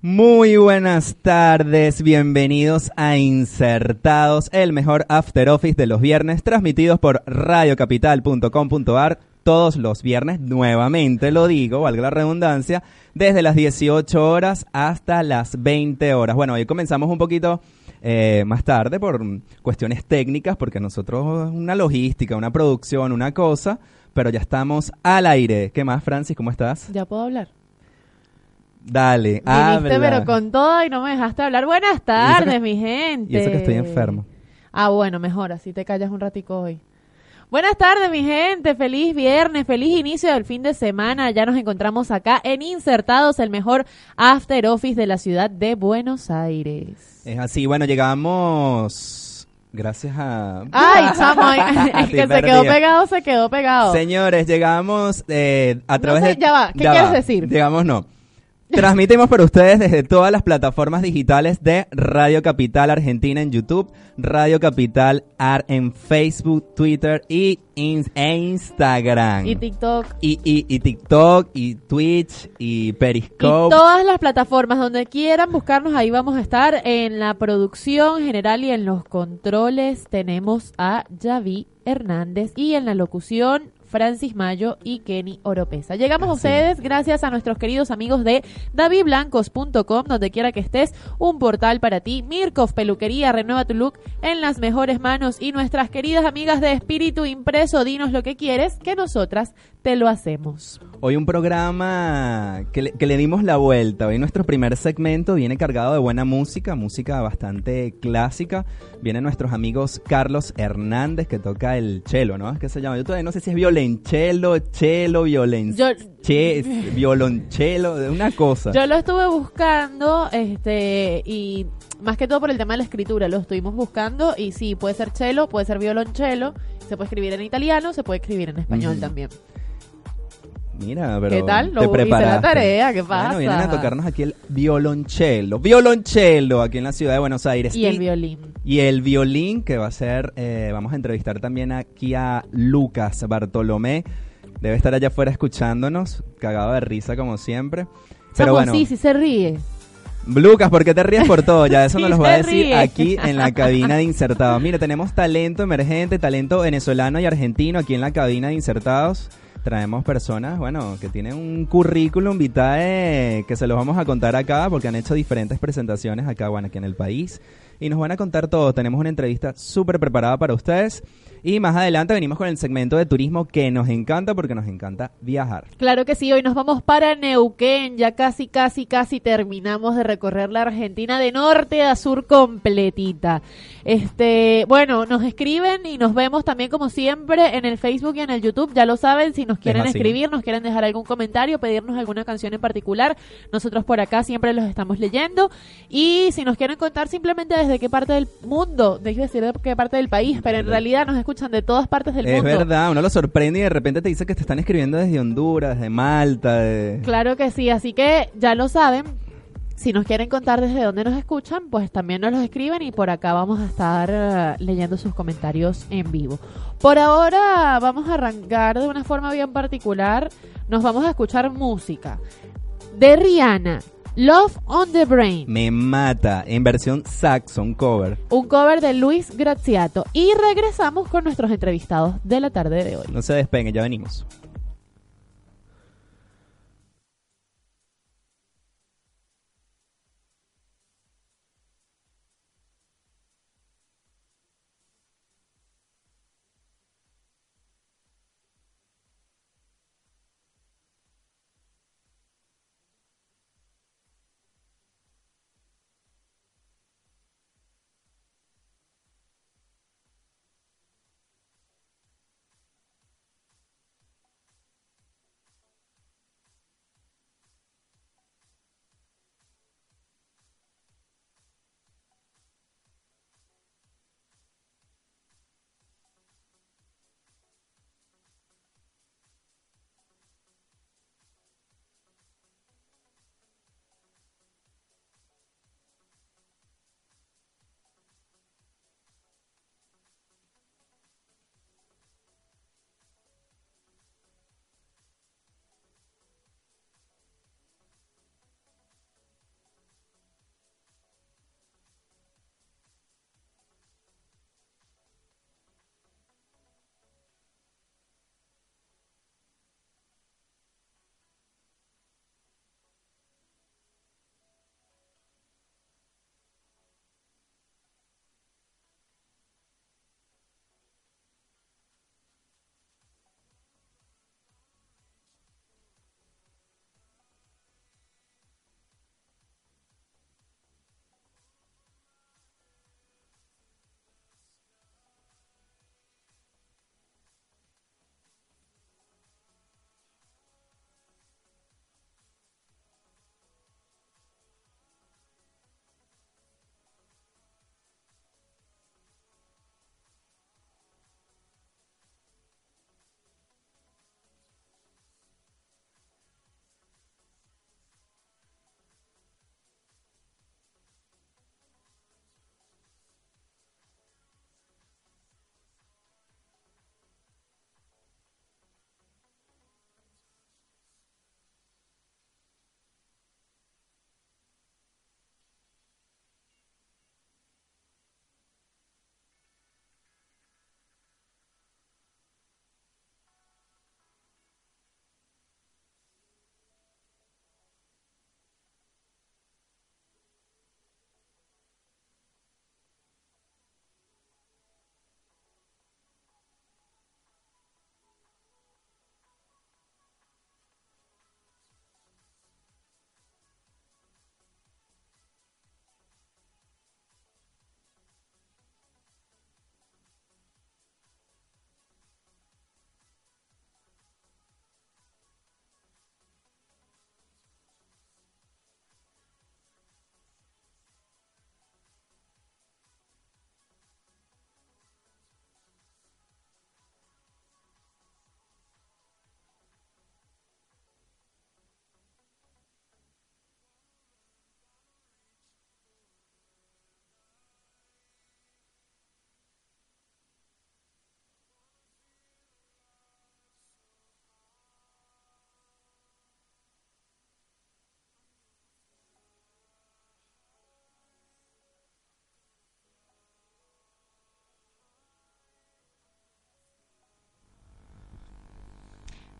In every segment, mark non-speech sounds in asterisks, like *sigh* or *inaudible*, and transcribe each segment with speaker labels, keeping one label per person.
Speaker 1: Muy buenas tardes, bienvenidos a Insertados, el mejor after office de los viernes, transmitidos por radiocapital.com.ar todos los viernes, nuevamente lo digo, valga la redundancia, desde las 18 horas hasta las 20 horas. Bueno, hoy comenzamos un poquito eh, más tarde por cuestiones técnicas, porque nosotros una logística, una producción, una cosa, pero ya estamos al aire. ¿Qué más, Francis? ¿Cómo estás?
Speaker 2: Ya puedo hablar.
Speaker 1: Dale,
Speaker 2: Viniste,
Speaker 1: habla.
Speaker 2: pero con todo y no me dejaste hablar. Buenas tardes, mi gente.
Speaker 1: Y eso que estoy enfermo.
Speaker 2: Ah, bueno, mejor, así te callas un ratico hoy. Buenas tardes, mi gente. Feliz viernes, feliz inicio del fin de semana. Ya nos encontramos acá en Insertados, el mejor after office de la ciudad de Buenos Aires.
Speaker 1: Es así, bueno, llegamos gracias a...
Speaker 2: Ay, *laughs* chamo, es que se quedó pegado, se quedó pegado.
Speaker 1: Señores, llegamos eh, a
Speaker 2: No
Speaker 1: través
Speaker 2: sé,
Speaker 1: de...
Speaker 2: ya va, ¿qué
Speaker 1: Ya
Speaker 2: quieres
Speaker 1: va,
Speaker 2: decir?
Speaker 1: Llegamos no. Transmitimos para ustedes desde todas las plataformas digitales de Radio Capital Argentina en YouTube, Radio Capital Ar en Facebook, Twitter y, e Instagram.
Speaker 2: Y TikTok.
Speaker 1: y, y- y TikTok, y Twitch, y
Speaker 2: Y
Speaker 1: Periscope.
Speaker 2: todas las plataformas donde quieran buscarnos, ahí vamos a estar. En la producción general y en los controles tenemos a Javi Hernández y en la locución Francis Mayo y Kenny Oropesa. Llegamos a ustedes gracias a nuestros queridos amigos de davidblancos.com, donde quiera que estés, un portal para ti. Mirkov Peluquería, renueva tu look en las mejores manos. Y nuestras queridas amigas de Espíritu Impreso, dinos lo que quieres, que nosotras te lo hacemos.
Speaker 1: Hoy un programa que le, que le dimos la vuelta. Hoy nuestro primer segmento viene cargado de buena música, música bastante clásica. Vienen nuestros amigos Carlos Hernández que toca el cello, ¿no? Es que se llama. Yo todavía no sé si es violonchelo, cello, violen...
Speaker 2: Yo-
Speaker 1: che- violonchelo, de una cosa.
Speaker 2: Yo lo estuve buscando, este, y más que todo por el tema de la escritura, lo estuvimos buscando y sí, puede ser cello, puede ser violonchelo, se puede escribir en italiano, se puede escribir en español también.
Speaker 1: Mira, pero
Speaker 2: ¿Qué tal? Lo
Speaker 1: te
Speaker 2: hice la
Speaker 1: preparaste.
Speaker 2: tarea, ¿qué
Speaker 1: Bueno,
Speaker 2: pasa?
Speaker 1: vienen a tocarnos aquí el violonchelo. Violonchelo aquí en la ciudad de Buenos Aires.
Speaker 2: Y el violín.
Speaker 1: Y el violín que va a ser, eh, vamos a entrevistar también aquí a Lucas Bartolomé. Debe estar allá afuera escuchándonos, cagado de risa como siempre. Pero bueno,
Speaker 2: sí, sí se ríe.
Speaker 1: Lucas, ¿por qué te ríes por todo? Ya *laughs* eso nos
Speaker 2: Sí
Speaker 1: lo va a decir
Speaker 2: ríe.
Speaker 1: aquí en la cabina de *laughs* Insertados. Mire, tenemos talento emergente, talento venezolano y argentino aquí en la cabina de Insertados. Traemos personas, bueno, que tienen un currículum vitae que se los vamos a contar acá porque han hecho diferentes presentaciones acá, bueno, aquí en el país. Y nos van a contar todo. Tenemos una entrevista súper preparada para ustedes. Y más adelante venimos con el segmento de turismo que nos encanta porque nos encanta viajar.
Speaker 2: Claro que sí, hoy nos vamos para Neuquén, ya casi, casi, casi terminamos de recorrer la Argentina de norte a sur completita. Este, bueno, nos escriben y nos vemos también como siempre en el Facebook y en el YouTube, ya lo saben, si nos quieren escribir, nos quieren dejar algún comentario, pedirnos alguna canción en particular, nosotros por acá siempre los estamos leyendo. Y si nos quieren contar simplemente desde qué parte del mundo, dejo decir de qué parte del país, pero en realidad nos escuchan de todas partes del
Speaker 1: es
Speaker 2: mundo.
Speaker 1: verdad, uno lo sorprende y de repente te dice que te están escribiendo desde Honduras, desde Malta, de...
Speaker 2: Claro que sí, así que ya lo saben. Si nos quieren contar desde dónde nos escuchan, pues también nos los escriben y por acá vamos a estar eh, leyendo sus comentarios en vivo. Por ahora vamos a arrancar de una forma bien particular. Nos vamos a escuchar música de Rihanna, Love on the Brain,
Speaker 1: Me mata en versión Saxon cover.
Speaker 2: un cover de Luis Graziato y regresamos con nuestros entrevistados de la tarde de hoy.
Speaker 1: No se despeguen, ya venimos.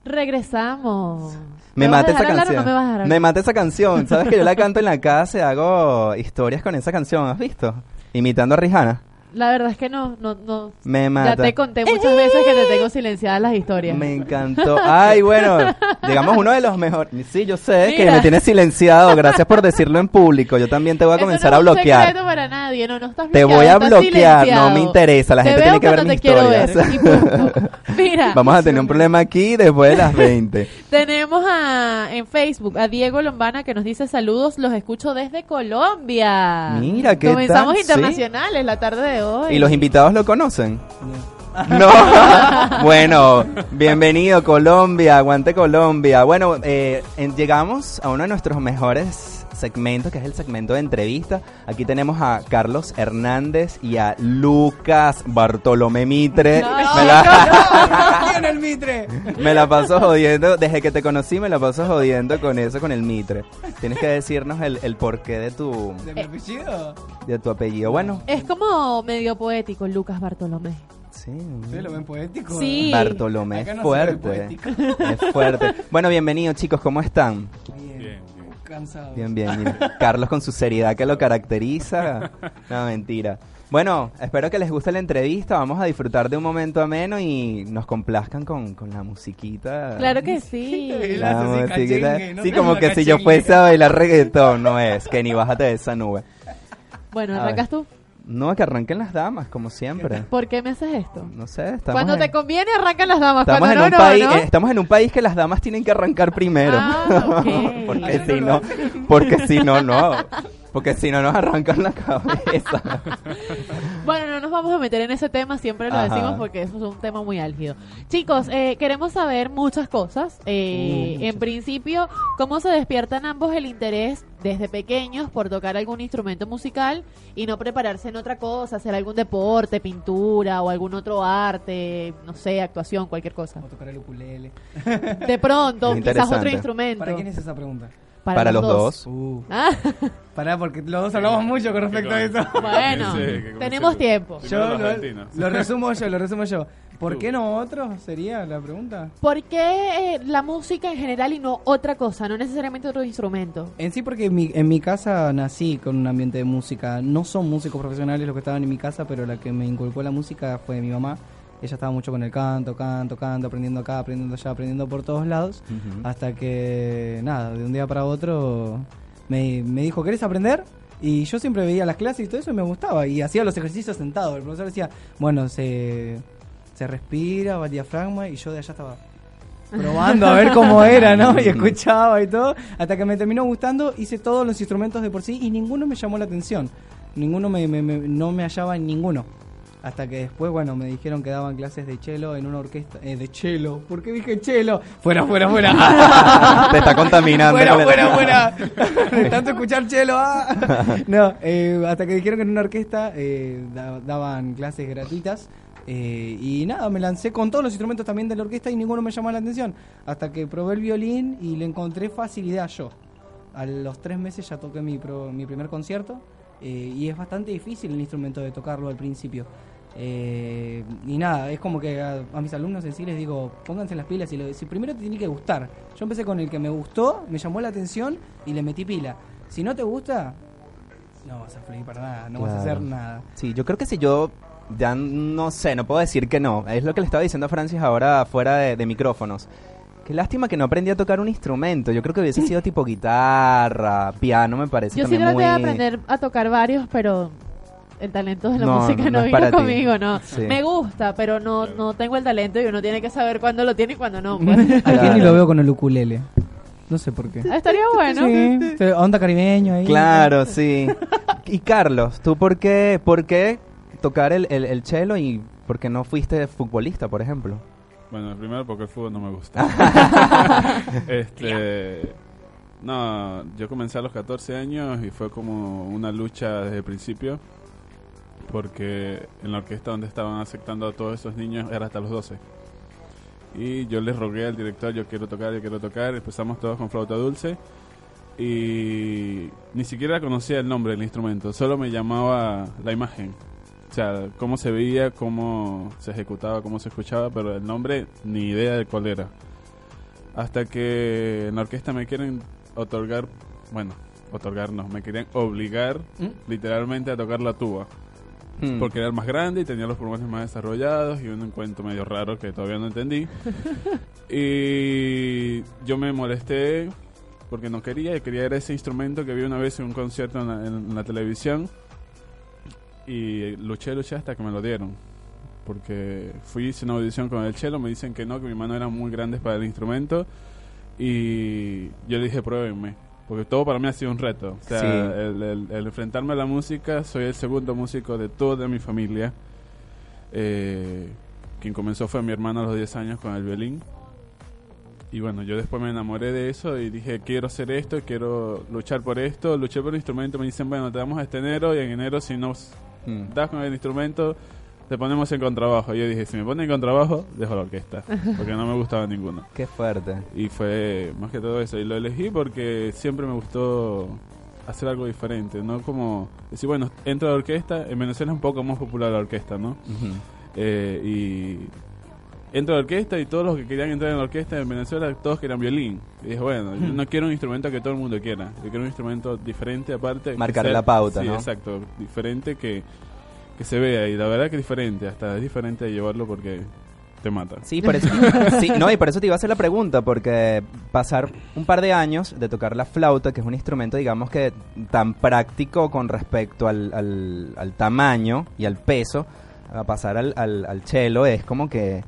Speaker 2: Regresamos.
Speaker 1: Me
Speaker 2: ¿Me vas a
Speaker 1: mata esa canción.
Speaker 2: no me
Speaker 1: me mata esa canción. ¿Sabes que yo la canto en la casa y hago historias con esa canción? ¿Has visto? Imitando a Rihanna.
Speaker 2: La verdad es que no, no, no.
Speaker 1: Me mata.
Speaker 2: Ya te conté muchas veces que te tengo *laughs* silenciadas las historias.
Speaker 1: Me encantó. Ay, bueno, digamos uno de los mejores. Sí, yo sé que me tienes silenciado. Gracias por decirlo en público. Yo también te voy a
Speaker 2: Eso
Speaker 1: comenzar
Speaker 2: no
Speaker 1: a
Speaker 2: es un
Speaker 1: bloquear.
Speaker 2: secreto para nadie, no, no estás
Speaker 1: Te voy a bloquear,
Speaker 2: silenciado.
Speaker 1: no me interesa, la
Speaker 2: Te
Speaker 1: gente tiene que ver mis
Speaker 2: ver,
Speaker 1: historias. *laughs*
Speaker 2: Mira,
Speaker 1: Vamos a tener un problema aquí después de las 20. *laughs*
Speaker 2: tenemos a, en Facebook a Diego Lombana que nos dice saludos, los escucho desde Colombia.
Speaker 1: Mira, ¿qué
Speaker 2: Comenzamos
Speaker 1: tal? Sí.
Speaker 2: internacionales la tarde de hoy.
Speaker 1: ¿Y los invitados lo conocen? No. *laughs* bueno, bienvenido Colombia, aguante Colombia. Bueno, eh, llegamos a uno de nuestros mejores segmentos, que es el segmento de entrevista. Aquí tenemos a Carlos Hernández y a Lucas Bartolomé Mitre.
Speaker 2: No,
Speaker 1: me, la, *laughs*
Speaker 3: en el Mitre!
Speaker 1: me la paso jodiendo, desde que te conocí me la paso jodiendo con eso, con el Mitre. Tienes que decirnos el, el porqué de tu,
Speaker 3: ¿De mi apellido?
Speaker 1: de tu apellido. Bueno,
Speaker 2: Es como medio poético Lucas Bartolomé.
Speaker 1: sí.
Speaker 3: ¿Ustedes lo ven poético?
Speaker 2: Sí.
Speaker 1: Bartolomé es
Speaker 3: no
Speaker 1: fuerte.
Speaker 3: poético.
Speaker 1: Es fuerte. Bueno, bienvenidos chicos, ¿cómo están?
Speaker 3: Bien,
Speaker 4: Bien, bien.
Speaker 3: Cansado.
Speaker 1: Bien, bien. mira. Carlos con su seriedad que lo caracteriza. No, mentira. Bueno, espero que les guste la entrevista. Vamos a disfrutar de un momento ameno y nos complazcan con, con la musiquita.
Speaker 2: Claro que sí.
Speaker 1: La musiquita.
Speaker 3: cachengue, no
Speaker 1: sí, como que si yo fuese a bailar reggaetón, no es. Que ni bájate de esa nube.
Speaker 2: Bueno, arrancas tú.
Speaker 1: No, que arranquen las damas, como siempre. *laughs*
Speaker 2: ¿Por qué me haces esto?
Speaker 1: No sé, estamos
Speaker 2: Cuando
Speaker 1: en-
Speaker 2: te conviene arrancan las damas,
Speaker 1: Estamos
Speaker 2: cuando
Speaker 1: en,
Speaker 2: no,
Speaker 1: un
Speaker 2: no,
Speaker 1: país,
Speaker 2: ¿no?
Speaker 1: eh, estamos en un país que las damas tienen que arrancar primero.
Speaker 2: Ah, *laughs*
Speaker 1: porque si no, porque si no, no. Porque si no nos arrancan la cabeza. *laughs*
Speaker 2: Bueno, no nos vamos a meter en ese tema, siempre lo
Speaker 1: Ajá.
Speaker 2: decimos porque eso es un tema muy álgido. Chicos, eh, queremos saber muchas cosas. Eh,
Speaker 3: Uh,
Speaker 2: en principio, ¿cómo se despiertan ambos el interés desde pequeños por tocar algún instrumento musical y no prepararse en otra cosa, hacer algún deporte, pintura o algún otro arte, no sé, actuación, cualquier cosa?
Speaker 3: O tocar el ukulele.
Speaker 2: De pronto, *laughs* quizás otro instrumento.
Speaker 3: ¿Para quién es esa pregunta?
Speaker 1: Para, los dos.
Speaker 3: Uh,
Speaker 2: Ah, *laughs*
Speaker 3: pará, porque los dos hablamos mucho con respecto a eso.
Speaker 2: bueno,
Speaker 4: Sí,
Speaker 2: tenemos tiempo.
Speaker 3: Yo lo, *laughs* resumo yo, lo resumo yo. ¿Por qué no otro? Sería la pregunta.
Speaker 2: ¿Por qué eh, la música en general y no otra cosa, no necesariamente otro instrumento?
Speaker 3: En sí, porque en mi, en mi casa nací con un ambiente de música. No son músicos profesionales los que estaban en mi casa, pero la que me inculcó la música fue mi mamá. Ella estaba mucho con el canto, canto, canto, aprendiendo acá, aprendiendo allá, aprendiendo por todos lados. Hasta que, nada, de un día para otro me, me dijo, ¿querés aprender? Y yo siempre veía las clases y todo eso y me gustaba. Y hacía los ejercicios sentado. El profesor decía, bueno, se, se respira, va el diafragma. Y yo de allá estaba probando a ver cómo era, ¿no? Y escuchaba y todo. Hasta que me terminó gustando, hice todos los instrumentos de por sí y ninguno me llamó la atención. Ninguno me, me- me- no me hallaba en ninguno. Hasta que después, bueno, me dijeron que daban clases de cello en una orquesta. Eh, de cello. ¿Por qué dije cello? Fuera, fuera, fuera. *laughs*
Speaker 1: Te está contaminando.
Speaker 3: Fuera, fuera, fuera. *laughs* De tanto escuchar chelo. ah. *laughs* No, eh, hasta que dijeron que en una orquesta eh, da- daban clases gratuitas. eh, y nada, me lancé con todos los instrumentos también de la orquesta y ninguno me llamó la atención. Hasta que probé el violín y le encontré facilidad yo. A los tres meses ya toqué mi, pro- mi primer concierto. eh, y es bastante difícil el instrumento de tocarlo al principio. Eh, y nada, es como que a, a mis alumnos en sí les digo, pónganse las pilas y lo, si primero te tiene que gustar. Yo empecé con el que me gustó, me llamó la atención y le metí pila. Si no te gusta, no vas a fluir para nada, no vas a
Speaker 1: Claro.
Speaker 3: hacer nada.
Speaker 1: Sí, yo creo que si yo ya no sé, no puedo decir que no. Es lo que le estaba diciendo a Francis ahora fuera de, de micrófonos. Qué lástima que no aprendí a tocar un instrumento. Yo creo que hubiese sido *laughs* tipo guitarra, piano, me parece
Speaker 2: Yo sí
Speaker 1: también
Speaker 2: traté
Speaker 1: muy...
Speaker 2: de aprender a tocar varios, pero el talento de la
Speaker 1: No,
Speaker 2: música
Speaker 1: no
Speaker 2: no, vino conmigo, no.
Speaker 1: Sí.
Speaker 2: Me gusta, pero no, no tengo el talento y uno tiene que saber cuándo lo tiene y cuándo no. pues. *laughs*
Speaker 3: A
Speaker 1: Claro.
Speaker 3: Kenny lo veo con el ukulele. No sé por qué.
Speaker 2: Ah, Estaría bueno.
Speaker 3: Sí, sí, onda caribeño ahí.
Speaker 1: Claro, sí. Y Carlos, ¿tú por qué, por qué tocar el, el, el cello y por qué no fuiste futbolista, por ejemplo?
Speaker 4: Bueno, primero porque el fútbol no me gusta. *laughs* este, no, yo comencé a los 14 años y fue como una lucha desde el principio. Porque en la orquesta donde estaban aceptando a todos esos niños era hasta los 12. Y yo les rogué al director, yo quiero tocar, yo quiero tocar. Empezamos todos con flauta dulce. Y ni siquiera conocía el nombre del instrumento, solo me llamaba la imagen. O sea, cómo se veía, cómo se ejecutaba, cómo se escuchaba, pero el nombre ni idea de cuál era. Hasta que en la orquesta me quieren otorgar, bueno, otorgar no, me querían obligar
Speaker 3: ¿Mm?
Speaker 4: literalmente a tocar la tuba.
Speaker 1: Hmm.
Speaker 4: Porque era el más grande y tenía los pulmones más desarrollados y un encuentro medio raro que todavía no entendí. *laughs* y yo me molesté porque no quería y quería era ese instrumento que vi una vez en un concierto en la, en la televisión y luché, luché hasta que me lo dieron. Porque fui, hice una audición con el cello, me dicen que no, que mi mano era muy grande para el instrumento y yo le dije pruébenme. Porque todo para mí ha sido un reto. O sea,
Speaker 1: Sí.
Speaker 4: el, el- el enfrentarme a la música, soy el segundo músico de toda mi familia. Eh, quien comenzó fue mi hermano a los 10 años con el violín. Y bueno, yo después me enamoré de eso y dije, quiero hacer esto, quiero luchar por esto. Luché por el instrumento, me dicen, bueno, te damos este enero y en enero si nos
Speaker 1: Hmm.
Speaker 4: das con el instrumento, te ponemos en contrabajo. Y yo dije, si me ponen en contrabajo, dejo la orquesta, porque no me gustaba ninguno.
Speaker 1: Qué fuerte.
Speaker 4: Y fue más que todo eso. Y lo elegí porque siempre me gustó hacer algo diferente, ¿no? Como decir, bueno, entro a la orquesta, en Venezuela es un poco más popular la orquesta, ¿no? Eh, y entro a la orquesta y todos los que querían entrar en la orquesta en Venezuela, todos querían violín. Y dije, bueno, yo no quiero un instrumento que todo el mundo quiera. Yo quiero un instrumento diferente aparte.
Speaker 1: Marcar
Speaker 4: sea-
Speaker 1: la pauta,
Speaker 4: sí,
Speaker 1: ¿no?
Speaker 4: exacto. Diferente que, que se vea. Y la verdad que es diferente. Hasta es diferente de llevarlo porque te mata.
Speaker 1: Sí, por eso, sí, no, y por eso te iba a hacer la pregunta, porque pasar un par de años de tocar la flauta, que es un instrumento, digamos que tan práctico con respecto al, al, al tamaño y al peso, a pasar al, al, al cello es como que...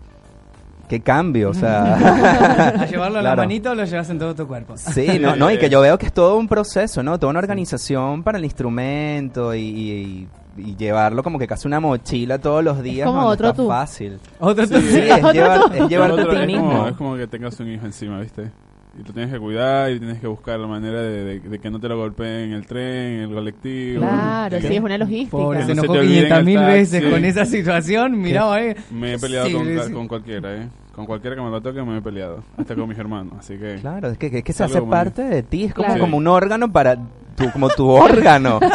Speaker 1: ¿Qué cambio? O sea... *laughs*
Speaker 3: ¿A llevarlo a la
Speaker 1: Claro.
Speaker 3: manita o lo llevas en todo tu cuerpo?
Speaker 1: Sí, no, no, y que *laughs* yo veo que es todo un proceso, ¿no? Toda una organización para el instrumento y, y- y llevarlo como que casi una mochila todos los días.
Speaker 2: como
Speaker 1: no, no
Speaker 2: otro
Speaker 1: está
Speaker 2: tú.
Speaker 1: fácil.
Speaker 3: Otro
Speaker 4: Sí.
Speaker 1: Sí, es,
Speaker 2: Otro
Speaker 1: llevar,
Speaker 2: tú.
Speaker 1: es llevarte a ti
Speaker 4: es
Speaker 1: mismo.
Speaker 4: Como, es como que tengas un hijo encima, ¿viste? Y lo tienes que cuidar y tienes que buscar la manera de, de- de que no te lo golpeen en el tren, en el colectivo.
Speaker 2: Claro, sí, es una logística.
Speaker 3: Pobre,
Speaker 4: No
Speaker 3: se enojó
Speaker 4: te olvide en
Speaker 3: 500
Speaker 4: el
Speaker 3: mil veces con esa situación. Mirá, eh.
Speaker 4: Me he peleado
Speaker 3: Sí,
Speaker 4: con,
Speaker 3: sí.
Speaker 4: con cualquiera, ¿eh? Con cualquiera que me lo toque me he peleado. Hasta con mis hermanos, así que...
Speaker 1: Claro, es que, es que se hace parte de ti, es como,
Speaker 2: Claro.
Speaker 1: como un órgano para tu, como tu órgano. *laughs*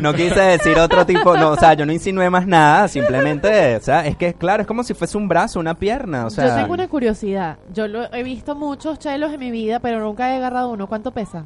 Speaker 1: no quise decir otro tipo, no, o sea, yo no insinué más nada, simplemente, o sea, es que claro, es como si fuese un brazo, una pierna, o sea,
Speaker 2: Yo tengo una curiosidad. Yo lo, he visto muchos chelos en mi vida, pero nunca he agarrado uno. ¿Cuánto pesa?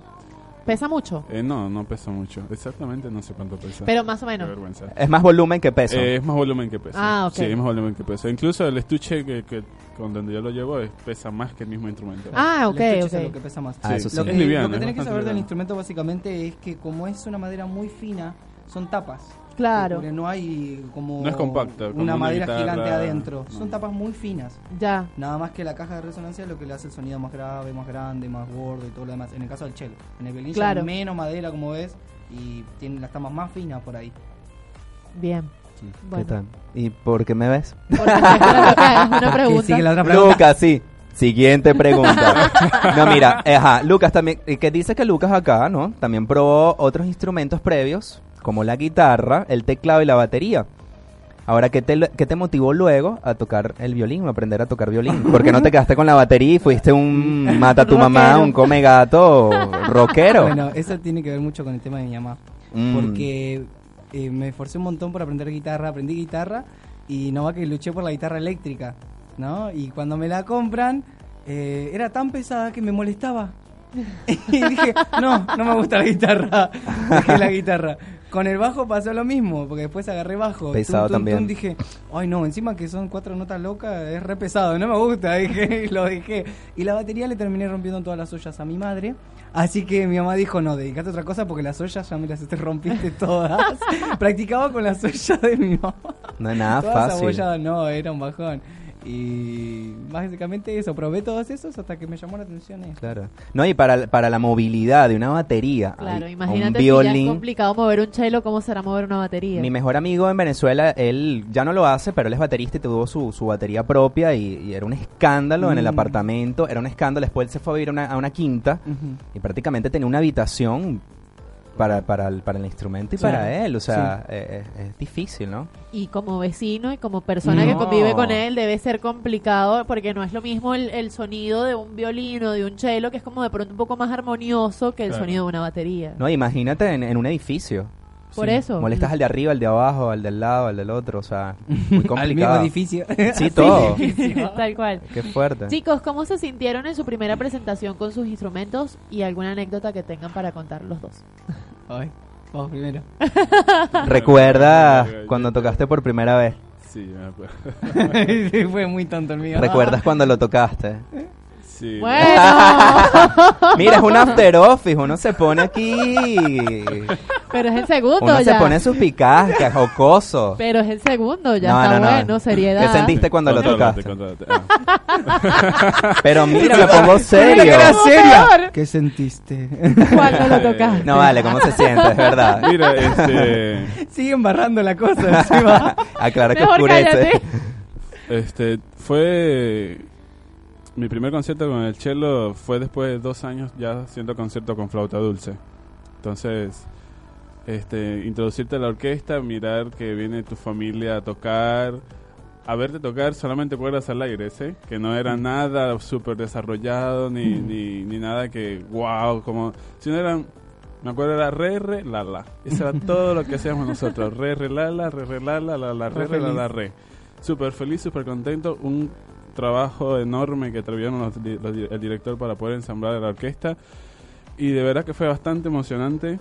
Speaker 2: ¿Pesa mucho?
Speaker 4: Eh, no, no pesa mucho. Exactamente no sé cuánto pesa.
Speaker 2: Pero más o
Speaker 4: Qué
Speaker 2: menos.
Speaker 4: vergüenza.
Speaker 1: es más volumen que peso.
Speaker 4: Eh, es más volumen que peso.
Speaker 2: Ah, ok.
Speaker 4: Sí, es más volumen que peso. Incluso el estuche que, que con donde yo lo llevo es- pesa más que el mismo instrumento.
Speaker 2: Ah,
Speaker 3: El
Speaker 2: ok,
Speaker 3: es lo
Speaker 2: ok.
Speaker 3: que pesa más.
Speaker 1: Ah, eso
Speaker 3: Lo
Speaker 1: sí.
Speaker 3: que,
Speaker 4: Es liviano,
Speaker 3: lo que
Speaker 4: es
Speaker 3: tenés que saber del instrumento básicamente es que como es una madera muy fina, son tapas.
Speaker 2: Claro.
Speaker 3: Porque no hay como
Speaker 4: No es compacto, como
Speaker 3: una
Speaker 4: una
Speaker 3: madera
Speaker 4: guitarra,
Speaker 3: gigante adentro.
Speaker 4: no.
Speaker 3: Son tapas muy finas.
Speaker 2: Ya.
Speaker 3: Nada más que la caja de resonancia es lo que le hace el sonido más grave, más grande, más gordo y todo lo demás. En el caso del cello. En el violín ya
Speaker 2: Claro.
Speaker 3: es menos madera, como ves, y tiene las tapas más finas por ahí.
Speaker 2: Bien.
Speaker 1: ¿Qué
Speaker 2: Bueno.
Speaker 1: tal? ¿Y por qué me ves?
Speaker 2: Porque una *laughs* pregunta.
Speaker 3: sigue la otra pregunta.
Speaker 1: Lucas, sí. Siguiente pregunta. *laughs* no, mira, eh, ajá, Lucas también, eh, que dice que Lucas acá, ¿no? También probó otros instrumentos previos, como la guitarra, el teclado y la batería. Ahora, ¿qué te, qué te motivó luego a tocar el violín o aprender a tocar violín? *laughs* ¿Por qué no te quedaste con la batería y fuiste un *laughs* mata a tu mamá, un come gato rockero?
Speaker 3: Bueno, eso tiene que ver mucho con el tema de mi mamá.
Speaker 1: Mm.
Speaker 3: Porque eh, me esforcé un montón por aprender guitarra, aprendí guitarra y no va que luché por la guitarra eléctrica, ¿no? Y cuando me la compran, eh, era tan pesada que me molestaba. *laughs* y dije, no, no me gusta la guitarra. Dejé la guitarra. Con el bajo pasó lo mismo, porque después agarré bajo.
Speaker 1: Pesado también.
Speaker 3: dije, ay no, encima que son cuatro notas locas, es re pesado, no me gusta, *laughs* dije, y lo dejé. Y la batería le terminé rompiendo todas las ollas a mi madre. Así que mi mamá dijo, no, dedicate a otra cosa porque las ollas ya me las te *laughs* rompiste todas. *laughs* Practicaba con las ollas de mi mamá.
Speaker 1: No es nada
Speaker 3: Todas
Speaker 1: fácil.
Speaker 3: ollas, no, era un bajón. Y básicamente eso, probé todos esos hasta que me llamó la atención eso.
Speaker 1: Claro. No, y para, para la movilidad de una batería,
Speaker 2: Claro,
Speaker 1: ay,
Speaker 2: imagínate
Speaker 1: un
Speaker 2: si ya es
Speaker 1: violín.
Speaker 2: complicado mover un chelo, ¿cómo será mover una batería?
Speaker 1: Mi mejor amigo en Venezuela, él ya no lo hace, pero él es baterista y tuvo su, su batería propia y, y era un escándalo en el
Speaker 3: Mm.
Speaker 1: apartamento, era un escándalo. Después él se fue a vivir a una, a una quinta y prácticamente tenía una habitación para, para, el, para el instrumento y
Speaker 3: Sí.
Speaker 1: para él. O sea, eh, eh, es, difícil, ¿no?
Speaker 2: Y como vecino y como persona que convive con él debe ser complicado porque no es lo mismo el, el sonido de un violín o de un cello que es como de pronto un poco más armonioso que el
Speaker 4: Claro.
Speaker 2: sonido de una batería.
Speaker 1: No, imagínate en, en un edificio.
Speaker 2: Por
Speaker 3: Sí.
Speaker 2: eso.
Speaker 1: Molestas al de arriba, al de abajo, al del lado, al del otro, o sea, muy *laughs*
Speaker 3: Al mismo
Speaker 1: complicado.
Speaker 3: edificio.
Speaker 1: Sí, *laughs* todo. *laughs*
Speaker 2: Tal cual.
Speaker 1: Qué fuerte.
Speaker 2: Chicos, ¿cómo se sintieron en su primera presentación con sus instrumentos y alguna anécdota que tengan para contar los dos?
Speaker 3: Ay, vamos primero. *laughs*
Speaker 1: ¿Recuerdas cuando tocaste por primera vez?
Speaker 4: Sí, me acuerdo. *laughs*
Speaker 3: Fue muy tonto el mío.
Speaker 1: ¿Recuerdas cuando lo tocaste? *laughs*
Speaker 4: Sí.
Speaker 2: Bueno, *laughs*
Speaker 1: Mira, es un after office, uno se pone aquí.
Speaker 2: pero es el segundo
Speaker 1: Uno
Speaker 2: ya.
Speaker 1: se pone sus picascas, jocoso.
Speaker 2: Pero es el segundo, ya
Speaker 1: No,
Speaker 2: está
Speaker 1: no, no.
Speaker 2: bueno, seriedad.
Speaker 1: ¿Qué sentiste cuando lo tocaste?
Speaker 4: Ah. *laughs*
Speaker 1: Pero mira, me pongo serio.
Speaker 3: que seria. ¿Qué sentiste?
Speaker 2: Cuando lo *laughs* tocaste.
Speaker 1: No vale, ¿cómo se siente? Es verdad.
Speaker 4: Mira, este,
Speaker 3: Siguen barrando la cosa encima.
Speaker 1: Aclara que
Speaker 2: Mejor
Speaker 1: oscurece.
Speaker 2: cállate.
Speaker 4: este, fue mi primer concierto con el cello fue después de dos años ya haciendo concierto con flauta dulce. Entonces, este, introducirte a la orquesta, mirar que viene tu familia a tocar, a verte tocar solamente cuerdas al aire, ¿sí? Que no era nada súper desarrollado ni, ni, ni nada que, wow, como, sino eran, me acuerdo era re, re, la, la. Eso era todo lo que hacíamos nosotros, re, re, la, la, re, re, la, la, la, la, re, re, la, la, re. Súper feliz, súper contento, un trabajo enorme que tuvieron los los el director para poder ensamblar la orquesta y de verdad que fue bastante emocionante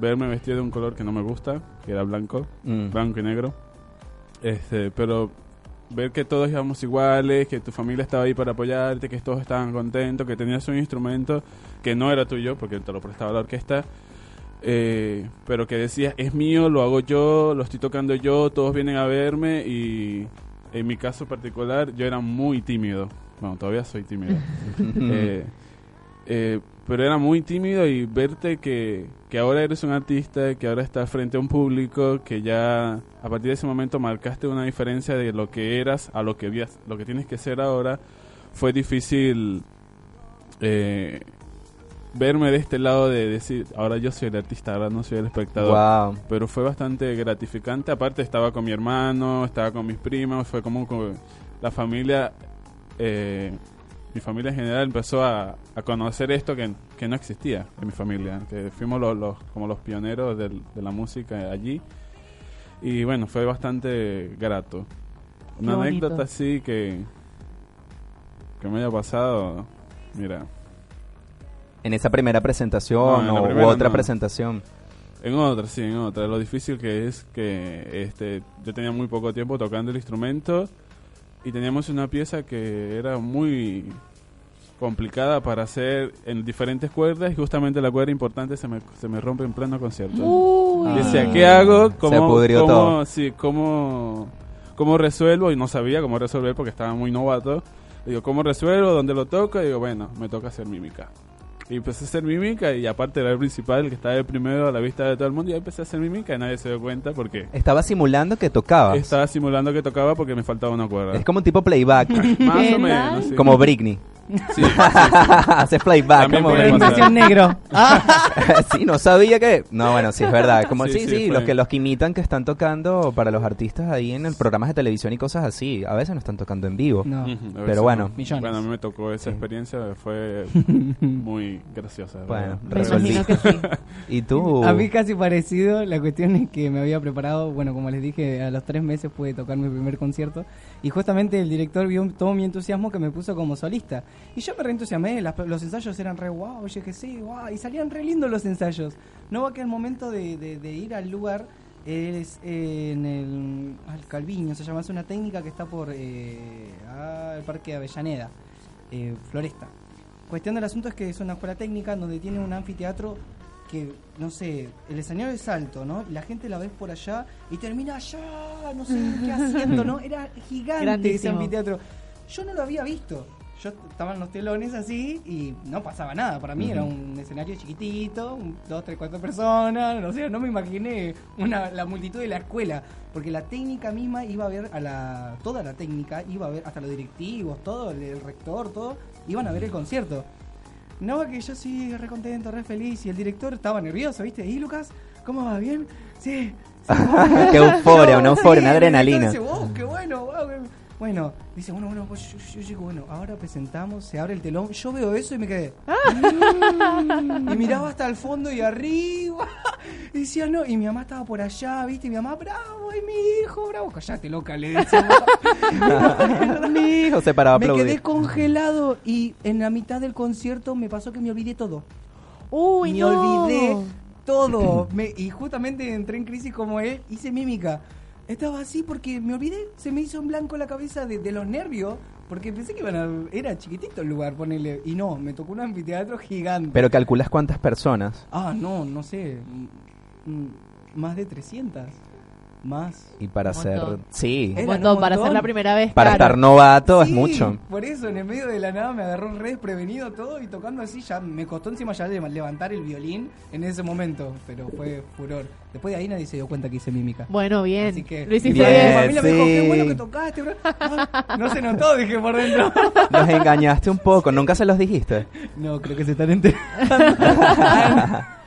Speaker 4: verme vestido de un color que no me gusta, que era blanco,
Speaker 1: Mm.
Speaker 4: blanco y negro. Este, pero ver que todos íbamos iguales, que tu familia estaba ahí para apoyarte, que todos estaban contentos, que tenías un instrumento que no era tuyo porque te lo prestaba la orquesta. eh, pero que decías, es mío, lo hago yo, lo estoy tocando yo, todos vienen a verme y en mi caso particular yo era muy tímido. Bueno, todavía soy tímido. *laughs* Eh, eh, pero era muy tímido y verte que, que ahora eres un artista, que ahora estás frente a un público, que ya a partir de ese momento marcaste una diferencia de lo que eras a lo que, lo que tienes que ser ahora, fue difícil eh, verme de este lado de decir, ahora yo soy el artista, ahora no soy el espectador
Speaker 1: Wow.
Speaker 4: pero fue bastante gratificante. Aparte estaba con mi hermano, estaba con mis primos, fue como que la familia, eh, mi familia en general empezó a, a conocer esto que, que no existía en mi familia, que fuimos los, los- como los pioneros del- de la música allí. Y bueno, fue bastante grato. Una anécdota así que, que me haya pasado, mira,
Speaker 1: En esa primera presentación
Speaker 4: No,
Speaker 1: o u
Speaker 4: primera
Speaker 1: otra
Speaker 4: no.
Speaker 1: presentación.
Speaker 4: En otra, sí, en otra. Lo difícil que es que este, yo tenía muy poco tiempo tocando el instrumento y teníamos una pieza que era muy complicada para hacer en diferentes cuerdas y justamente la cuerda importante se me, se me rompe en pleno concierto.
Speaker 2: Uy.
Speaker 3: Ah.
Speaker 4: Decía, ¿qué hago? ¿Cómo,
Speaker 1: pudrió
Speaker 4: cómo-
Speaker 1: todo.
Speaker 4: Sí, ¿cómo, ¿cómo resuelvo? Y no sabía cómo resolver porque estaba muy novato. Digo, ¿cómo resuelvo? ¿Dónde lo toco? Y digo, bueno, me toca hacer mímica. Y empecé a hacer mímica y aparte era el principal, el que estaba el primero a la vista de todo el mundo, y ahí empecé a hacer mímica y nadie se dio cuenta porque
Speaker 1: Estaba simulando que tocabas.
Speaker 4: estaba simulando que tocaba porque me faltaba una cuerda.
Speaker 1: Es como un tipo playback, *laughs*
Speaker 4: Más
Speaker 2: ¿Qué
Speaker 4: o menos. sí.
Speaker 1: como Britney.
Speaker 4: Sí, *laughs*
Speaker 1: Haces playback.
Speaker 4: También
Speaker 1: como
Speaker 4: puede pasar.
Speaker 3: Negro. *laughs*
Speaker 1: sí, no sabía que. No, bueno, sí es verdad. Como sí,
Speaker 4: Sí,
Speaker 1: sí,
Speaker 4: sí, fue.
Speaker 1: los que los que imitan que están tocando para los artistas ahí en el programas de televisión y cosas así. A veces no están tocando en vivo.
Speaker 3: No.
Speaker 4: Ujú, a
Speaker 1: Pero
Speaker 4: veces
Speaker 1: bueno.
Speaker 3: Millones.
Speaker 4: Bueno, a mí me tocó esa
Speaker 1: Sí.
Speaker 4: experiencia, fue *laughs* muy graciosa.
Speaker 1: Bueno,
Speaker 2: Me
Speaker 1: resolví.
Speaker 2: imagino que sí.
Speaker 1: Y tú.
Speaker 3: A mí casi parecido, la cuestión es que me había preparado, bueno, como les dije, a los tres meses pude tocar mi primer concierto y justamente el director vio todo mi entusiasmo que me puso como solista. Y yo me reentusiasmé, los ensayos eran re guau, oye que sí, guau, y salían re lindos los ensayos. No va que el momento de, ir al lugar es en el al Calviño, se llama, es una técnica que está por eh, ah, el Parque Avellaneda, eh, Floresta. Cuestión del asunto es que es una escuela técnica donde tiene un anfiteatro que, no sé, el escenario es alto, ¿no? La gente la ves por allá y termina allá, no sé qué haciendo, ¿no? Era gigante ese anfiteatro. Yo no lo había visto. Yo estaban los telones así y no pasaba nada. Para mí era un escenario chiquitito, un- dos, tres, cuatro personas. No sé, no me imaginé una, la multitud de la escuela. Porque la técnica misma iba a ver a la. Toda la técnica iba a ver, hasta los directivos, todo, el, el rector, todo, iban a ver el concierto. No, que yo sí, re contento, re feliz. Y el director estaba nervioso, ¿viste? ¿Y Lucas? ¿Cómo va? ¿Bien? Sí. sí, *laughs*
Speaker 1: Qué euforia, una *laughs* euforia, una adrenalina.
Speaker 3: dice, "Oh, qué bueno, wow, qué-". Bueno, dice, bueno, bueno, pues yo, yo llego, bueno, ahora presentamos, se abre el telón. Yo veo eso y me quedé. Mm, y miraba hasta el fondo y arriba. Y Decía, no, y mi mamá estaba por allá, ¿viste? Y mi mamá, bravo, es mi hijo, bravo. Callate, loca, le decía. *laughs*
Speaker 1: Mi hijo se paraba a
Speaker 3: me
Speaker 1: aplaudir.
Speaker 3: quedé congelado y en la mitad del concierto me pasó que me olvidé todo.
Speaker 2: Uy,
Speaker 3: me
Speaker 2: no.
Speaker 3: olvidé todo. Me- y justamente entré en crisis como él, hice mímica. Estaba así porque me olvidé, se me hizo en blanco la cabeza de, de los nervios, porque pensé que iban a, era chiquitito el lugar, ponele. Y no, me tocó un anfiteatro gigante.
Speaker 1: Pero calculas cuántas personas.
Speaker 3: Ah, no, no sé. Más de 300. Más.
Speaker 1: Y para
Speaker 2: Un
Speaker 1: hacer...
Speaker 2: montón.
Speaker 1: Sí.
Speaker 2: Un
Speaker 3: un
Speaker 2: para ser la primera vez.
Speaker 1: Para
Speaker 2: claro.
Speaker 1: estar novato es
Speaker 3: Sí,
Speaker 1: mucho.
Speaker 3: Por eso, en el medio de la nada me agarró re desprevenido todo y tocando así, ya me costó encima ya levantar el violín en ese momento, pero fue furor. Después de ahí nadie se dio cuenta que hice mímica.
Speaker 2: Bueno, bien.
Speaker 3: Así que
Speaker 2: Lo hiciste
Speaker 3: mi
Speaker 1: Bien,
Speaker 3: familia me dijo,
Speaker 1: sí.
Speaker 3: qué bueno que tocaste, bro. No se notó, dije por dentro. *laughs*
Speaker 1: Los engañaste un poco, nunca se los dijiste.
Speaker 3: No, creo que se están enterando. *laughs*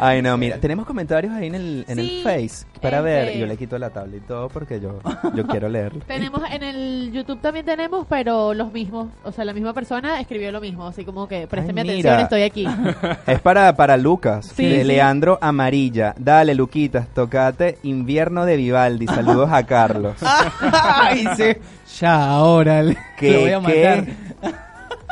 Speaker 1: Ay, no, mira, tenemos comentarios ahí en el, en
Speaker 2: Sí,
Speaker 1: el Face para
Speaker 2: este-
Speaker 1: ver. Yo le quito la tabla y todo porque yo, yo quiero leerlo. *laughs*
Speaker 2: Tenemos en el YouTube también tenemos, pero los mismos, o sea, la misma persona escribió lo mismo, así como que présteme
Speaker 1: Ay,
Speaker 2: atención, estoy aquí. *laughs*
Speaker 1: Es para, para Lucas,
Speaker 2: Sí,
Speaker 1: de
Speaker 2: sí.
Speaker 1: Leandro Amarilla. Dale, Luquitas, tocate Invierno de Vivaldi. Saludos a Carlos. *laughs*
Speaker 3: Ay, sí. Ya, ahora le-
Speaker 1: ¿Qué,
Speaker 3: lo voy a matar.
Speaker 1: qué?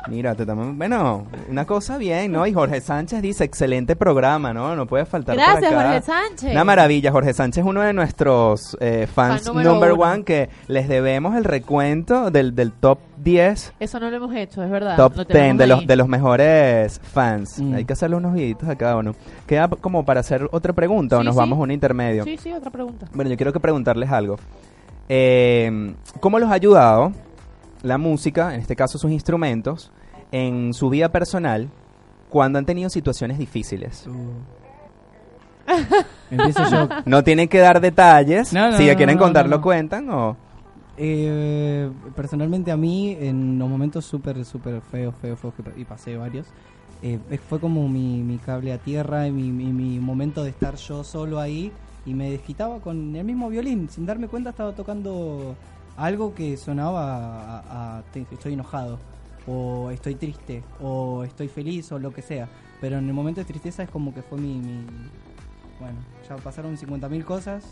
Speaker 1: Mira, te toman- bueno, una cosa bien, ¿no? Y Jorge Sánchez dice, excelente programa, ¿no? No puede faltar por
Speaker 2: Gracias,
Speaker 1: acá.
Speaker 2: Jorge Sánchez.
Speaker 1: Una maravilla, Jorge Sánchez es uno de nuestros eh, fans
Speaker 2: Fan número
Speaker 1: number
Speaker 2: uno.
Speaker 1: one que les debemos el recuento del, del top 10,
Speaker 2: Eso no lo hemos hecho, es verdad.
Speaker 1: top
Speaker 2: lo
Speaker 1: 10
Speaker 2: tenemos
Speaker 1: de los, de los mejores fans.
Speaker 3: Mm.
Speaker 1: Hay que hacerle unos videitos a cada uno. Queda como para hacer otra pregunta o nos
Speaker 2: sí.
Speaker 1: vamos a un intermedio.
Speaker 2: Sí, sí, otra pregunta.
Speaker 1: Bueno, yo quiero que preguntarles algo. Eh, ¿Cómo los ha ayudado la música, en este caso sus instrumentos, en su vida personal cuando han tenido situaciones difíciles? *laughs*
Speaker 3: Empiezo yo.
Speaker 1: No tienen que dar detalles.
Speaker 3: No, no,
Speaker 1: si ya quieren
Speaker 3: no,
Speaker 1: contarlo,
Speaker 3: no, no.
Speaker 1: cuentan o...
Speaker 3: Eh, personalmente a mí, en los momentos súper, súper feos, feos, feos, que- y pasé varios, eh, fue como mi, mi cable a tierra y mi, mi- mi momento de estar yo solo ahí y me desquitaba con el mismo violín. Sin darme cuenta estaba tocando algo que sonaba a, a- te- estoy enojado, o estoy triste, o estoy feliz, o lo que sea. Pero en el momento de tristeza es como que fue mi... mi- bueno, ya pasaron 50.000 cosas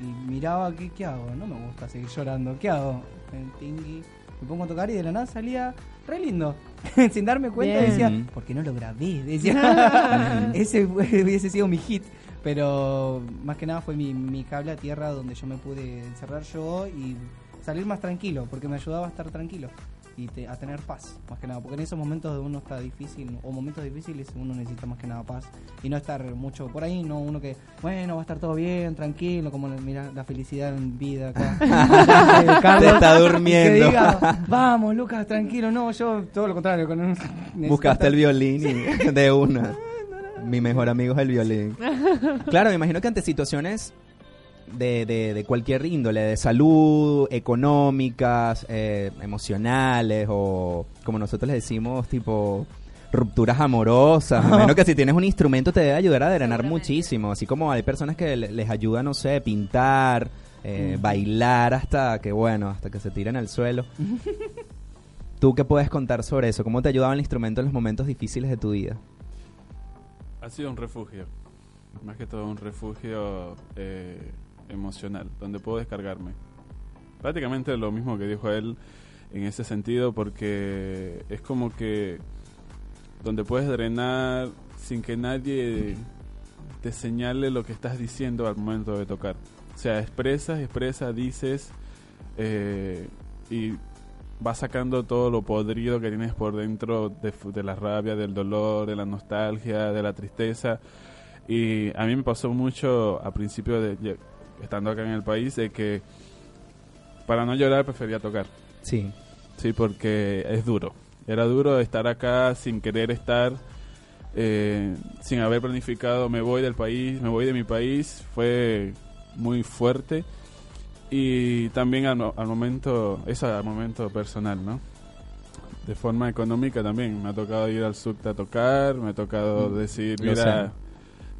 Speaker 3: y miraba, ¿qué, ¿qué hago? No me gusta seguir llorando, ¿qué hago? Me tingui, me pongo a tocar y de la nada salía re lindo. *laughs* Sin darme cuenta
Speaker 2: Bien.
Speaker 3: decía. ¿por qué no lo grabé? Decía, *laughs* *laughs* ese hubiese sido mi hit. Pero más que nada fue mi, mi cable a tierra donde yo me pude encerrar yo y salir más tranquilo, porque me ayudaba a estar tranquilo y te- a tener paz, más que nada. Porque en esos momentos de uno está difícil, o momentos difíciles, uno necesita más que nada paz y no estar mucho por ahí, no uno que, bueno, va a estar todo bien, tranquilo, como mira la felicidad en vida acá. *laughs* Eh, Carlos,
Speaker 1: Te está durmiendo.
Speaker 3: Que diga, vamos, Lucas, tranquilo, no, yo todo lo contrario. Con un,
Speaker 1: Buscaste el violín y- de una. *laughs* Mi mejor amigo es el violín. *laughs* Claro, me imagino que ante situaciones de, de, de cualquier índole, de salud, económicas, eh, emocionales o como nosotros le decimos, tipo rupturas amorosas. Me imagino que si tienes un instrumento te debe ayudar a drenar muchísimo. Así como hay personas que le- les ayuda, no sé, pintar, eh,
Speaker 3: Mm.
Speaker 1: bailar hasta que, bueno, hasta que se tiren al suelo. *laughs* ¿Tú qué puedes contar sobre eso? ¿Cómo te ayudaba el instrumento en los momentos difíciles de tu vida?
Speaker 4: Ha sido un refugio. Más que todo un refugio eh, emocional, donde puedo descargarme. Prácticamente lo mismo que dijo él en ese sentido, porque es como que donde puedes drenar sin que nadie te señale lo que estás diciendo al momento de tocar. O sea, expresas, expresas, dices eh, y vas sacando todo lo podrido que tienes por dentro de, de la rabia, del dolor, de la nostalgia, de la tristeza. Y a mí me pasó mucho a principio de estando acá en el país de que para no llorar prefería tocar.
Speaker 1: Sí.
Speaker 4: Sí, porque es duro. Era duro estar acá sin querer estar, eh, sin haber planificado, me voy del país, me voy de mi país. Fue muy fuerte. Y también al, mo- al momento, eso al momento personal, ¿no? De forma económica también. Me ha tocado ir al SUCT a tocar, me ha tocado
Speaker 3: Mm,
Speaker 4: decir,
Speaker 1: lo
Speaker 4: mira,
Speaker 1: sé.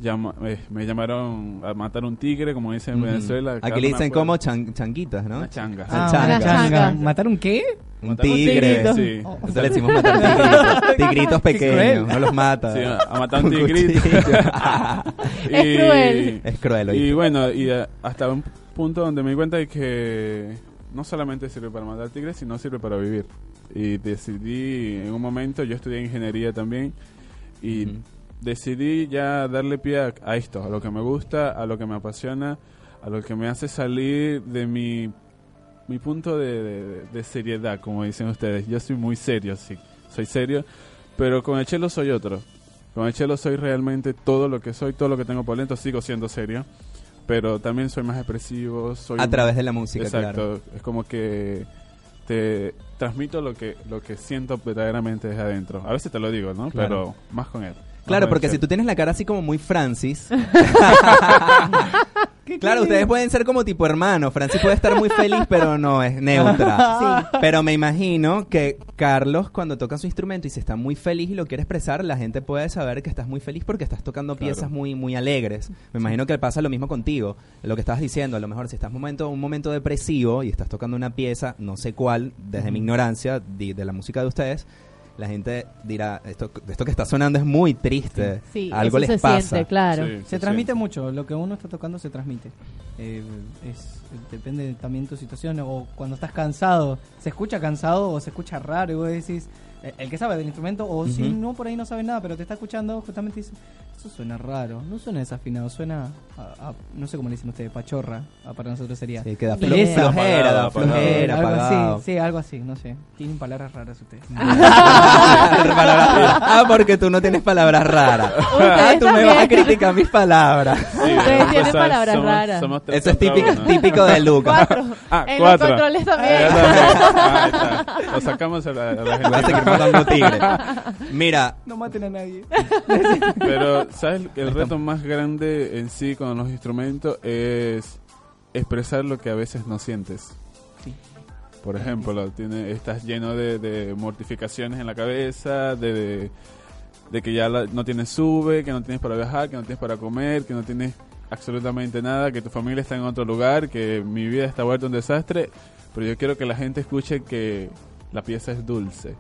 Speaker 4: llama- eh, me llamaron a matar un tigre, como dicen en
Speaker 1: Ujú.
Speaker 4: Venezuela.
Speaker 1: Aquí le dicen como chan- changuitas, ¿no?
Speaker 4: Una changa.
Speaker 3: Ah,
Speaker 1: Changa.
Speaker 3: una changa.
Speaker 2: Changa.
Speaker 3: ¿Matar un qué?
Speaker 1: Un
Speaker 4: un
Speaker 1: tigre.
Speaker 2: tigrito.
Speaker 4: Sí.
Speaker 3: Oh.
Speaker 1: Le decimos matar *laughs* tigritos. Pequeños, no los mata.
Speaker 4: Sí, a matar un tigrito.
Speaker 1: cuchillo.
Speaker 2: Es cruel. *laughs*
Speaker 1: es cruel,
Speaker 4: Y bueno, y eh, hasta un punto donde me di cuenta de que no solamente sirve para matar tigres, sino sirve para vivir. Y decidí, en un momento, yo estudié ingeniería también, y decidí ya darle pie a, a esto, a lo que me gusta, a lo que me apasiona, a lo que me hace salir de mi, mi punto de, de- de seriedad, como dicen ustedes. Yo soy muy serio, sí, soy serio, pero con el chelo soy otro. Con el chelo soy realmente todo lo que soy, todo lo que tengo por dentro, sigo siendo serio, pero también soy más expresivo, soy
Speaker 1: A través de la música,
Speaker 4: Exacto,
Speaker 1: claro.
Speaker 4: es como que te transmito lo que lo que siento verdaderamente desde adentro. A veces te lo digo, ¿no?
Speaker 1: Claro.
Speaker 4: Pero más con él.
Speaker 1: Claro, porque si tú tienes la cara así como muy Francis. *laughs* *laughs* claro, ustedes pueden ser como tipo hermano. Francis puede estar muy feliz, pero no es neutra. *laughs* Pero me imagino que Carlos, cuando toca su instrumento y se está muy feliz y lo quiere expresar, la gente puede saber que estás muy feliz porque estás tocando
Speaker 4: Claro.
Speaker 1: piezas muy, muy alegres. Me imagino que pasa lo mismo contigo. Lo que estabas diciendo, a lo mejor si estás momento, un momento depresivo y estás tocando una pieza, no sé cuál, desde mi ignorancia de, de la música de ustedes. La gente dirá, esto, esto que está sonando es muy triste.
Speaker 2: Sí,
Speaker 1: Algo
Speaker 2: eso
Speaker 1: les
Speaker 2: se
Speaker 1: pasa.
Speaker 2: siente, claro.
Speaker 4: Sí,
Speaker 3: Se
Speaker 4: sí,
Speaker 3: transmite
Speaker 4: sí.
Speaker 3: mucho, lo que uno está tocando se transmite. Eh, es, depende de también tu situación, o cuando estás cansado, se escucha cansado o se escucha raro, y vos decís, el que sabe del instrumento, o si no por ahí no sabe nada, pero te está escuchando, justamente dice, eso suena raro, no suena desafinado, suena, a, a- no sé cómo le dicen ustedes, pachorra, Ah, para nosotros sería.
Speaker 1: Sí, que da
Speaker 2: Ni
Speaker 1: flo-
Speaker 2: idea.
Speaker 1: flojera,
Speaker 4: Apagado,
Speaker 1: flojera,
Speaker 3: algo
Speaker 1: apagado.
Speaker 3: así, sí, algo así, no sé. Tienen palabras raras ustedes. *laughs*
Speaker 1: Ah, porque tú no tienes palabras raras. *laughs* Ah, tú me vas a criticar mis palabras.
Speaker 4: Sí,
Speaker 2: Ustedes tienen palabras
Speaker 4: somos-
Speaker 2: raras.
Speaker 4: somos tres
Speaker 1: Eso es típico,
Speaker 4: uno.
Speaker 1: típico de Lucas. *laughs*
Speaker 2: Cuatro.
Speaker 4: Ah,
Speaker 2: en
Speaker 4: cuatro.
Speaker 2: los controles también.
Speaker 4: Ah. Lo sacamos a la, a la
Speaker 1: a
Speaker 4: gente.
Speaker 1: Seguir matando tigres. Mira,
Speaker 3: No maten a nadie.
Speaker 4: Pero, ¿sabes? El reto más grande en sí con los instrumentos es expresar lo que a veces no sientes.
Speaker 3: Sí.
Speaker 4: Por ejemplo, tiene, estás lleno de, de mortificaciones en la cabeza, de, de, de que ya la- no tienes sube, que no tienes para viajar, que no tienes para comer, que no tienes absolutamente nada, que tu familia está en otro lugar, que mi vida está vuelta un desastre. Pero yo quiero que la gente escuche que la pieza es dulce,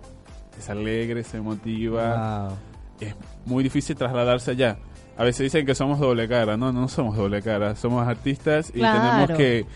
Speaker 4: es alegre, se emotiva
Speaker 1: wow.
Speaker 4: es muy difícil trasladarse allá. A veces dicen que somos doble cara, no, no somos doble cara, somos artistas y
Speaker 2: Claro.
Speaker 4: tenemos que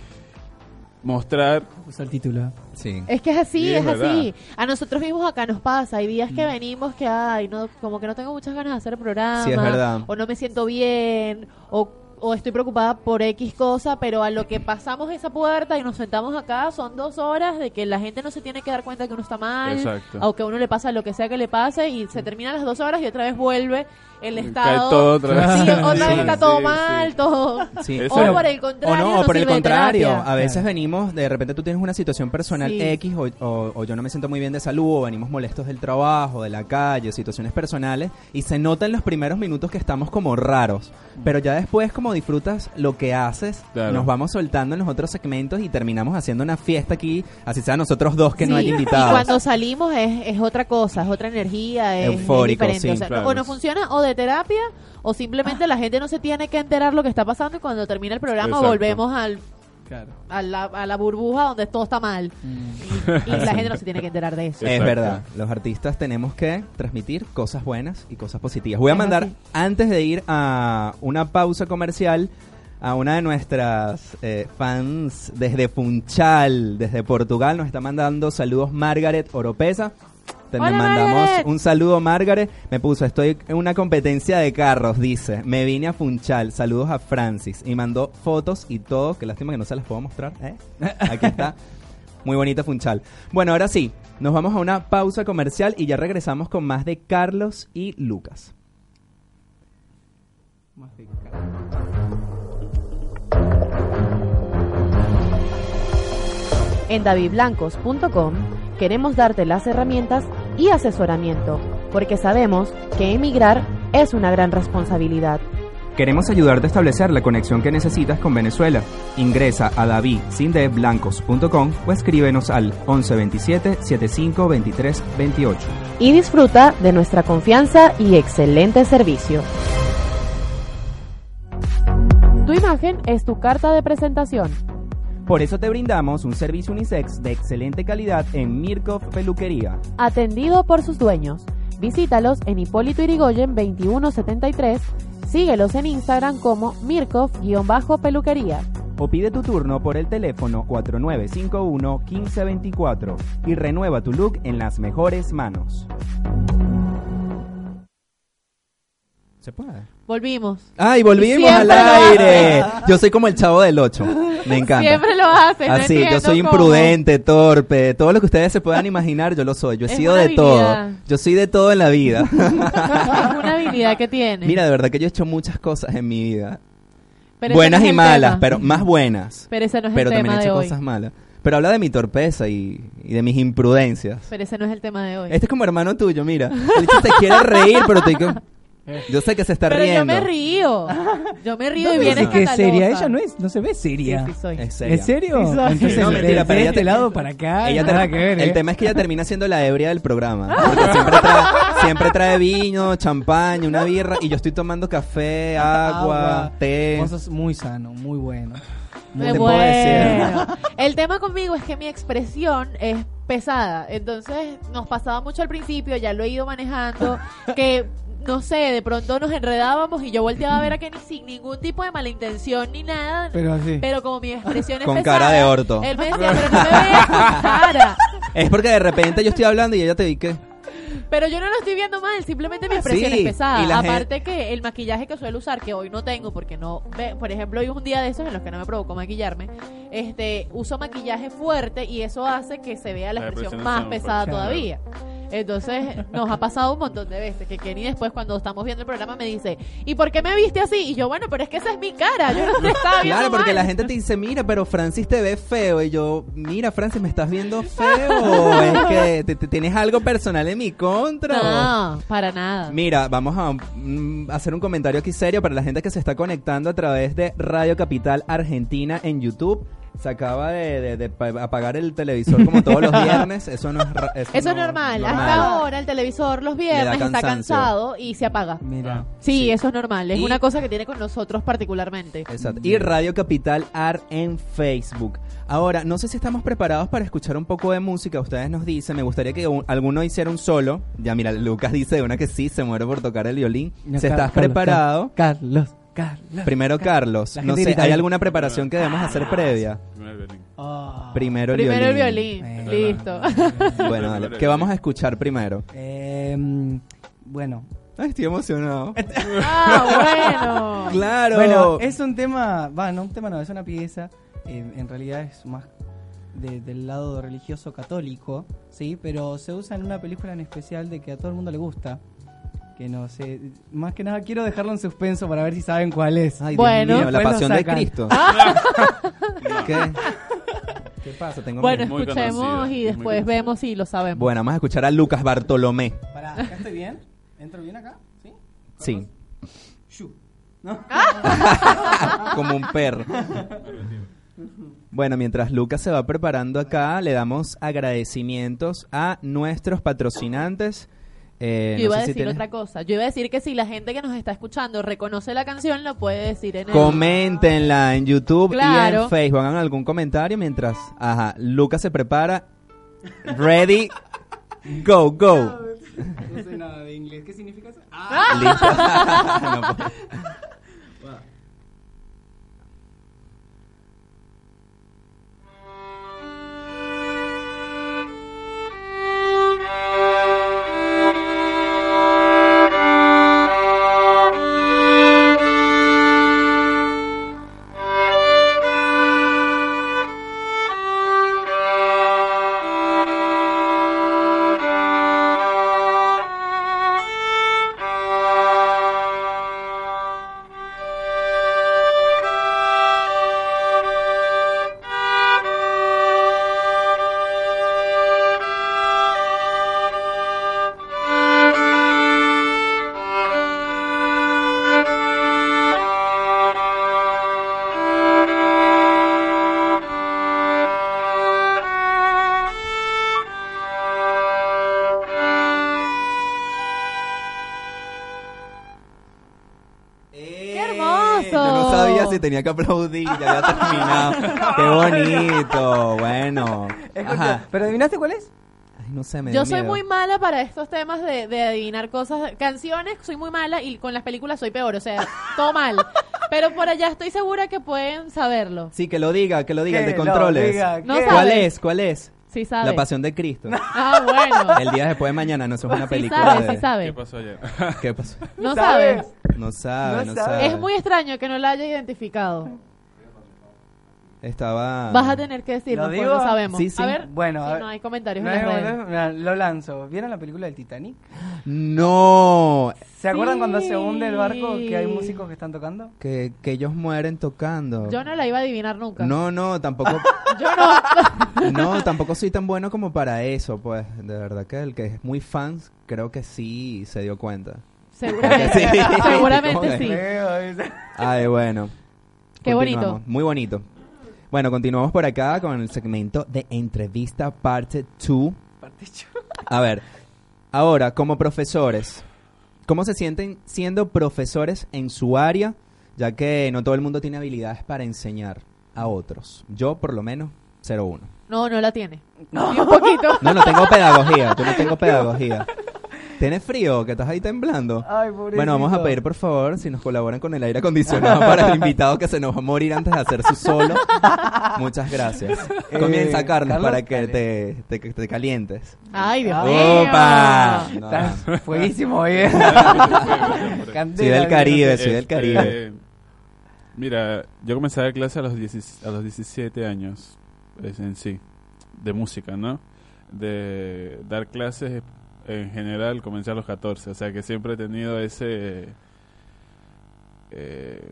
Speaker 4: mostrar
Speaker 3: Usa el título.
Speaker 1: sí.
Speaker 2: Es que es así,
Speaker 4: Sí,
Speaker 2: es, así. A nosotros mismos acá nos pasa. Hay días
Speaker 1: Mm.
Speaker 2: que venimos que, ay, no, como que no tengo muchas ganas de hacer programa.
Speaker 1: Sí, es verdad.
Speaker 2: O no me siento bien. O, o estoy preocupada por X cosa. Pero a lo que pasamos esa puerta y nos sentamos acá son dos horas de que la gente no se tiene que dar cuenta que uno está mal.
Speaker 4: Exacto.
Speaker 2: O que a uno le pasa lo que sea que le pase. Y se terminan las dos horas y otra vez vuelve el
Speaker 4: Cae
Speaker 2: estado.
Speaker 4: todo otra vez.
Speaker 2: Sí, otra vez
Speaker 4: Sí,
Speaker 2: está todo
Speaker 4: sí,
Speaker 2: mal,
Speaker 4: sí.
Speaker 2: todo. O por el
Speaker 1: O
Speaker 2: contrario.
Speaker 1: no, o
Speaker 2: nos
Speaker 1: por el contrario, a veces
Speaker 3: Claro.
Speaker 1: venimos, de repente tú tienes una situación personal
Speaker 2: Sí.
Speaker 1: X o, o- o yo no me siento muy bien de salud o venimos molestos del trabajo, de la calle, situaciones personales y se nota en los primeros minutos que estamos como raros, pero ya después como disfrutas lo que haces,
Speaker 4: Claro.
Speaker 1: nos vamos soltando en los otros segmentos y terminamos haciendo una fiesta aquí, así sea nosotros dos que no
Speaker 2: Sí,
Speaker 1: hay
Speaker 2: Y
Speaker 1: invitados.
Speaker 2: cuando salimos es, es otra cosa, es otra energía, es, es
Speaker 1: Eufórico,
Speaker 2: diferente.
Speaker 1: sí,
Speaker 2: o, sea,
Speaker 4: claro.
Speaker 2: o no funciona o de terapia o simplemente la gente no se tiene que enterar lo que está pasando y cuando termina el programa
Speaker 4: Exacto.
Speaker 2: volvemos al,
Speaker 3: Claro.
Speaker 2: a, la, a la burbuja donde todo está mal y, y la gente no se tiene que enterar de eso.
Speaker 1: Es
Speaker 4: Exacto.
Speaker 1: verdad, los artistas tenemos que transmitir cosas buenas y cosas positivas. Voy a mandar,
Speaker 2: así.
Speaker 1: antes de ir a una pausa comercial, a una de nuestras eh, fans desde Funchal, desde Portugal, nos está mandando saludos Margaret Oropesa. Te
Speaker 2: Hola,
Speaker 1: mandamos
Speaker 2: Margaret.
Speaker 1: un saludo, Margaret. Me puso, estoy en una competencia de carros, dice. Me vine a Funchal. Saludos a Francis. Y mandó fotos y todo. Qué lástima que no se las puedo mostrar. ¿eh? Aquí está. *laughs* Muy bonita Funchal. Bueno, ahora sí, nos vamos a una pausa comercial y ya regresamos con más de Carlos y Lucas.
Speaker 2: En davidblancos.com queremos darte las herramientas y asesoramiento, porque sabemos que emigrar es una gran responsabilidad.
Speaker 1: Queremos ayudarte a establecer la conexión que necesitas con Venezuela. Ingresa a davidsindeblancos.com o escríbenos al 1127 75 23 28.
Speaker 2: Y disfruta de nuestra confianza y excelente servicio. Tu imagen es tu carta de presentación.
Speaker 1: Por eso te brindamos un servicio unisex de excelente calidad en Mirkov Peluquería.
Speaker 2: Atendido por sus dueños. Visítalos en Hipólito Irigoyen 2173. Síguelos en Instagram como Mirkov-peluquería.
Speaker 1: O pide tu turno por el teléfono 4951-1524 y renueva tu look en las mejores manos. ¿Se puede?
Speaker 2: Volvimos.
Speaker 1: ¡Ay, volvimos al
Speaker 2: lo
Speaker 1: aire! Yo soy como el chavo del 8. Me encanta.
Speaker 2: Siempre lo haces. no
Speaker 1: Así, yo
Speaker 2: entiendo
Speaker 1: soy
Speaker 2: cómo.
Speaker 1: imprudente, torpe, todo lo que ustedes se puedan imaginar, yo lo soy. Yo he
Speaker 2: Es
Speaker 1: sido
Speaker 2: una
Speaker 1: de todo. Yo soy de todo en la vida. *laughs*
Speaker 2: es una habilidad que tiene.
Speaker 1: Mira, de verdad que yo he hecho muchas cosas en mi vida.
Speaker 2: Pero ese
Speaker 1: buenas
Speaker 2: no es
Speaker 1: y
Speaker 2: el
Speaker 1: malas,
Speaker 2: tema.
Speaker 1: pero más buenas.
Speaker 2: Pero ese no es
Speaker 1: pero
Speaker 2: el
Speaker 1: también
Speaker 2: tema
Speaker 1: he
Speaker 2: de
Speaker 1: hecho
Speaker 2: hoy.
Speaker 1: cosas malas. Pero habla de mi torpeza y, y de mis imprudencias.
Speaker 2: Pero ese no es el tema de hoy.
Speaker 1: Este es como hermano tuyo, mira. El bicho se quiere reír, pero te digo... Yo sé que se está
Speaker 2: Pero
Speaker 1: riendo.
Speaker 2: yo me río. Yo me río y
Speaker 3: ¿Dónde
Speaker 2: viene
Speaker 3: que seria? Ella no es, no se ve seria.
Speaker 2: Sí, sí soy.
Speaker 1: Es seria.
Speaker 3: ¿En serio?
Speaker 2: Sí, soy.
Speaker 3: Entonces,
Speaker 1: No,
Speaker 3: de-
Speaker 1: mentira,
Speaker 3: de
Speaker 1: pero ella
Speaker 3: este
Speaker 1: te-
Speaker 3: lado para acá,
Speaker 1: Ella
Speaker 3: nada
Speaker 1: te-
Speaker 3: que ver,
Speaker 1: el
Speaker 3: ¿eh?
Speaker 1: tema es que ella termina siendo la ebria del programa. Porque siempre trae, siempre trae vino, champaña, una birra y yo estoy tomando café, agua, té.
Speaker 3: Vos sos muy sano, muy bueno.
Speaker 1: ¿Qué
Speaker 2: Qué
Speaker 1: te puedo decir?
Speaker 2: bueno. El tema conmigo es que mi expresión es pesada. Entonces nos pasaba mucho al principio, ya lo he ido manejando, que no sé, de pronto nos enredábamos y yo volteaba a ver a Kenny sin ningún tipo de mala intención ni nada.
Speaker 3: Pero así.
Speaker 2: Pero como mi expresión es
Speaker 1: Con
Speaker 2: pesada,
Speaker 1: cara de orto.
Speaker 2: Él me decía, pero no me veas con cara. *laughs*
Speaker 1: Es porque de repente yo estoy hablando y ella te que...
Speaker 2: Pero yo no lo estoy viendo mal, simplemente mi expresión
Speaker 1: Sí,
Speaker 2: es pesada. Aparte que el maquillaje que suelo usar, que hoy no tengo porque no, ve- por ejemplo, hoy es un día de esos en los que no me provocó maquillarme, este, uso maquillaje fuerte y eso hace que se vea la
Speaker 4: La
Speaker 2: expresión
Speaker 4: expresión
Speaker 2: más pesada
Speaker 3: fuerte.
Speaker 2: todavía. Entonces, nos ha pasado un montón de veces que Kenny después cuando estamos viendo el programa me dice, ¿y por qué me viste así? Y yo, bueno, pero es que esa es mi cara, yo no te *laughs* estaba viendo
Speaker 1: Claro, porque
Speaker 2: mal".
Speaker 1: la gente te dice, mira, pero Francis te ve feo. Y yo, mira, Francis, ¿me estás viendo feo? *laughs* ¿Es que te- te- tienes algo personal en mi contra?
Speaker 2: No, para nada.
Speaker 1: Mira, vamos a mm, hacer un comentario aquí serio para la gente que se está conectando a través de Radio Capital Argentina en YouTube. Se acaba de, de- de pa- apagar el televisor como todos los *laughs* viernes. Eso no es
Speaker 2: Eso es
Speaker 1: no-
Speaker 2: normal. Hasta ahora el televisor los viernes está cansado y se apaga.
Speaker 3: Mira.
Speaker 2: Sí, eso es normal. Es
Speaker 1: Y-
Speaker 2: una cosa que tiene con nosotros particularmente.
Speaker 1: Exacto. Y Radio Capital Art en Facebook. Ahora, no sé si estamos preparados para escuchar un poco de música. Ustedes nos dicen, me gustaría que un- alguno hiciera un solo. Ya mira, Lucas dice de una que sí, se muere por tocar el violín.
Speaker 3: No,
Speaker 1: ¿Se
Speaker 3: Car-
Speaker 1: estás
Speaker 3: Carlos,
Speaker 1: preparado?
Speaker 3: Car- Carlos, Carlos.
Speaker 1: Primero Carlos. No sé,
Speaker 3: grita
Speaker 1: ¿hay alguna preparación que debemos hacer previa?
Speaker 4: Primer violín.
Speaker 3: Ah.
Speaker 1: Primero el
Speaker 2: Primero el
Speaker 1: violín.
Speaker 2: violín.
Speaker 3: Eh,
Speaker 2: Listo.
Speaker 1: Bueno, dale. ¿Qué vamos a escuchar primero?
Speaker 3: Eh, bueno.
Speaker 1: Ay, estoy emocionado. *laughs*
Speaker 2: ah, bueno.
Speaker 1: Claro.
Speaker 3: Bueno, es un tema, va, no un tema no, es una pieza, eh, en realidad es más de- del lado religioso católico, sí, pero se usa en una película en especial de que a todo el mundo le gusta, que no sé, más que nada quiero dejarlo en suspenso para ver si saben cuál es.
Speaker 1: Ay, Dios
Speaker 2: Bueno.
Speaker 1: mío, la pasión de. Cristo. *laughs* ¿Qué? ¿Qué pasa? Tengo
Speaker 2: Bueno,
Speaker 1: miedo.
Speaker 4: muy
Speaker 2: escuchemos
Speaker 4: conocido,
Speaker 2: y después vemos si lo sabemos.
Speaker 1: Bueno, vamos a escuchar a Lucas Bartolomé.
Speaker 3: Pará, ¿acá estoy bien? ¿Entro bien acá? ¿Sí?
Speaker 1: Sí.
Speaker 3: Shu. ¿No? *laughs*
Speaker 1: como un perro. Bueno, mientras Lucas se va preparando acá, le damos agradecimientos a nuestros patrocinantes. Eh,
Speaker 2: Yo
Speaker 1: no
Speaker 2: iba a
Speaker 1: si
Speaker 2: decir
Speaker 1: tienes-
Speaker 2: otra cosa. Yo iba a decir que si la gente que nos está escuchando reconoce la canción, la puede decir en el...
Speaker 1: Coméntenla en YouTube y en Facebook. Hagan algún comentario mientras, ajá, Lucas se prepara. Ready, go, go.
Speaker 3: No sé nada de inglés. ¿Qué significa eso?
Speaker 1: Listo. *laughs* No puedo. *laughs* tenía que aplaudir, ya había terminado. *laughs* Qué bonito, bueno. Ajá.
Speaker 3: ¿Pero adivinaste cuál es?
Speaker 1: Ay, no sé, me
Speaker 2: Yo soy
Speaker 1: miedo.
Speaker 2: muy mala para estos temas de, de adivinar cosas. Canciones, soy muy mala y con las películas soy peor. O sea, *laughs* todo mal. Pero por allá estoy segura que pueden saberlo.
Speaker 1: Sí, que lo diga, que lo diga, el de
Speaker 3: lo
Speaker 1: controles.
Speaker 3: diga,
Speaker 2: No
Speaker 3: que-
Speaker 2: sabe.
Speaker 1: ¿Cuál es? ¿Cuál es?
Speaker 2: Sí sabe.
Speaker 1: La pasión de Cristo. *laughs*
Speaker 2: Ah, bueno.
Speaker 1: El día después de mañana, no eso es una
Speaker 2: Sí
Speaker 1: película
Speaker 2: sabe,
Speaker 1: de...
Speaker 2: sí sabe.
Speaker 4: ¿Qué pasó ayer?
Speaker 1: ¿Qué pasó?
Speaker 2: No
Speaker 3: ¿Sabes?
Speaker 2: sabes.
Speaker 1: No sabe,
Speaker 3: No
Speaker 1: no,
Speaker 3: sabe.
Speaker 1: sabe.
Speaker 2: Es muy extraño que no la haya identificado.
Speaker 1: Estaba...
Speaker 2: Vas a tener que decirnos
Speaker 3: ¿Lo digo?
Speaker 2: no sabemos.
Speaker 1: Sí, sí.
Speaker 2: A ver,
Speaker 3: Bueno,
Speaker 2: si
Speaker 3: a ver.
Speaker 2: no hay comentarios
Speaker 3: No,
Speaker 2: en las redes.
Speaker 3: no, lo lanzo. ¿Vieron la película del Titanic?
Speaker 1: No,
Speaker 3: ¿Se acuerdan cuando se hunde el barco que hay músicos que están tocando?
Speaker 1: que, que ellos mueren tocando.
Speaker 2: Yo no la iba a adivinar nunca.
Speaker 1: No, no, tampoco, *laughs*
Speaker 2: Yo no. *laughs*
Speaker 1: no, tampoco soy tan bueno como para eso, pues. De verdad que el que es muy fan, creo que sí se dio cuenta.
Speaker 2: Seguramente.
Speaker 1: Sí.
Speaker 2: Seguramente *laughs*
Speaker 1: ¿Cómo
Speaker 2: sí.
Speaker 1: Ay, bueno.
Speaker 2: Qué bonito.
Speaker 1: Muy bonito. Bueno, continuamos por acá con el segmento de entrevista parte 2.
Speaker 3: Particho.
Speaker 1: A ver, ahora, como profesores, ¿cómo se sienten siendo profesores en su área? Ya que no todo el mundo tiene habilidades para enseñar a otros. Yo, por lo menos, 0-1.
Speaker 2: No, no la tiene. Ni un poquito.
Speaker 1: No, no tengo pedagogía. Yo no tengo pedagogía. *laughs* ¿Tienes frío? ¿Que estás ahí temblando?
Speaker 3: Ay, pobrecito.
Speaker 1: Bueno, vamos a pedir por favor si nos colaboran con el aire acondicionado *laughs* para el invitado que se nos va a morir antes de hacer su solo. Muchas gracias.
Speaker 3: Eh,
Speaker 1: Comienza Carlos,
Speaker 3: Carlos,
Speaker 1: para que te, te, que te calientes.
Speaker 2: Ay, Dios mío.
Speaker 1: ¡Opa! No.
Speaker 3: Fueguísimo hoy. ¿eh? *laughs*
Speaker 1: Soy del Caribe, soy del Caribe.
Speaker 4: Eh, mira, yo comencé a dar clase a los, 10 a los 17 años, en sí, de música, ¿no? De dar clases en general comencé a los 14, o sea que siempre he tenido ese... eh,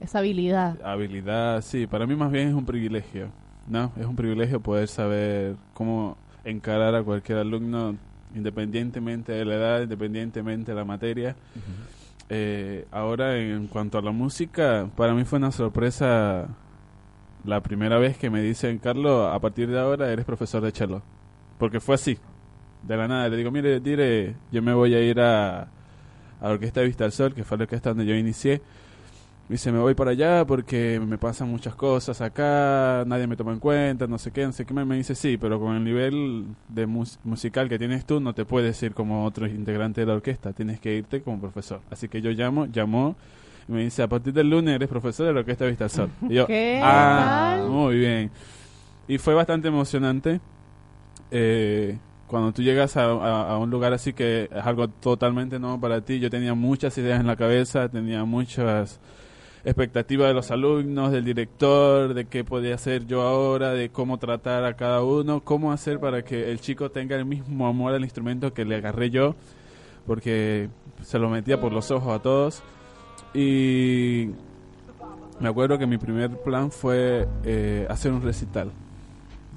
Speaker 2: Esa habilidad.
Speaker 4: habilidad, sí, para mí más bien es un privilegio, ¿no? Es un privilegio poder saber cómo encarar a cualquier alumno independientemente de la edad, independientemente de la materia. Eh, ahora, en cuanto a la música, para mí fue una sorpresa la primera vez que me dicen, Carlos, a partir de ahora eres profesor de cello. Porque fue así, de la nada. Le digo, mire, dire, yo me voy a ir a, a la Orquesta de Vista al Sol, que fue la orquesta donde yo inicié. Me dice, me voy para allá porque me pasan muchas cosas acá, nadie me toma en cuenta, no sé qué, no sé qué. Me me dice, sí, pero con el nivel de mus- musical que tienes tú, no te puedes ir como otro integrante de la orquesta, tienes que irte como profesor. Así que yo llamo, llamó, y me dice, a partir del lunes eres profesor de la Orquesta Vista al Sol. *laughs* Y yo,
Speaker 2: ¿Qué
Speaker 4: ah,
Speaker 2: tal?
Speaker 4: muy bien. Y fue bastante emocionante. eh, cuando tú llegas a, un lugar así que es algo totalmente nuevo para ti, yo tenía muchas ideas en la cabeza, tenía muchas expectativas de los alumnos, del director, de qué podía hacer yo ahora, de cómo tratar a cada uno, cómo hacer para que el chico tenga el mismo amor al instrumento que le agarré yo, porque se lo metía por los ojos a todos. Y me acuerdo que mi primer plan fue eh, hacer un recital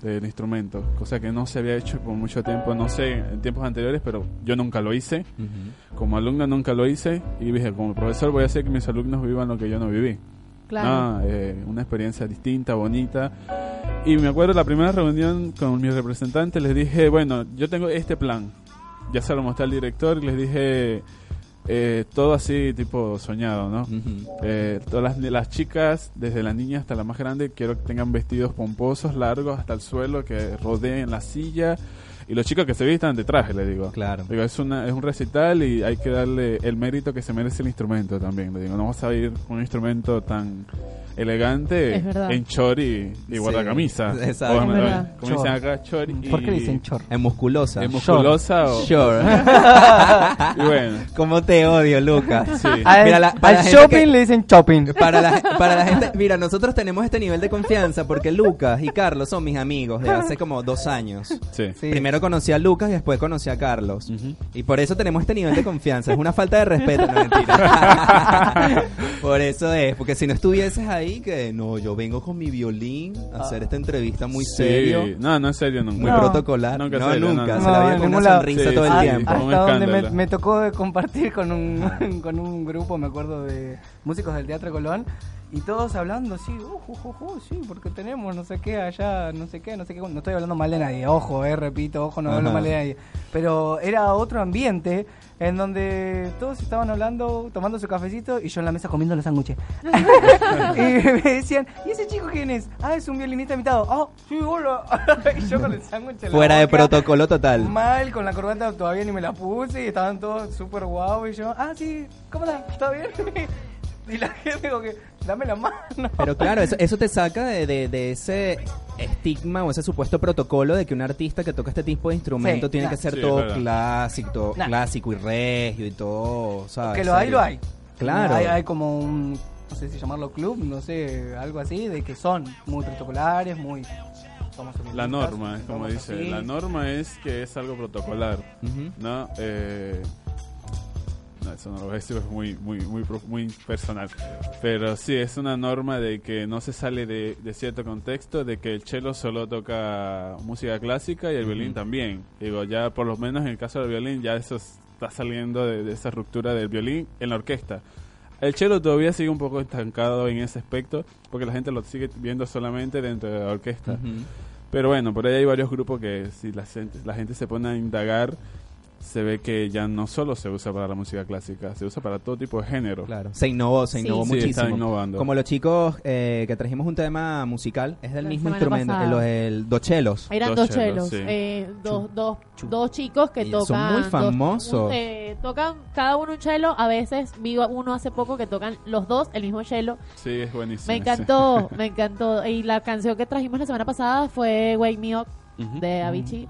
Speaker 4: del instrumento, cosa que no se había hecho por mucho tiempo, no sé, en tiempos anteriores, pero yo nunca lo hice. Como alumno nunca lo hice y dije, como profesor voy a hacer que mis alumnos vivan lo que yo no viví.
Speaker 2: Claro.
Speaker 4: Ah, eh, una experiencia distinta, bonita. Y me acuerdo la primera reunión con mi representante, les dije, bueno, yo tengo este plan. Ya se lo mostré al director y les dije, eh, todo así tipo soñado, ¿no? Eh, todas las, las chicas, desde la niña hasta la más grande, quiero que tengan vestidos pomposos, largos, hasta el suelo, que rodeen la silla. Y los chicos que se vistan de traje, le digo.
Speaker 1: Claro.
Speaker 4: Digo, es, una, es un recital y hay que darle el mérito que se merece el instrumento también. Le digo, no vamos a ir con un instrumento tan elegante en chori y
Speaker 1: Sí,
Speaker 4: guardacamisa.
Speaker 1: exacto.
Speaker 4: O,
Speaker 2: Es verdad.
Speaker 4: como dicen acá, chori.
Speaker 3: ¿Por qué dicen chor?
Speaker 1: Es musculosa.
Speaker 4: ¿Es musculosa o...?
Speaker 1: Sure. *laughs*
Speaker 4: Y bueno,
Speaker 1: ¿Cómo te odio, Lucas?
Speaker 4: sí.
Speaker 3: Al,
Speaker 1: Mira, la- para
Speaker 3: al
Speaker 1: la
Speaker 3: shopping
Speaker 1: que-
Speaker 3: le dicen shopping.
Speaker 1: Para la, para la gente, mira, nosotros tenemos este nivel de confianza porque Lucas y Carlos son mis amigos de hace como dos años.
Speaker 4: Sí.
Speaker 3: Sí.
Speaker 1: Primero conocí a Lucas y después conocí a Carlos. Y por eso tenemos este nivel de confianza. Es una falta de respeto, no mentira. *laughs* por eso es, porque si no estuvieses ahí, que no, yo vengo con mi violín a hacer esta entrevista muy
Speaker 4: Sí.
Speaker 1: serio,
Speaker 4: No, no es serio nunca.
Speaker 1: muy
Speaker 3: No.
Speaker 1: protocolar.
Speaker 4: Nunca
Speaker 1: no,
Speaker 4: serio,
Speaker 1: nunca.
Speaker 4: no,
Speaker 1: Se la veía con una sonrisa
Speaker 4: Sí,
Speaker 1: todo el
Speaker 4: sí.
Speaker 1: Tiempo.
Speaker 4: un
Speaker 3: hasta donde me, me tocó compartir con un, *laughs* con un grupo, me acuerdo de músicos del Teatro Colón, Y todos hablando así, uh, uh, uh, uh, sí, porque tenemos no sé qué allá, no sé qué, no sé qué. No estoy hablando mal de nadie, ojo, eh, repito, ojo, no hablo mal de nadie. Pero era otro ambiente en donde todos estaban hablando, tomando su cafecito y yo en la mesa comiendo los sándwiches. *laughs* y me decían, ¿y ese chico quién es? Ah, es un violinista invitado. Ah, sí, hola. *laughs* y yo con el sándwich en la
Speaker 1: Fuera de protocolo total.
Speaker 3: Mal, con la corbata todavía ni me la puse y estaban todos súper guau. Y yo, ah, sí, ¿cómo? ¿Está bien? *laughs* y la gente como que, dame la mano.
Speaker 1: Pero claro, eso, eso te saca de, de- de ese estigma o ese supuesto protocolo de que un artista que toca este tipo de instrumento
Speaker 3: Sí,
Speaker 1: tiene
Speaker 3: claro.
Speaker 1: que ser
Speaker 4: Sí,
Speaker 1: todo clásico,
Speaker 3: Nah.
Speaker 1: clásico y regio y todo, ¿sabes?
Speaker 3: que lo hay, lo hay.
Speaker 1: Claro.
Speaker 3: Hay, hay como un, no sé si llamarlo club, no sé, algo así, de que son muy protocolares, muy...
Speaker 4: La norma, es como dice.
Speaker 3: así.
Speaker 4: La norma es que es algo protocolar. ¿no? Eh, no, eso no lo voy a decir, es muy, muy, muy, muy personal. Pero sí, es una norma de que no se sale de, de cierto contexto, de que el cello solo toca música clásica y el violín también. Digo, ya por lo menos en el caso del violín, ya eso está saliendo de, de esa ruptura del violín en la orquesta. El cello todavía sigue un poco estancado en ese aspecto, porque la gente lo sigue viendo solamente dentro de la orquesta.
Speaker 1: Ujú.
Speaker 4: Pero bueno, por ahí hay varios grupos que si la gente, la gente se pone a indagar, se ve que ya no solo se usa para la música clásica, se usa para todo tipo de género.
Speaker 1: Claro, se innovó, se
Speaker 2: Sí.
Speaker 1: innovó
Speaker 4: Sí,
Speaker 1: muchísimo.
Speaker 4: está innovando.
Speaker 1: Como los chicos eh, que trajimos un tema musical, es del
Speaker 2: La
Speaker 1: mismo instrumento,
Speaker 2: pasada.
Speaker 1: el, los- el dochelos.
Speaker 2: Eran
Speaker 4: Dos
Speaker 2: dos
Speaker 4: chelos,
Speaker 2: chelos,
Speaker 4: sí.
Speaker 2: eh, dos, dos, dos chicos que
Speaker 1: Y son
Speaker 2: tocan.
Speaker 1: muy
Speaker 2: dos-
Speaker 1: famosos.
Speaker 2: un- eh, tocan cada uno un chelo. A veces vi uno hace poco que tocan los dos el mismo chelo.
Speaker 4: Sí, es buenísimo.
Speaker 2: Me encantó, *laughs* me encantó. Y la canción que trajimos la semana pasada fue Wake Me Up De Avicii.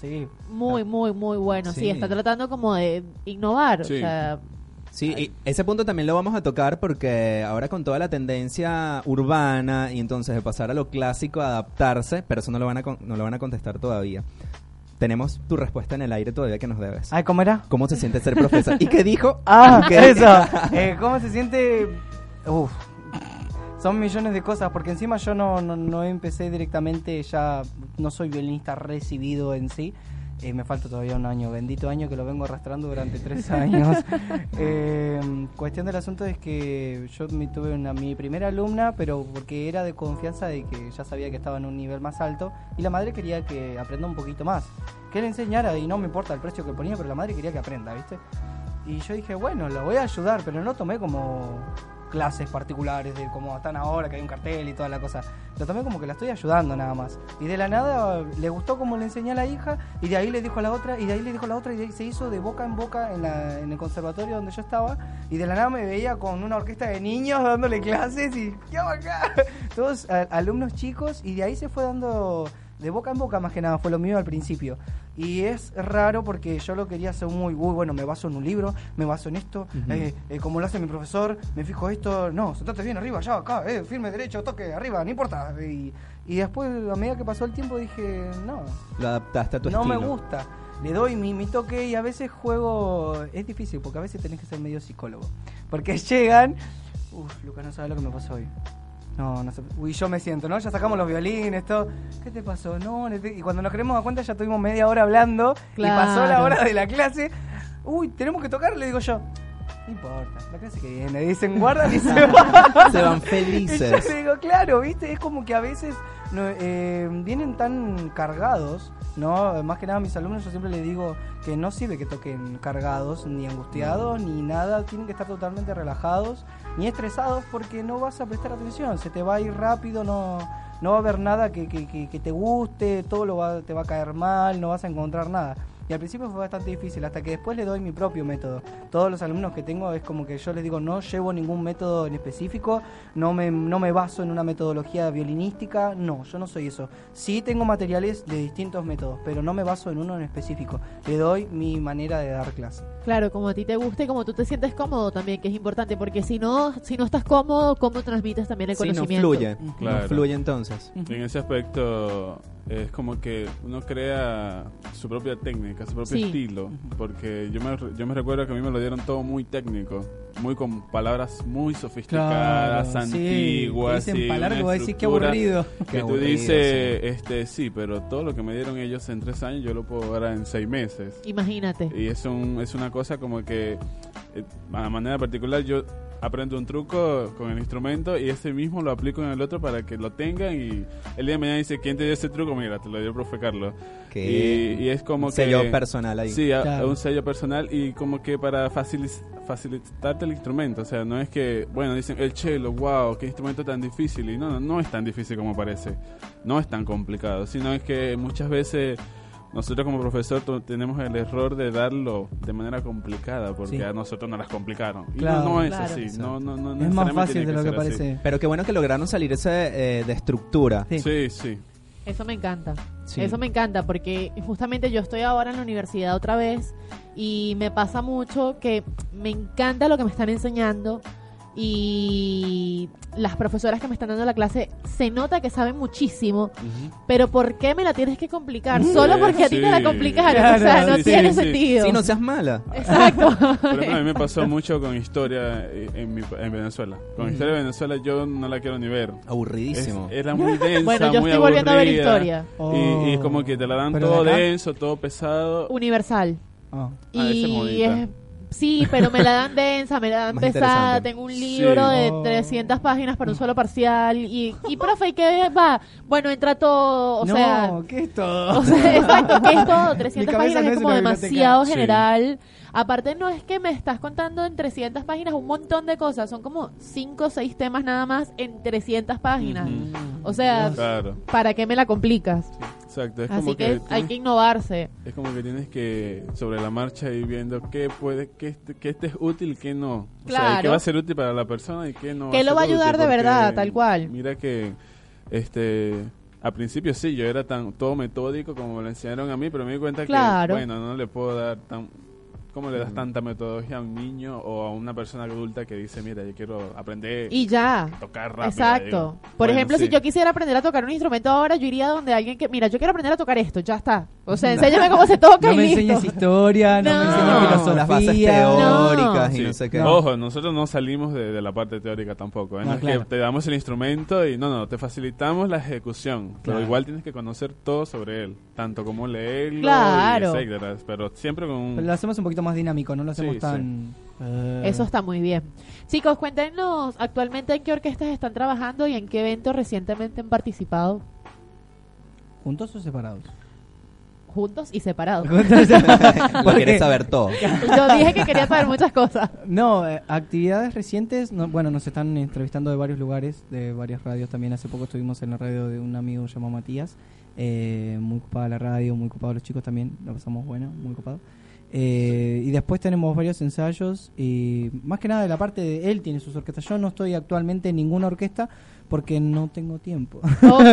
Speaker 3: Sí,
Speaker 2: Muy, muy, muy bueno. Sí,
Speaker 1: Sí.
Speaker 2: está tratando como de innovar.
Speaker 4: Sí.
Speaker 2: O sea,
Speaker 1: Sí, y ese punto también lo vamos a tocar porque ahora con toda la tendencia urbana y entonces de pasar a lo clásico, a adaptarse, pero eso no lo van a, con- no lo van a contestar todavía. Tenemos tu respuesta en el aire todavía que nos debes.
Speaker 3: Ay, ¿cómo era?
Speaker 1: ¿Cómo se siente ser profesor? ¿Y qué dijo?
Speaker 3: Ah,
Speaker 1: ¿Qué-
Speaker 3: eso. *laughs* Eh, ¿Cómo se siente? Uf. Son millones de cosas, porque encima yo no, no, no empecé directamente, ya no soy violinista recibido en sí. Eh, me falta todavía un año, bendito año que lo vengo arrastrando durante tres *laughs* años. Eh, cuestión del asunto es que yo me tuve una, mi primera alumna, pero porque era de confianza de que ya sabía que estaba en un nivel más alto, y la madre quería que aprenda un poquito más. Que le enseñara, y no me importa el precio que ponía, pero la madre quería que aprenda, ¿viste? Y yo dije, bueno, lo voy a ayudar, pero no tomé como clases particulares de como están ahora, que hay un cartel y toda la cosa. Lo tomé como que la estoy ayudando nada más. Y de la nada le gustó como le enseñé a la hija, y de ahí le dijo a la otra, y de ahí le dijo a la otra, y de ahí se hizo de boca en boca en, la- en el conservatorio donde yo estaba. Y de la nada me veía con una orquesta de niños dándole clases, y ¿qué acá? *laughs* Todos a- alumnos chicos, y de ahí se fue dando de boca en boca más que nada, fue lo mío al principio. Y es raro porque yo lo quería hacer muy, uy, bueno, me baso en un libro, me baso en esto, eh, eh, como lo hace mi profesor, me fijo esto, no, sentate bien arriba, allá, acá, eh, firme derecho, toque, arriba, no importa. Y, y después, a medida que pasó el tiempo, dije, no,
Speaker 1: Lo adaptaste a tu
Speaker 3: no me gusta. Le doy mi, mi toque y a veces juego. Es difícil porque a veces tenés que ser medio psicólogo. Porque *laughs* llegan. Uf, Lucas, no sabes lo que me pasó hoy. No, no sé. Uy, yo me siento, ¿no? Ya sacamos los violines, todo. ¿Qué te pasó? No, no te- y cuando nos queremos dar cuenta ya tuvimos media hora hablando. Y pasó la hora de la clase. Uy, tenemos que tocar, le digo yo. No importa, la clase que viene. Dicen, guardan y *laughs* se van.
Speaker 1: Se van
Speaker 3: Y yo
Speaker 1: felices.
Speaker 3: digo, claro, viste, es como que a veces no, eh, vienen tan cargados, ¿no? Más que nada a mis alumnos yo siempre les digo que no sirve que toquen cargados, ni angustiados, ni nada, tienen que estar totalmente relajados, ni estresados porque no vas a prestar atención, se te va a ir rápido, no, no va a haber nada que, que- que- que te guste, todo lo va, te va a caer mal, no vas a encontrar nada. Y al principio fue bastante difícil, hasta que después le doy mi propio método. Todos los alumnos que tengo es como que yo les digo, no llevo ningún método en específico, no me, no me baso en una metodología violinística, no, yo no soy eso. Sí tengo materiales de distintos métodos, pero no me baso en uno en específico. Le doy mi manera de dar clase.
Speaker 2: claro, como a ti te guste, como tú te sientes cómodo también, que es importante, porque si no, si no estás cómodo, ¿cómo transmites también el
Speaker 1: Sí, no
Speaker 2: conocimiento?
Speaker 1: fluye.
Speaker 4: Claro.
Speaker 1: No fluye entonces.
Speaker 4: En ese aspecto es como que uno crea su propia técnica, su propio
Speaker 2: Sí.
Speaker 4: estilo, porque yo me, yo me recuerdo que a mí me lo dieron todo muy técnico, muy con palabras muy sofisticadas,
Speaker 3: Claro, sí,
Speaker 4: antiguas,
Speaker 3: te dicen
Speaker 4: y
Speaker 3: palabras que vos decís, qué
Speaker 4: estructura
Speaker 3: aburrido.
Speaker 1: Qué
Speaker 4: Que tú
Speaker 1: aburrido,
Speaker 4: dices, este, sí, pero todo lo que me dieron ellos en tres años yo lo puedo dar en seis meses.
Speaker 2: Imagínate.
Speaker 4: Y es, un, es una cosa como que, eh, a manera particular, yo aprendo un truco con el instrumento y ese mismo lo aplico en el otro para que lo tengan y el día de mañana dice, ¿quién te dio ese truco? Mira, te lo dio el profe Carlos. Y, y es como
Speaker 1: un
Speaker 4: que...
Speaker 1: sello personal ahí.
Speaker 4: Sí, a-
Speaker 3: Claro.
Speaker 4: un sello personal y como que para facili- facilitarte el instrumento. O sea, no es que, bueno, dicen el cello, wow, qué instrumento tan difícil. Y no, no, no es tan difícil como parece. No es tan complicado, sino es que muchas veces nosotros como profesor tenemos el error de darlo de manera complicada porque
Speaker 3: Sí.
Speaker 4: a nosotros nos las complicaron. Y
Speaker 3: Claro.
Speaker 4: no, no es
Speaker 2: Claro.
Speaker 4: así. No, no, no,
Speaker 3: es más fácil de lo que
Speaker 4: así.
Speaker 3: parece.
Speaker 1: Pero qué bueno que lograron salirse eh, de estructura.
Speaker 3: Sí.
Speaker 4: Sí, sí.
Speaker 2: Eso me encanta.
Speaker 1: Sí.
Speaker 2: Eso me encanta porque justamente yo estoy ahora en la universidad otra vez y me pasa mucho que me encanta lo que me están enseñando y las profesoras que me están dando la clase se nota que saben muchísimo, pero ¿por qué me la tienes que complicar? Solo porque a ti te la complicaron,
Speaker 3: Claro,
Speaker 2: o sea, no
Speaker 4: sí,
Speaker 2: tiene sentido.
Speaker 1: Sí, no seas mala.
Speaker 2: Exacto.
Speaker 4: Por ejemplo, a mí *laughs* me pasó mucho con historia eh, en, mi- en Venezuela. Con historia de Venezuela yo no la quiero ni ver. Es-
Speaker 1: Aburridísimo.
Speaker 4: era muy densa,
Speaker 2: bueno, yo
Speaker 4: muy
Speaker 2: estoy volviendo a ver historia
Speaker 4: Y, y es como que te la dan
Speaker 3: Oh. ¿Pero
Speaker 4: todo denso, todo pesado.
Speaker 2: universal.
Speaker 3: Ah.
Speaker 4: Ah, es
Speaker 2: y
Speaker 4: bonita.
Speaker 2: es Sí, pero me la dan densa, me la dan *laughs*
Speaker 1: Más
Speaker 2: pesada. Tengo un
Speaker 4: Sí.
Speaker 2: libro de
Speaker 3: Oh.
Speaker 2: 300 páginas para un solo parcial. Y, y profe, ¿y qué va? Bueno, entra todo, o
Speaker 3: no,
Speaker 2: sea...
Speaker 3: ¿qué es todo?
Speaker 2: O sea, *laughs* exacto, ¿qué es todo?
Speaker 3: Mi
Speaker 2: 300
Speaker 3: cabeza
Speaker 2: páginas
Speaker 3: no
Speaker 2: es
Speaker 3: es
Speaker 2: como demasiado
Speaker 4: Sí.
Speaker 2: general. Aparte, no es que me estás contando en 300 páginas un montón de cosas, son como 5 o 6 temas nada más en 300 páginas. O sea,
Speaker 4: Claro,
Speaker 2: ¿para qué me la complicas?
Speaker 4: Exacto. Es
Speaker 2: Así
Speaker 4: como
Speaker 2: que,
Speaker 4: que,
Speaker 2: hay que innovarse.
Speaker 4: es como que tienes que sobre la marcha ir viendo qué puede, qué este, qué este es útil y qué no. O sea,
Speaker 2: Claro.
Speaker 4: qué va a ser útil para la persona y qué no.
Speaker 2: ¿Qué lo va a ayudar de verdad, tal cual?
Speaker 4: Mira que este al principio sí, yo era tan todo metódico como me lo enseñaron a mí, pero me di cuenta
Speaker 2: Claro.
Speaker 4: que bueno, no le puedo dar tan ¿Cómo le das tanta metodología a un niño o a una persona adulta que dice, mira, yo quiero aprender
Speaker 2: Y ya.
Speaker 4: a tocar rápido?
Speaker 2: Exacto.
Speaker 4: Digo,
Speaker 2: Por
Speaker 4: bueno,
Speaker 2: ejemplo,
Speaker 4: sí.
Speaker 2: si yo quisiera aprender a tocar un instrumento ahora, yo iría donde alguien que, mira, yo quiero aprender a tocar esto, ya está. O sea, *laughs* enséñame cómo se toca
Speaker 3: No
Speaker 2: y
Speaker 3: me
Speaker 2: listo.
Speaker 3: enseñes historia, no,
Speaker 2: No.
Speaker 3: me enseñes filosofía.
Speaker 1: las bases
Speaker 2: No.
Speaker 1: teóricas y
Speaker 4: Sí.
Speaker 1: no sé qué.
Speaker 4: Ojo, nosotros no salimos de, de la parte teórica tampoco. ¿eh?
Speaker 3: No,
Speaker 4: No es
Speaker 3: claro.
Speaker 4: que te damos el instrumento y no, no, te facilitamos la ejecución. Pero igual tienes que conocer todo sobre él, tanto como leerlo,
Speaker 2: Claro.
Speaker 4: y etcétera. Pero siempre con un...
Speaker 3: Pero lo hacemos un poquito más dinámico, no lo hacemos
Speaker 4: Sí,
Speaker 3: tan... eh,
Speaker 2: Eso está muy bien. Chicos, cuéntenos actualmente en qué orquestas están trabajando y en qué eventos recientemente han participado,
Speaker 3: ¿Juntos o separados?
Speaker 2: juntos y separados. *laughs*
Speaker 3: Juntos-
Speaker 1: Lo quieres saber todo.
Speaker 2: Yo dije que quería saber muchas cosas.
Speaker 3: No, eh, actividades recientes, no- bueno, nos están entrevistando de varios lugares, de varias radios también. Hace poco estuvimos en la radio de un amigo llamado Matías, eh, muy ocupada la radio, muy ocupados los chicos también, la pasamos bueno, muy ocupado. Eh, y después tenemos varios ensayos y más que nada de la parte de él tiene sus orquestas. Yo no estoy actualmente en ninguna orquesta porque no tengo tiempo.
Speaker 2: Ok,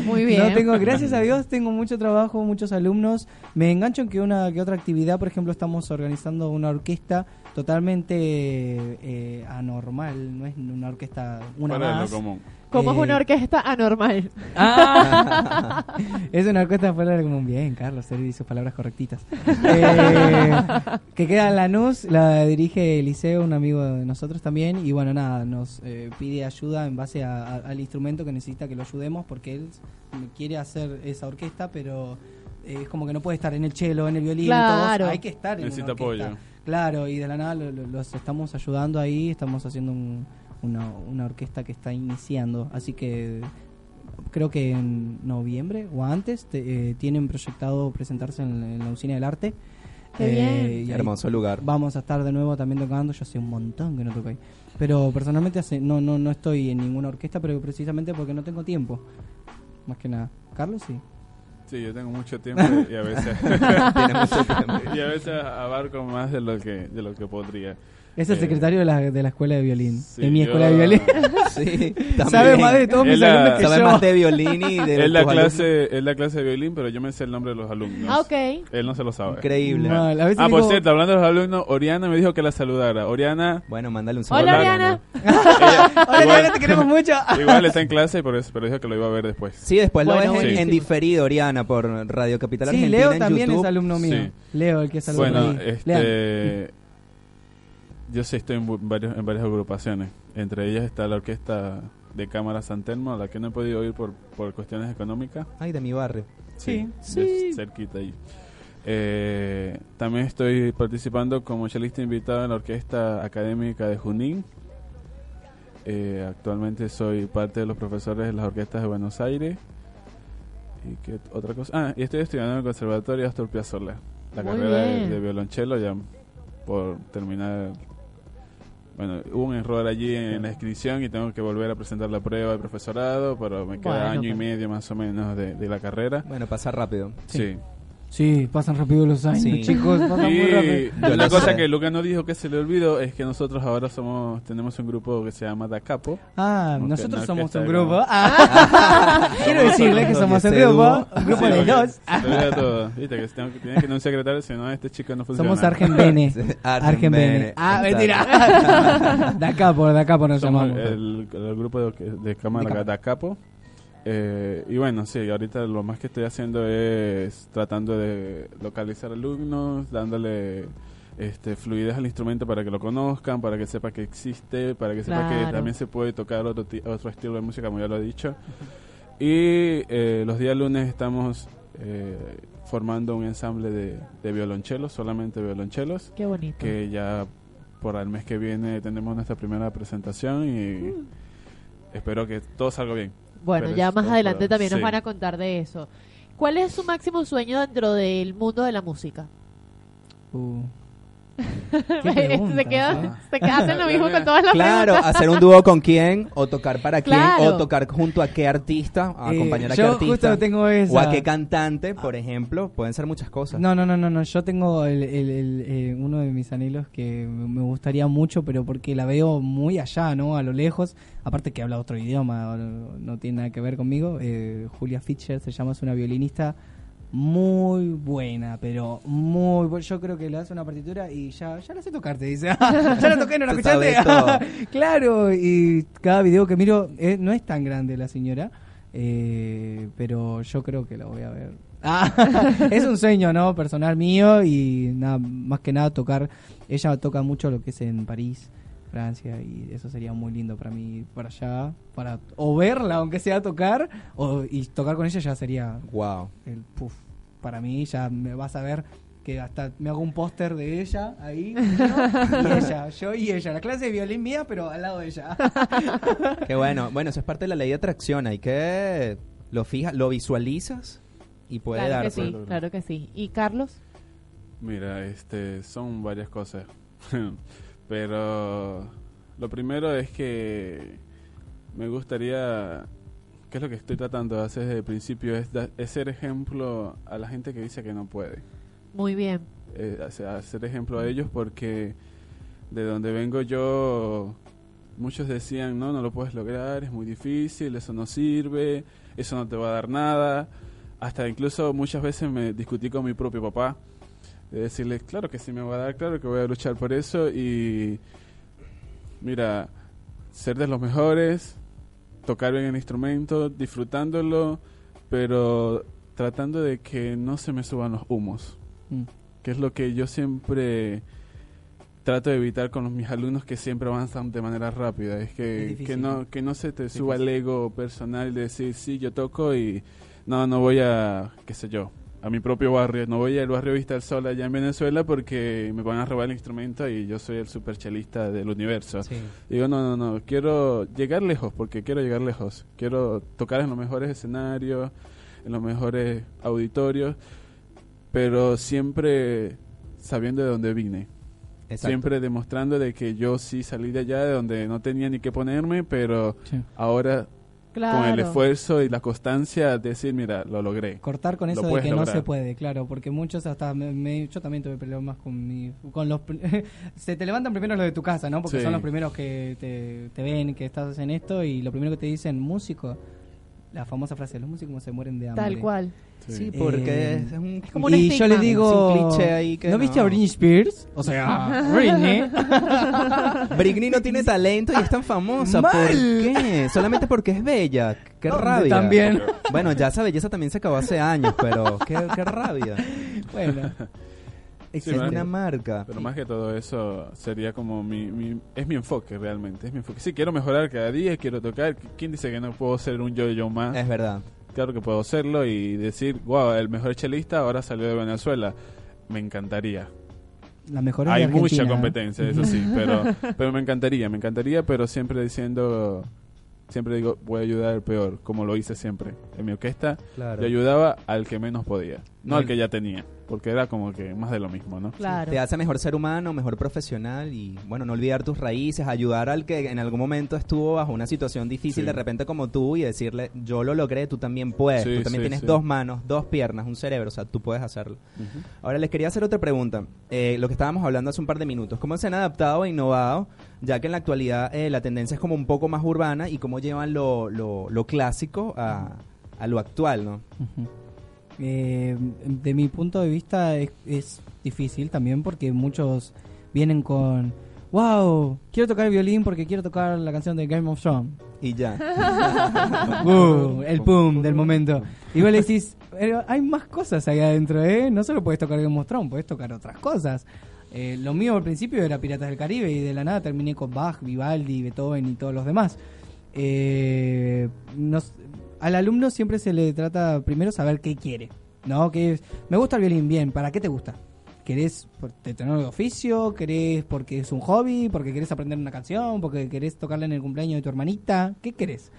Speaker 2: *laughs* muy bien.
Speaker 3: No tengo, gracias a Dios, tengo mucho trabajo, muchos alumnos. Me engancho en que una que otra actividad, por ejemplo, estamos organizando una orquesta totalmente eh, anormal, no es una orquesta una
Speaker 4: de lo
Speaker 3: más.
Speaker 4: común.
Speaker 2: Como es
Speaker 3: Eh,
Speaker 2: una orquesta anormal.
Speaker 3: Ah. *laughs* es una orquesta fuera de común. Bien, Carlos, él dice sus palabras correctitas. Eh, que queda en Lanús, la dirige Eliseo, un amigo de nosotros también. Y bueno, nada, nos eh, pide ayuda en base a- a- al instrumento que necesita que lo ayudemos porque él quiere hacer esa orquesta, pero eh, es como que no puede estar en el cello, en el violín, todos.
Speaker 2: Claro.
Speaker 3: hay que estar en
Speaker 4: Necesita
Speaker 3: una
Speaker 4: apoyo.
Speaker 3: Claro, y de la nada lo- lo- los estamos ayudando ahí, estamos haciendo un- una, una orquesta que está iniciando, así que creo que en noviembre o antes te- eh, tienen proyectado presentarse en, en la usina del arte.
Speaker 2: Qué bien.
Speaker 3: y
Speaker 1: Hermoso lugar.
Speaker 3: Vamos a estar de nuevo también tocando, yo hace un montón que no toco ahí. Pero personalmente hace, no, no, no estoy en ninguna orquesta, pero precisamente porque no tengo tiempo. Más que nada. Carlos sí.
Speaker 4: Sí, yo tengo mucho tiempo y a veces *laughs*
Speaker 1: Tiene mucho tiempo. *laughs*
Speaker 4: y a veces abarco más de lo que de lo que podría.
Speaker 3: Es el
Speaker 4: Eh,
Speaker 3: secretario de la, de la escuela de violín.
Speaker 4: Sí,
Speaker 3: de mi
Speaker 4: yo-
Speaker 3: escuela de violín. *laughs*
Speaker 1: Sí,
Speaker 3: Sabe más de todos mis
Speaker 4: la-
Speaker 3: alumnos que
Speaker 1: Sabe
Speaker 3: yo.
Speaker 1: más de violín y de *laughs*
Speaker 4: Es la clase es la clase de violín, pero yo me sé el nombre de los alumnos.
Speaker 2: Ah, ok.
Speaker 4: Él no se lo sabe.
Speaker 1: alumnos. Increíble.
Speaker 3: Veces
Speaker 4: Ah, por
Speaker 3: digo-
Speaker 4: cierto, hablando de los alumnos, Oriana me dijo que la saludara. Oriana
Speaker 1: Bueno, mándale un saludo. *laughs*
Speaker 2: Hola, Oriana.
Speaker 4: ella-
Speaker 3: Hola,
Speaker 4: igual,
Speaker 3: Oriana, te queremos mucho.
Speaker 4: igual está en clase, pero, pero dijo que lo iba a ver después.
Speaker 1: Sí, después lo
Speaker 2: Bueno,
Speaker 1: ves en, en diferido, Oriana, por Radio Capital
Speaker 3: Sí,
Speaker 1: Argentina
Speaker 3: Leo
Speaker 1: en
Speaker 3: también
Speaker 1: YouTube.
Speaker 3: es alumno mío.
Speaker 4: Sí.
Speaker 3: Leo, el que es alumno
Speaker 4: Bueno, este yo sí estoy en bu- varios en varias agrupaciones. Entre ellas está la orquesta de cámara San Telmo, a la que no he podido ir por, por cuestiones económicas.
Speaker 1: Ay, de mi barrio.
Speaker 3: Sí.
Speaker 4: de cerquita ahí. Eh, también estoy participando como chelista invitado en la orquesta académica de Junín. Eh, actualmente soy parte de los profesores de las orquestas de Buenos Aires. ¿Y qué otra cosa? Ah, y estoy estudiando en el Conservatorio Astor Piazzolla. La
Speaker 2: Muy
Speaker 4: carrera de, de violonchelo ya por terminar. Bueno, hubo un error allí en la inscripción y tengo que volver a presentar la prueba del profesorado, pero me queda
Speaker 2: Bueno,
Speaker 4: año y medio más o menos de, de la carrera.
Speaker 1: Bueno, pasa rápido.
Speaker 4: Sí.
Speaker 3: Sí, pasan rápido los años,
Speaker 1: Sí.
Speaker 3: chicos, pasan muy rápido.
Speaker 1: Lo
Speaker 4: cosa
Speaker 1: sé.
Speaker 4: que Luca no dijo que se le olvidó es que nosotros ahora somos tenemos un grupo que se llama Da Capo.
Speaker 3: Ah, nosotros
Speaker 4: no,
Speaker 3: somos un grupo. Ah. *laughs* *laughs* Quiero decirle que somos un grupo, un grupo
Speaker 4: Sí,
Speaker 3: de dos.
Speaker 4: se olvida todo. Viste que tengo que- tiene que tener un secretario, si no este chico no funciona.
Speaker 3: Somos Argenbene. *laughs*
Speaker 1: Sí,
Speaker 3: Argenbene. Ah, mentira. por, de acá por nos
Speaker 4: Somos
Speaker 3: llamamos.
Speaker 4: el, el grupo de, de cámara
Speaker 3: De cámara.
Speaker 4: Da Capo. Eh, y bueno, sí, ahorita lo más que estoy haciendo es tratando de localizar alumnos, dándole este, fluidez al instrumento para que lo conozcan, para que sepa que existe, para que sepa que también se puede tocar otro, otro estilo de música, como ya lo he dicho. Y eh, los días lunes estamos eh, formando un ensamble de, de violonchelos, solamente violonchelos,
Speaker 2: Qué bonito.
Speaker 4: que ya por el mes que viene tenemos nuestra primera presentación y
Speaker 2: Mm.
Speaker 4: espero que todo salga bien.
Speaker 2: Bueno,
Speaker 4: Pero
Speaker 2: ya más adelante
Speaker 4: para-
Speaker 2: también nos
Speaker 4: sí.
Speaker 2: van a contar de eso. ¿Cuál es su máximo sueño dentro del mundo de la música?
Speaker 3: Uh. *laughs*
Speaker 2: Se queda, se queda hacen lo mismo con todas las
Speaker 1: Claro,
Speaker 2: preguntas.
Speaker 1: hacer un dúo con quién, o tocar para quién,
Speaker 2: Claro.
Speaker 1: o tocar junto a qué artista, a
Speaker 3: Eh,
Speaker 1: acompañar a qué
Speaker 3: yo
Speaker 1: artista,
Speaker 3: justo tengo esa.
Speaker 1: o a qué cantante, por ejemplo, pueden ser muchas cosas.
Speaker 3: No, no, no, no, no. Yo tengo el, el- el, eh, uno de mis anhelos que me me gustaría mucho, pero porque la veo muy allá, ¿no? A lo lejos. Aparte que habla otro idioma, no, no tiene nada que ver conmigo. Eh, Julia Fischer se llama, es una violinista muy buena, pero muy buena. Yo creo que le hace una partitura y ya, ya la sé tocar, te dice. *laughs* ya la toqué, no la escuchaste. *laughs* claro, y cada video que miro eh, no es tan grande la señora, eh, pero yo creo que la voy a ver. Ah, *laughs* es un sueño, ¿no? Personal mío y nada, más que nada tocar. Ella toca mucho lo que es en París, Francia, y eso sería muy lindo para mí, para allá, para o verla, aunque sea tocar, o, y tocar con ella ya sería
Speaker 1: Wow.
Speaker 3: el puff. Para mí ya me vas a ver que hasta me hago un póster de ella ahí, yo y *laughs* ella, yo y ella. La clase de violín mía, pero al lado de ella. *laughs*
Speaker 1: Qué bueno. Bueno, eso es parte de la ley de atracción. Hay que lo fijas, lo visualizas y puede
Speaker 2: Claro
Speaker 1: dar.
Speaker 2: que sí, claro que sí. ¿Y Carlos?
Speaker 4: Mira, este, son varias cosas. *laughs* Pero lo primero es que me gustaría, que es lo que estoy tratando de hacer desde el principio, es, da- es ser ejemplo a la gente que dice que no puede.
Speaker 2: Muy bien.
Speaker 4: Eh, hacer, hacer ejemplo a ellos porque de donde vengo yo, muchos decían, no, no lo puedes lograr, es muy difícil, eso no sirve, eso no te va a dar nada. Hasta incluso muchas veces me discutí con mi propio papá, de decirle, claro que sí me va a dar, claro que voy a luchar por eso y mira, ser de los mejores, tocar bien el instrumento, disfrutándolo, pero tratando de que no se me suban los humos
Speaker 3: Mm.
Speaker 4: que es lo que yo siempre trato de evitar con los- mis alumnos que siempre avanzan de manera rápida. Es que, que, no, que no se te suba el ego personal de decir, sí, yo toco y no, no voy a, qué sé yo, a mi propio barrio. No voy al barrio Vista del Sol allá en Venezuela porque me van a robar el instrumento y yo soy el super chelista del universo.
Speaker 1: Sí.
Speaker 4: Digo, no, no, no, quiero llegar lejos porque quiero llegar lejos. Quiero tocar en los mejores escenarios, en los mejores auditorios, pero siempre sabiendo de dónde vine.
Speaker 1: Exacto.
Speaker 4: Siempre demostrando de que yo sí salí de allá, de donde no tenía ni qué ponerme, pero
Speaker 3: Sí.
Speaker 4: ahora
Speaker 2: Claro.
Speaker 4: con el esfuerzo y la constancia decir, mira, lo logré.
Speaker 3: Cortar con
Speaker 4: Lo
Speaker 3: eso de
Speaker 4: puedes
Speaker 3: que no
Speaker 4: lograr.
Speaker 3: se puede, claro, porque muchos hasta me, me- yo también tuve problemas con mi con los *laughs* se te levantan primero los de tu casa, ¿no? Porque
Speaker 4: Sí.
Speaker 3: son los primeros que te, te ven que estás en esto y lo primero que te dicen músico, la famosa frase, los músicos se mueren de hambre.
Speaker 2: Tal cual.
Speaker 1: Sí, porque
Speaker 3: Eh,
Speaker 1: es un...
Speaker 2: como un
Speaker 3: y yo le
Speaker 2: estigma.
Speaker 3: digo,
Speaker 1: Es un cliché ahí que
Speaker 3: ¿no,
Speaker 1: no.
Speaker 3: viste a Britney Spears? O sea, *laughs* Britney.
Speaker 1: Britney no tiene talento y es tan famosa. ¿Por
Speaker 3: Mal.
Speaker 1: qué? Solamente porque es bella. Qué
Speaker 3: Hombre,
Speaker 1: rabia.
Speaker 3: también.
Speaker 1: Bueno, ya esa belleza también se acabó hace años, pero qué, qué rabia.
Speaker 3: bueno.
Speaker 1: Es una marca.
Speaker 4: Pero más que todo eso sería como mi, mi- es mi enfoque realmente, es mi enfoque. Sí, quiero mejorar cada día, quiero tocar. ¿Quién dice que no puedo ser un yo-yo más?
Speaker 1: Es verdad.
Speaker 4: Claro que puedo serlo y decir, wow, el mejor chelista ahora salió de Venezuela. Me encantaría.
Speaker 3: la mejor
Speaker 4: Hay mucha
Speaker 3: Argentina.
Speaker 4: competencia, eso sí, *laughs* pero, pero me encantaría, me encantaría, pero siempre diciendo, siempre digo, voy a ayudar al peor, como lo hice siempre. En mi orquesta
Speaker 1: Claro.
Speaker 4: yo ayudaba al que menos podía, no al que ya tenía, porque era como que más de lo mismo, ¿no?
Speaker 2: Claro.
Speaker 1: Te hace mejor ser humano, mejor profesional y, bueno, no olvidar tus raíces, ayudar al que en algún momento estuvo bajo una situación difícil
Speaker 4: Sí.
Speaker 1: de repente como tú y decirle, yo lo logré, tú también puedes,
Speaker 4: Sí,
Speaker 1: tú también
Speaker 4: sí,
Speaker 1: tienes
Speaker 4: sí.
Speaker 1: dos manos, dos piernas, un cerebro, o sea, tú puedes hacerlo. Ahora les quería hacer otra pregunta, eh, lo que estábamos hablando hace un par de minutos, ¿cómo se han adaptado e innovado, ya que en la actualidad eh, la tendencia es como un poco más urbana y cómo llevan lo, lo, lo clásico a, a lo actual, ¿no?
Speaker 3: Ujú. Eh, de mi punto de vista es, es difícil también porque muchos vienen con wow, quiero tocar el violín porque quiero tocar la canción de Game of Thrones.
Speaker 1: Y ya. *laughs*
Speaker 3: Uh, el pum del momento. Y vos le decís, "Pero hay más cosas ahí adentro, ¿eh? No solo puedes tocar Game of Thrones, puedes tocar otras cosas. Eh, lo mío al principio era Piratas del Caribe y de la nada terminé con Bach, Vivaldi, Beethoven y todos los demás. Eh, nos- al alumno siempre se le trata primero saber qué quiere, ¿no? Que me gusta el violín, bien, ¿para qué te gusta? ¿Querés tener de oficio? ¿Querés porque es un hobby? ¿Porque querés aprender una canción? ¿Porque querés tocarla en el cumpleaños de tu hermanita? ¿Qué querés?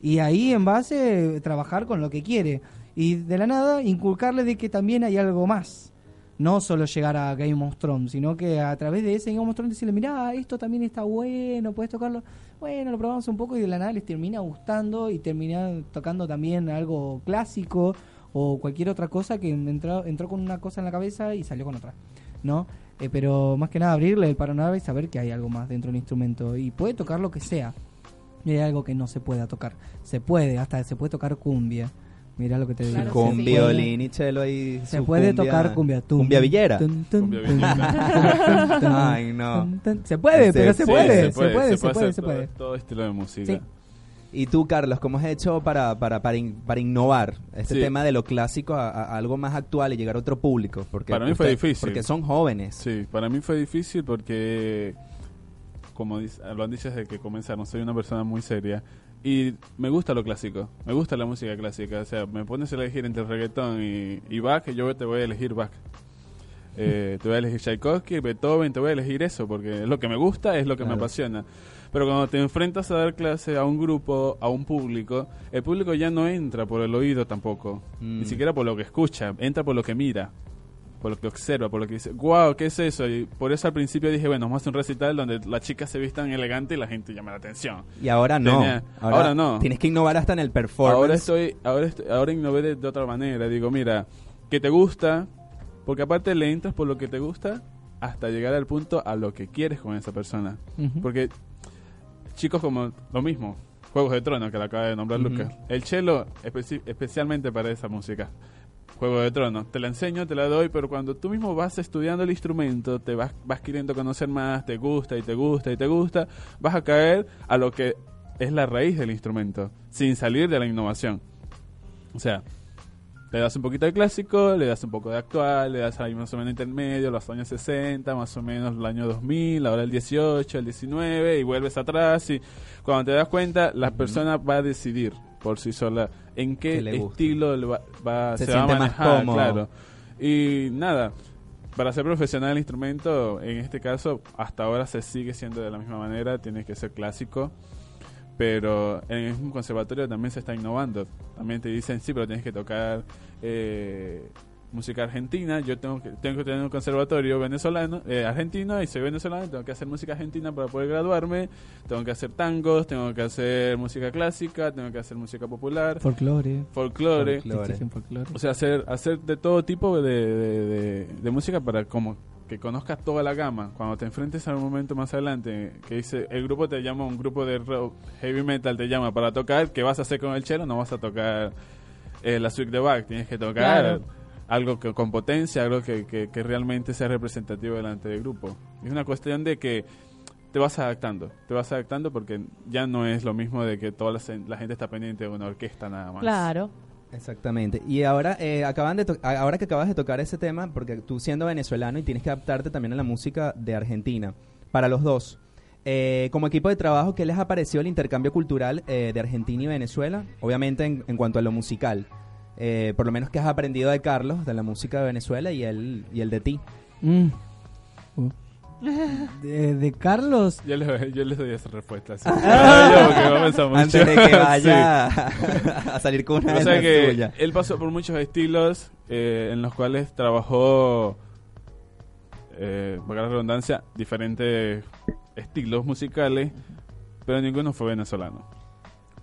Speaker 3: Y ahí en base trabajar con lo que quiere. Y de la nada inculcarle de que también hay algo más. No solo llegar a Game of Thrones, sino que a través de ese Game of Thrones decirle, mirá, esto también está bueno, puedes tocarlo. Bueno, lo probamos un poco y de la nada les termina gustando y termina tocando también algo clásico o cualquier otra cosa que entró, entró con una cosa en la cabeza y salió con otra. ¿No? Eh, pero más que nada abrirle el panorama y saber que hay algo más dentro del instrumento. Y puede tocar lo que sea. Y hay algo que no se pueda tocar. Se puede, hasta se puede tocar cumbia. Mira lo que te digo.
Speaker 2: Claro
Speaker 1: con
Speaker 2: sí.
Speaker 1: violín y chelo ahí.
Speaker 3: Se puede
Speaker 1: cumbia-
Speaker 3: tocar cumbia. Tum,
Speaker 1: Cumbia villera.
Speaker 3: tum, tum,
Speaker 4: Cumbia *laughs*
Speaker 3: tum,
Speaker 4: villera.
Speaker 1: Ay, no.
Speaker 3: tum, tum. Se puede,
Speaker 1: Sí,
Speaker 3: pero se,
Speaker 1: sí,
Speaker 3: puede, se,
Speaker 4: se
Speaker 3: puede, se puede, se
Speaker 4: todo-
Speaker 3: puede.
Speaker 4: Todo, estilo de música.
Speaker 3: Sí.
Speaker 1: Y tú, Carlos, ¿cómo has hecho para, para, para, in- para innovar este
Speaker 4: Sí.
Speaker 1: tema de lo clásico a, a algo más actual y llegar a otro público? Porque
Speaker 4: Para mí fue difícil.
Speaker 1: Porque son jóvenes.
Speaker 4: Sí, para mí fue difícil porque, como dice- lo han dicho desde que comenzaron, soy una persona muy seria y me gusta lo clásico, me gusta la música clásica. O sea, me pones a elegir entre reggaetón y, y Bach, y yo te voy a elegir Bach. Eh, te voy a elegir Tchaikovsky, Beethoven, te voy a elegir eso porque es lo que me gusta, es lo que me apasiona. Pero cuando te enfrentas a dar clase a un grupo, a un público, el público ya no entra por el oído tampoco,
Speaker 1: Mm.
Speaker 4: ni siquiera por lo que escucha, entra por lo que mira por lo que observa, por lo que dice, wow, ¿qué es eso? Y por eso al principio dije, bueno, vamos a hacer un recital donde las chicas se vistan elegante y la gente llama la atención.
Speaker 1: Y ahora no.
Speaker 4: Tenía- ahora no.
Speaker 1: Tienes que innovar hasta en el performance.
Speaker 4: Ahora estoy, ahora estoy, ahora innové de, de otra manera. Digo, mira, que te gusta, porque aparte le entras por lo que te gusta hasta llegar al punto a lo que quieres con esa persona. Porque chicos como lo mismo, Juegos de Tronos que la acaba de nombrar. Lucas. El cello especi- especialmente para esa música. Juego de Tronos, te la enseño, te la doy, pero cuando tú mismo vas estudiando el instrumento, te vas, vas queriendo conocer más, te gusta y te gusta y te gusta, vas a caer a lo que es la raíz del instrumento, sin salir de la innovación. O sea, le das un poquito de clásico, le das un poco de actual, le das ahí más o menos intermedio, los años 60, más o menos el año 2000, ahora el 18, el 19, y vuelves atrás y cuando te das cuenta, la persona va a decidir por sí sola en qué estilo va, va-
Speaker 1: Se
Speaker 4: se, va a manejar, claro. Y nada, para ser profesional el instrumento, en este caso, hasta ahora se sigue siendo de la misma manera, tiene que ser clásico. Pero en un conservatorio también se está innovando. También te dicen, sí, pero tienes que tocar eh, música argentina. Yo tengo que, tengo que tener un conservatorio venezolano, eh, argentino, y soy venezolano, tengo que hacer música argentina para poder graduarme. Tengo que hacer tangos, tengo que hacer música clásica, tengo que hacer música popular,
Speaker 3: Folclore.
Speaker 4: folclore. O sea, hacer, hacer de todo tipo de, de, de- de música para como que conozcas toda la gama. Cuando te enfrentes a un momento más adelante, que dice, el grupo te llama, un grupo de rock, heavy metal te llama para tocar, ¿qué vas a hacer con el chelo? No vas a tocar eh, la suite de Bach, tienes que tocar
Speaker 2: Claro.
Speaker 4: Algo que, con potencia, algo que, que, que realmente sea representativo delante del grupo. Es una cuestión de que te vas adaptando, te vas adaptando porque ya no es lo mismo de que toda la, la gente está pendiente de una orquesta nada más.
Speaker 2: Claro.
Speaker 1: Exactamente. Y ahora, eh, acaban de ahora que acabas de tocar ese tema, porque tú siendo venezolano y tienes que adaptarte también a la música de Argentina, para los dos, eh, como equipo de trabajo, ¿qué les ha parecido el intercambio cultural eh, de Argentina y Venezuela? Obviamente en, en cuanto a lo musical. Eh, por lo menos que has aprendido de Carlos, de la música de Venezuela y él, y el de ti.
Speaker 3: Mm. De, de Carlos.
Speaker 4: Yo les, yo les doy esa respuesta. *laughs* Yo.
Speaker 1: Antes de que
Speaker 4: Sí.
Speaker 1: vaya *laughs* a salir con una
Speaker 4: O sea que él pasó por muchos estilos eh, en los cuales trabajó, eh, para la redundancia, diferentes estilos musicales, pero ninguno fue venezolano.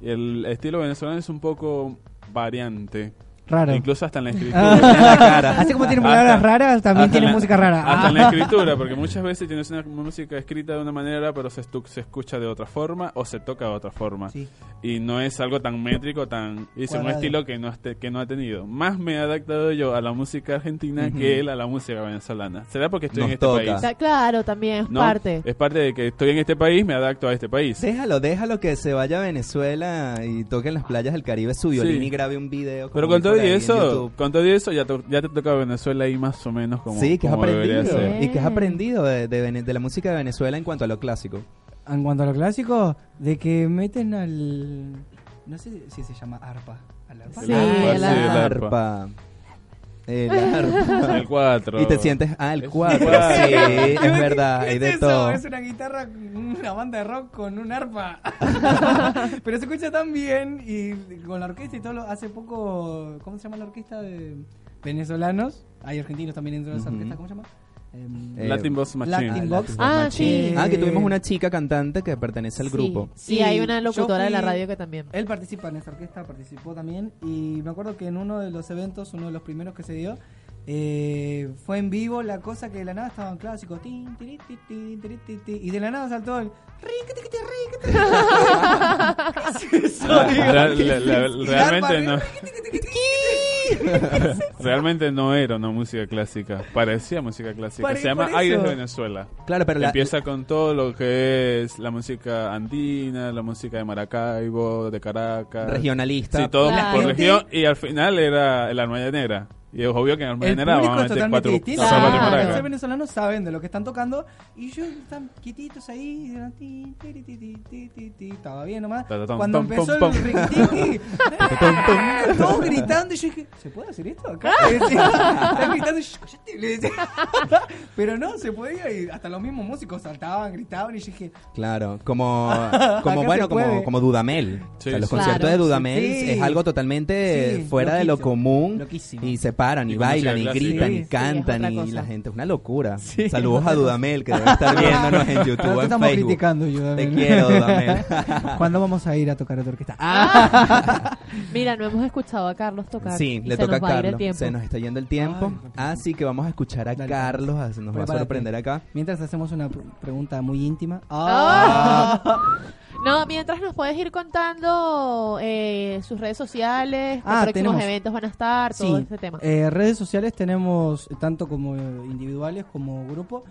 Speaker 4: Y el estilo venezolano es un poco variante,
Speaker 3: Raro.
Speaker 4: incluso hasta en la
Speaker 3: Ah.
Speaker 4: escritura.
Speaker 3: Así como tiene palabras
Speaker 4: Hasta-
Speaker 3: raras, también tiene
Speaker 4: en la-
Speaker 3: música rara.
Speaker 4: Hasta en
Speaker 3: Ah.
Speaker 4: la escritura, porque muchas *laughs* veces tienes una música escrita de una manera, pero se, estu- se escucha de otra forma o se toca de otra forma.
Speaker 3: Sí.
Speaker 4: Y no es algo tan métrico, tan... Es un estilo que no, este- que no ha tenido. Más me he adaptado yo a la música argentina
Speaker 1: Ujú.
Speaker 4: que él a la música venezolana. ¿Será porque estoy
Speaker 1: Nos
Speaker 4: en este
Speaker 1: toca.
Speaker 4: país?
Speaker 2: Ta- Claro, también es
Speaker 4: ¿no?
Speaker 2: parte.
Speaker 4: Es parte de que estoy en este país, me adapto a este país.
Speaker 1: Déjalo, déjalo que se vaya a Venezuela y toque en las playas del Caribe su violín
Speaker 4: Sí.
Speaker 1: y grabe un video.
Speaker 4: Pero con todo
Speaker 1: por
Speaker 4: y eso, con todo y eso ya, to- ya te toca Venezuela ahí más o menos como,
Speaker 1: sí, que has
Speaker 4: como
Speaker 1: aprendido.
Speaker 4: ser.
Speaker 1: Y que has aprendido de, de de la música de Venezuela en cuanto a lo clásico.
Speaker 3: En cuanto a lo clásico, de que meten al. No sé si se llama arpa. ¿Al arpa?
Speaker 2: Sí,
Speaker 4: Ah,
Speaker 2: el
Speaker 4: sí,
Speaker 2: arpa.
Speaker 4: el arpa.
Speaker 1: El arpa.
Speaker 4: El 4.
Speaker 1: Y te sientes, ah, el
Speaker 4: Es
Speaker 1: 4.
Speaker 4: igual.
Speaker 1: Sí, es verdad,
Speaker 3: ¿Qué
Speaker 1: hay
Speaker 3: es
Speaker 1: de
Speaker 3: eso?
Speaker 1: todo.
Speaker 3: Es una guitarra, una banda de rock con un arpa. *laughs* Pero se escucha tan bien y con la orquesta y todo. lo- hace poco, ¿cómo se llama la orquesta de venezolanos? Hay argentinos también dentro de esa orquesta, ¿cómo se llama?
Speaker 1: Eh,
Speaker 4: Latin Box Machine.
Speaker 3: Latin
Speaker 1: Ah,
Speaker 3: Box.
Speaker 2: Ah, sí.
Speaker 1: Ah, que tuvimos una chica cantante que pertenece al
Speaker 2: Sí,
Speaker 1: grupo.
Speaker 2: Sí,
Speaker 3: Sí,
Speaker 2: hay una locutora de la radio que también.
Speaker 3: Él participa en esa orquesta, participó también. Y me acuerdo que en uno de los eventos, uno de los primeros que se dio, eh, fue en vivo la cosa que de la nada estaban clásicos. tin, tiri, tiri, y de la nada saltó el.
Speaker 4: La- la- la- la- realmente no. Realmente no era una música clásica, parecía música clásica.
Speaker 3: Pare-
Speaker 4: Se llama Aires de. Venezuela.
Speaker 1: Claro, pero la,
Speaker 4: Empieza con todo lo que es la música andina, la música de Maracaibo, de Caracas.
Speaker 1: regionalista.
Speaker 4: Sí, todo
Speaker 2: Claro.
Speaker 4: por región. Y al final era el Armada Negra. Y es obvio que en
Speaker 3: público
Speaker 4: vamos a
Speaker 3: es
Speaker 4: meter
Speaker 3: totalmente
Speaker 4: cuatro,
Speaker 3: distinto.
Speaker 4: cuatro
Speaker 2: Claro.
Speaker 4: maracas.
Speaker 3: Los venezolanos saben de lo que están tocando y ellos están quietitos ahí. Estaba bien nomás. Cuando empezó el
Speaker 4: pom.
Speaker 3: riquitiqui, *laughs* todos gritando y yo dije, ¿se puede hacer esto acá? *laughs* Están gritando y le decía. *laughs* Pero no, se podía y hasta los mismos músicos saltaban, gritaban y yo dije,
Speaker 1: Claro, como, como bueno, como, como Dudamel.
Speaker 4: Sí,
Speaker 1: o sea, los conciertos
Speaker 2: Claro.
Speaker 1: de Dudamel
Speaker 3: Sí.
Speaker 1: es algo totalmente
Speaker 3: Sí,
Speaker 1: fuera de lo
Speaker 3: loquísimo.
Speaker 1: común.
Speaker 3: Loquísimo.
Speaker 1: Y se paran y,
Speaker 4: Y
Speaker 1: bailan y gritan y
Speaker 3: Sí, sí,
Speaker 1: cantan
Speaker 2: es
Speaker 1: y la gente es una locura.
Speaker 3: Sí,
Speaker 1: Saludos a Dudamel que debe estar *laughs* viéndonos en
Speaker 3: "No
Speaker 1: YouTube
Speaker 3: te
Speaker 1: o en
Speaker 3: estamos
Speaker 1: Facebook.
Speaker 3: criticando, yo.
Speaker 1: Te quiero, Dudamel. *laughs*
Speaker 3: ¿Cuándo vamos a ir a tocar a tu orquesta? *laughs*
Speaker 2: Mira, no hemos escuchado a Carlos tocar.
Speaker 1: Sí,
Speaker 2: y
Speaker 1: le
Speaker 2: se
Speaker 1: toca a
Speaker 2: nos va a ir el
Speaker 1: Carlos. Se nos está yendo el tiempo.
Speaker 3: Ay,
Speaker 1: Así que vamos a escuchar a
Speaker 3: Dale,
Speaker 1: Carlos. Nos va a
Speaker 3: Prepárate.
Speaker 1: sorprender acá.
Speaker 3: Mientras hacemos una pr- pregunta muy íntima.
Speaker 2: Ah. No, mientras nos puedes ir contando eh, sus redes sociales, qué
Speaker 3: Ah,
Speaker 2: próximos
Speaker 3: tenemos-
Speaker 2: eventos van a estar, todo
Speaker 3: Sí,
Speaker 2: ese tema.
Speaker 3: eh, redes sociales tenemos tanto como individuales como grupo.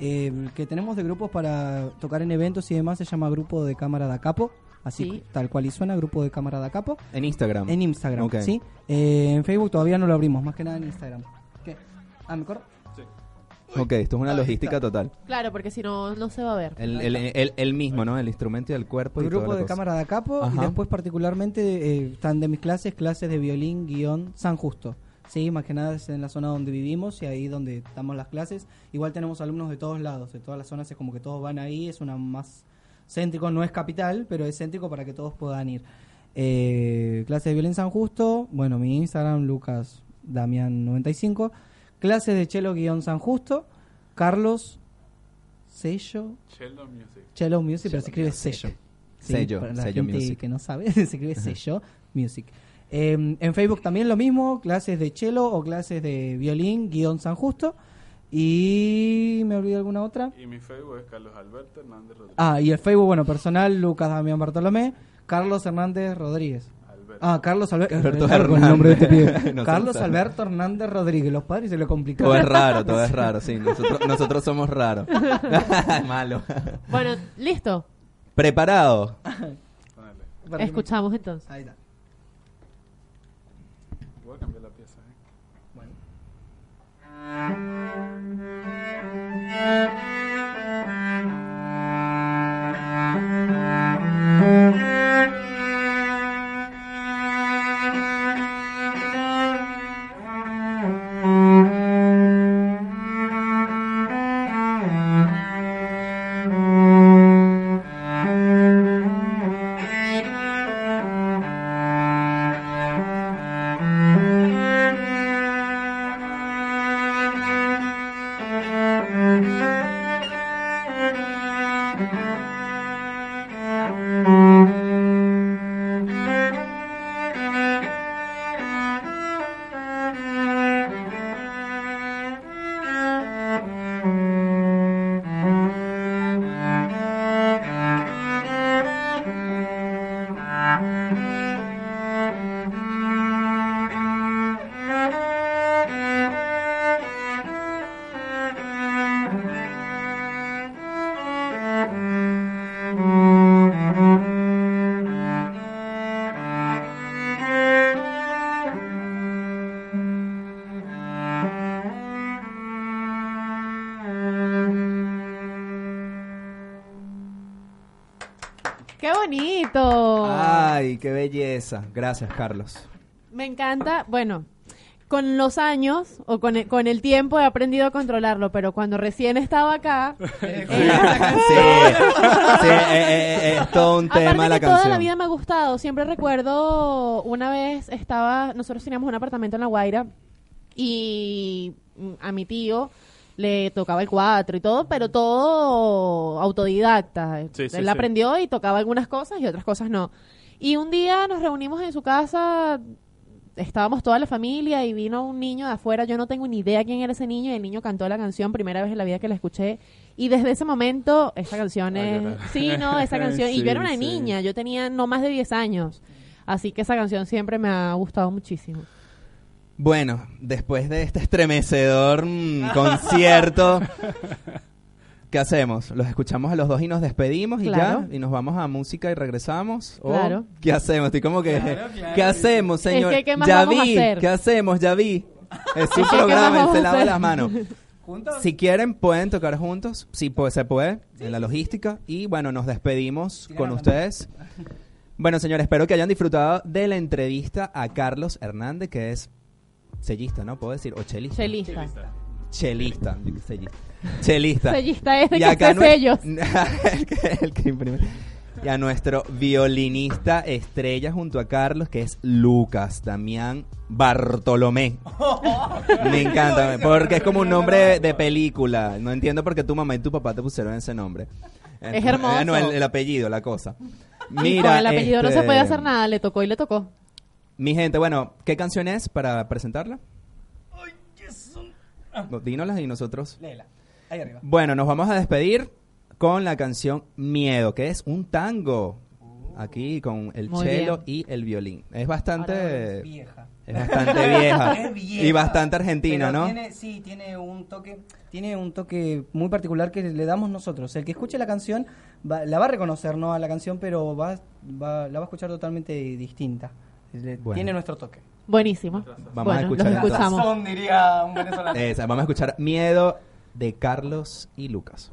Speaker 3: Eh, que tenemos de grupos para tocar en eventos y demás se llama Grupo de Cámara da Capo. Así
Speaker 2: Sí.
Speaker 3: tal cual y suena, Grupo de Cámara da Capo.
Speaker 1: En Instagram.
Speaker 3: En Instagram,
Speaker 1: Ok.
Speaker 3: ¿sí? Eh, en Facebook todavía no lo abrimos, más que nada en Instagram. ¿Qué? Ah, ¿me corro?
Speaker 1: Ok, esto es una logística total.
Speaker 2: Claro, porque si no, no se va a ver.
Speaker 1: El, el, el, el mismo, ¿no? El instrumento y el cuerpo. y
Speaker 3: grupo
Speaker 1: toda la
Speaker 3: de
Speaker 1: cosa.
Speaker 3: cámara de capo y
Speaker 1: Ajá.
Speaker 3: después particularmente eh, están de mis clases, clases de violín, guion, San Justo. Sí, más que nada es en la zona donde vivimos y ahí donde damos las clases. Igual tenemos alumnos de todos lados, de todas las zonas, es como que todos van ahí, es una más céntrico, no es capital, pero es céntrico para que todos puedan ir. Eh, clase de violín San Justo, bueno, mi Instagram, Lucas Damián95. Clases de chelo guion San Justo, Carlos Sello,
Speaker 4: Cello Music.
Speaker 3: Cello Music, pero se escribe sello. Sí,
Speaker 1: Sello,
Speaker 3: para la
Speaker 1: sello
Speaker 3: gente
Speaker 1: music.
Speaker 3: que no sabe, *laughs* se escribe sello Music. Eh, en Facebook también lo mismo, clases de cello o clases de violín, guion San Justo. Y me olvidé alguna otra.
Speaker 4: Y mi Facebook es Carlos Alberto Hernández Rodríguez.
Speaker 3: Ah, y el Facebook, bueno, personal, Lucas Damián Bartolomé, Carlos Hernández Rodríguez. Ah, Carlos Alberto.
Speaker 1: Alberto
Speaker 3: es largo el nombre de este
Speaker 1: Hernández.
Speaker 3: pibe. *laughs*
Speaker 1: No
Speaker 3: Carlos. Alberto Hernández Rodríguez. Los padres se le
Speaker 1: Todo
Speaker 3: complicaron.
Speaker 1: es raro, todo es raro, sí. Nosotros, nosotros somos raros. *laughs* Malo.
Speaker 2: Bueno, listo.
Speaker 1: Preparado.
Speaker 2: Escuchamos entonces.
Speaker 3: Ahí está.
Speaker 4: Voy a cambiar la pieza. ¿eh?
Speaker 3: Bueno. *laughs*
Speaker 2: qué
Speaker 1: belleza. Gracias, Carlos.
Speaker 2: Me encanta, bueno, con los años o con el, con el tiempo he aprendido a controlarlo, pero cuando recién estaba acá, *laughs*
Speaker 3: Eh,
Speaker 1: Sí, sí, eh, eh, eh, es todo un
Speaker 2: Aparte
Speaker 1: tema la
Speaker 2: que toda
Speaker 1: canción.
Speaker 2: la vida me ha gustado. Siempre recuerdo una vez estaba, nosotros teníamos un apartamento en La Guaira y mm, a mi tío le tocaba el cuatro y todo, pero todo autodidacta.
Speaker 4: Sí, sí,
Speaker 2: Él
Speaker 4: sí.
Speaker 2: aprendió y tocaba algunas cosas y otras cosas no. Y un día nos reunimos en su casa, estábamos toda la familia y vino un niño de afuera, yo no tengo ni idea quién era ese niño y el niño cantó la canción, primera vez en la vida que la escuché. Y desde ese momento esa canción es... Sí, no, esa *laughs* canción, y yo era una
Speaker 4: sí.
Speaker 2: niña, yo tenía no más de 10 años, así que esa canción siempre me ha gustado muchísimo.
Speaker 1: Bueno, después de este estremecedor mm, concierto, *laughs* ¿qué hacemos? ¿Los escuchamos a los dos y nos despedimos y
Speaker 2: Claro.
Speaker 1: ya? ¿Y nos vamos a música y regresamos? ¿O
Speaker 2: Claro.
Speaker 1: ¿Qué hacemos? Estoy como que...
Speaker 3: Claro, claro.
Speaker 1: ¿Qué hacemos, señor?
Speaker 2: que, ¿qué más
Speaker 1: ya
Speaker 2: vamos a
Speaker 1: vi,
Speaker 2: hacer?
Speaker 1: ¿qué hacemos? Ya vi. *laughs* Es
Speaker 2: ¿qué
Speaker 1: programa, se
Speaker 2: a
Speaker 1: lava las manos.
Speaker 3: ¿Juntos?
Speaker 1: Si quieren, pueden tocar juntos. Sí, pues se puede, en la logística. Y bueno, nos despedimos
Speaker 3: Sí,
Speaker 1: con ustedes. Bueno, señores, espero que hayan disfrutado de la entrevista a Carlos Hernández, que es sellista, ¿no? ¿Puedo decir? ¿O chelista?
Speaker 2: Chelista.
Speaker 1: Chelista. Sellista. Chelista.
Speaker 2: Sellista es de
Speaker 1: Y
Speaker 2: que
Speaker 1: acá
Speaker 2: sellos. *laughs*
Speaker 1: el, que, el que imprime. Y a nuestro violinista estrella junto a Carlos, que es Lucas Damián Bartolomé. *laughs* Me encanta, porque es como un nombre de película. No entiendo por qué tu mamá y tu papá te pusieron ese nombre.
Speaker 2: Es hermoso.
Speaker 1: Eh, no, el, el apellido, la cosa.
Speaker 2: Con
Speaker 1: Mira,
Speaker 2: el apellido no
Speaker 1: este,
Speaker 2: se puede hacer nada, le tocó y le tocó.
Speaker 1: Mi gente, bueno, ¿qué canción es para presentarla? No, Dínolas y nosotros.
Speaker 3: Léela. Ahí arriba.
Speaker 1: Bueno, nos vamos a despedir con la canción Miedo, que es un tango. Aquí con el
Speaker 2: Muy
Speaker 1: cello
Speaker 2: bien.
Speaker 1: y el violín. Es bastante
Speaker 3: Vieja.
Speaker 1: es bastante vieja *laughs*
Speaker 3: Es vieja.
Speaker 1: y bastante argentina,
Speaker 3: Pero
Speaker 1: ¿no?
Speaker 3: Tiene, sí, tiene un toque, tiene un toque muy particular que le damos nosotros. El que escuche la canción va- la va a reconocer, no a la canción, pero va, va- la va a escuchar totalmente distinta. Le-
Speaker 1: Bueno.
Speaker 3: Tiene nuestro toque.
Speaker 2: Buenísimo.
Speaker 1: Vamos a
Speaker 2: bueno,
Speaker 1: escuchar
Speaker 2: los escuchamos.
Speaker 3: Razón, diría un venezolano.
Speaker 1: Esa, vamos a escuchar Miedo de Carlos y Lucas.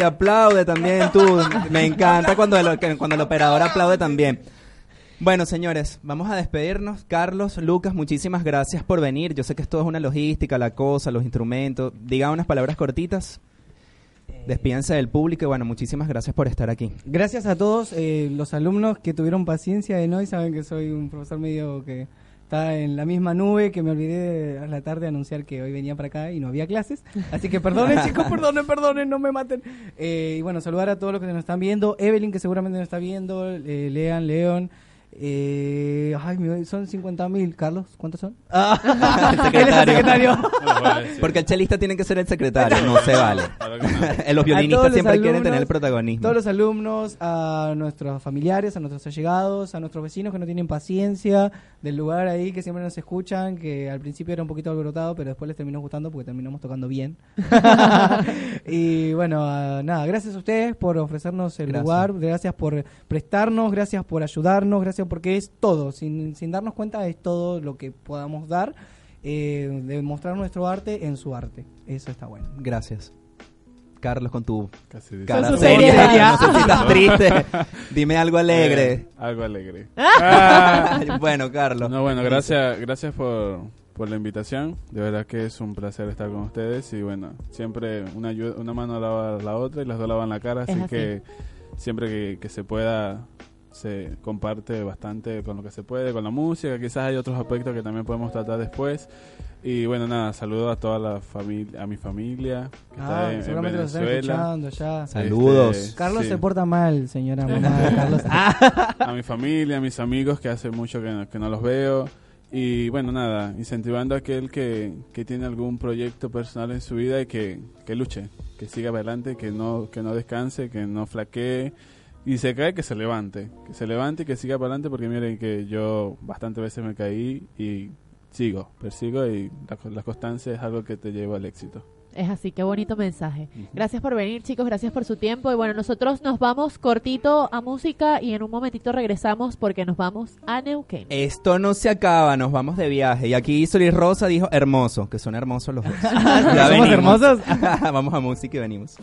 Speaker 1: Y aplaude también tú. Me encanta cuando el, cuando el operador aplaude también. Bueno, señores, vamos a despedirnos. Carlos, Lucas, muchísimas gracias por venir. Yo sé que esto es una logística, la cosa, los instrumentos. Diga unas palabras cortitas. Despídense del público y bueno, muchísimas gracias por estar aquí.
Speaker 3: Gracias a todos eh, los alumnos que tuvieron paciencia de no y saben que soy un profesor medio que está en la misma nube, que me olvidé a la tarde anunciar que hoy venía para acá y no había clases. Así que perdonen *laughs* chicos, perdonen, perdonen, no me maten. Eh, y bueno, saludar a todos los que nos están viendo. Evelyn, que seguramente nos está viendo. eh, Lean, León. Eh, ay, son 50 mil. Carlos, ¿cuántos son? Ah, *laughs*
Speaker 1: El secretario. *laughs*
Speaker 4: No.
Speaker 1: Porque el chelista tiene que ser el secretario, no se vale. *laughs*
Speaker 4: No.
Speaker 1: los violinistas
Speaker 3: los
Speaker 1: siempre quieren tener el protagonismo.
Speaker 3: Todos los alumnos, a nuestros familiares, a nuestros allegados, a nuestros vecinos que no tienen paciencia del lugar ahí, que siempre nos escuchan, que al principio era un poquito alborotado, pero después les terminó gustando porque terminamos tocando bien. y bueno, nada, gracias a ustedes por ofrecernos el
Speaker 1: Gracias.
Speaker 3: lugar, gracias por prestarnos, gracias por ayudarnos, gracias porque es todo, sin, sin darnos cuenta es todo lo que podamos dar, eh, de mostrar nuestro arte en su arte. Eso está bueno.
Speaker 1: Gracias. Carlos, con tu
Speaker 4: Casi
Speaker 1: cara
Speaker 2: su
Speaker 1: seria. No sé si estás triste. *laughs* Dime algo alegre.
Speaker 4: Eh, algo alegre. *laughs* Ah.
Speaker 1: bueno, Carlos.
Speaker 4: No, bueno, gracias, gracias por, por la invitación. De verdad que es un placer estar con ustedes y bueno, siempre una, ayu- una mano lava la otra y las dos lavan la cara, así,
Speaker 2: así.
Speaker 4: que siempre que, que se pueda se comparte bastante con lo que se puede, con la música, quizás hay otros aspectos que también podemos tratar después. Y bueno, nada, saludo a toda la familia, a mi familia que
Speaker 3: Ah,
Speaker 4: está en, en Venezuela.
Speaker 3: ya.
Speaker 1: Saludos.
Speaker 4: Este,
Speaker 3: Carlos
Speaker 4: sí.
Speaker 3: se porta mal, señora mamá. Carlos. *laughs* Ah,
Speaker 4: a mi familia, a mis amigos que hace mucho que no, que no los veo. Y bueno, nada, incentivando a aquel que, que tiene algún proyecto personal en su vida y que, que luche, que siga adelante, que no, que no descanse, que no flaquee. Y se cae, que se levante, que se levante y que siga para adelante porque miren que yo bastantes veces me caí y sigo, persigo y la, la constancia es algo que te lleva al éxito.
Speaker 2: Es así, qué bonito mensaje. Gracias por venir, chicos, gracias por su tiempo. Y bueno, nosotros nos vamos cortito a música y en un momentito regresamos porque nos vamos a Neuquén.
Speaker 1: Esto no se acaba, nos vamos de viaje. Y aquí Solís Rosa dijo hermoso, que son hermosos los dos. *laughs* Ya
Speaker 3: ¿Somos
Speaker 1: venimos.
Speaker 3: hermosos? *laughs*
Speaker 1: vamos a música y venimos.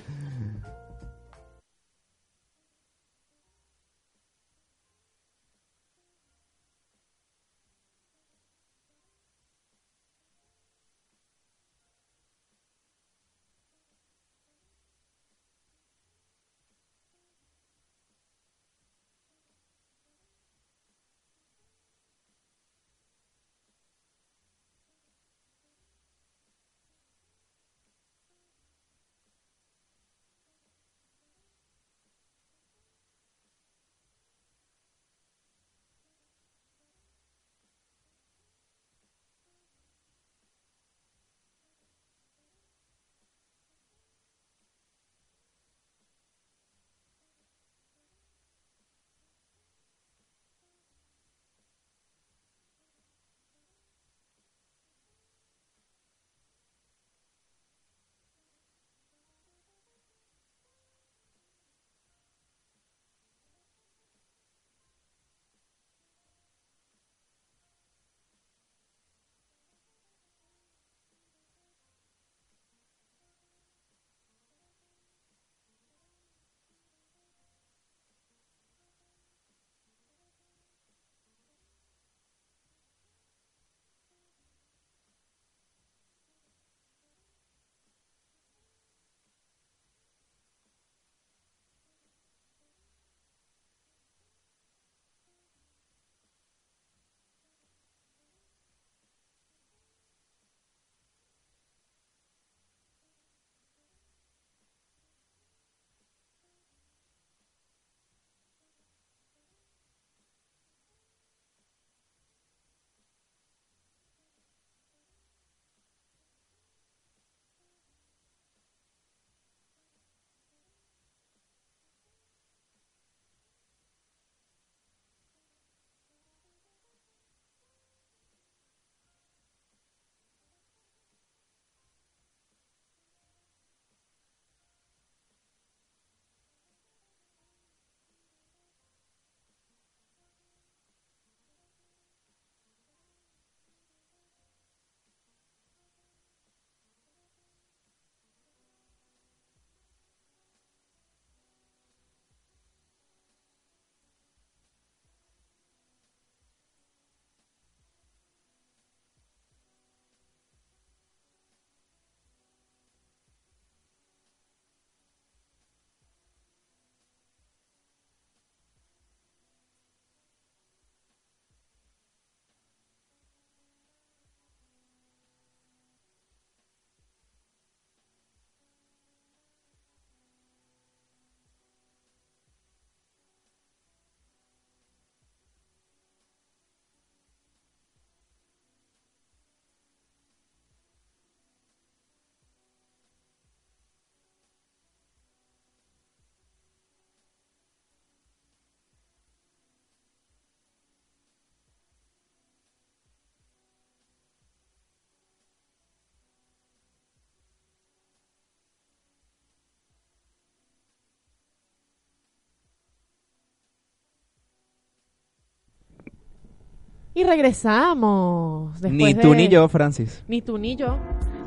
Speaker 2: Y regresamos.
Speaker 1: Ni tú
Speaker 2: de-
Speaker 1: ni yo, Francis.
Speaker 2: Ni tú ni yo.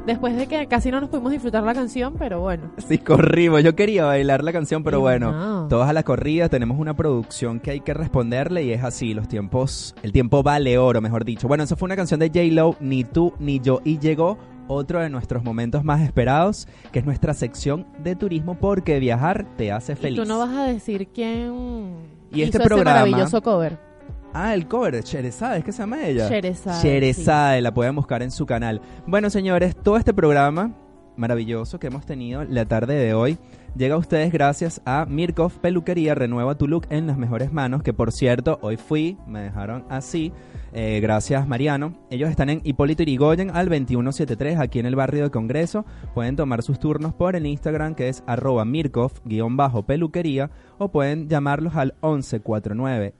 Speaker 2: Después de que casi no nos pudimos disfrutar la canción, pero bueno.
Speaker 1: Sí, corrimos. Yo quería bailar la canción, pero
Speaker 2: Y
Speaker 1: bueno,
Speaker 2: no.
Speaker 1: todas a la corrida tenemos una producción que hay que responderle y es así, los tiempos, el tiempo vale oro, mejor dicho. Bueno, eso fue una canción de J-Lo, Ni tú ni yo, y llegó otro de nuestros momentos más esperados, que es nuestra sección de turismo, porque viajar te hace feliz.
Speaker 2: Y tú no vas a decir quién
Speaker 1: Y este
Speaker 2: hizo ese
Speaker 1: programa-
Speaker 2: maravilloso cover.
Speaker 1: Ah, el cover de Sherezade, ¿es que se llama ella?
Speaker 2: Sherezade,
Speaker 1: Sherezade, la pueden buscar en su canal. Bueno, señores, todo este programa maravilloso que hemos tenido la tarde de hoy llega a ustedes gracias a Mirkov Peluquería. Renueva tu look en las mejores manos. Que por cierto, hoy fui, me dejaron así. Eh, gracias, Mariano. Ellos están en Hipólito Yrigoyen al 2173, aquí en el barrio de Congreso. Pueden tomar sus turnos por el Instagram que es arroba Mirkov-peluquería o pueden llamarlos al 1149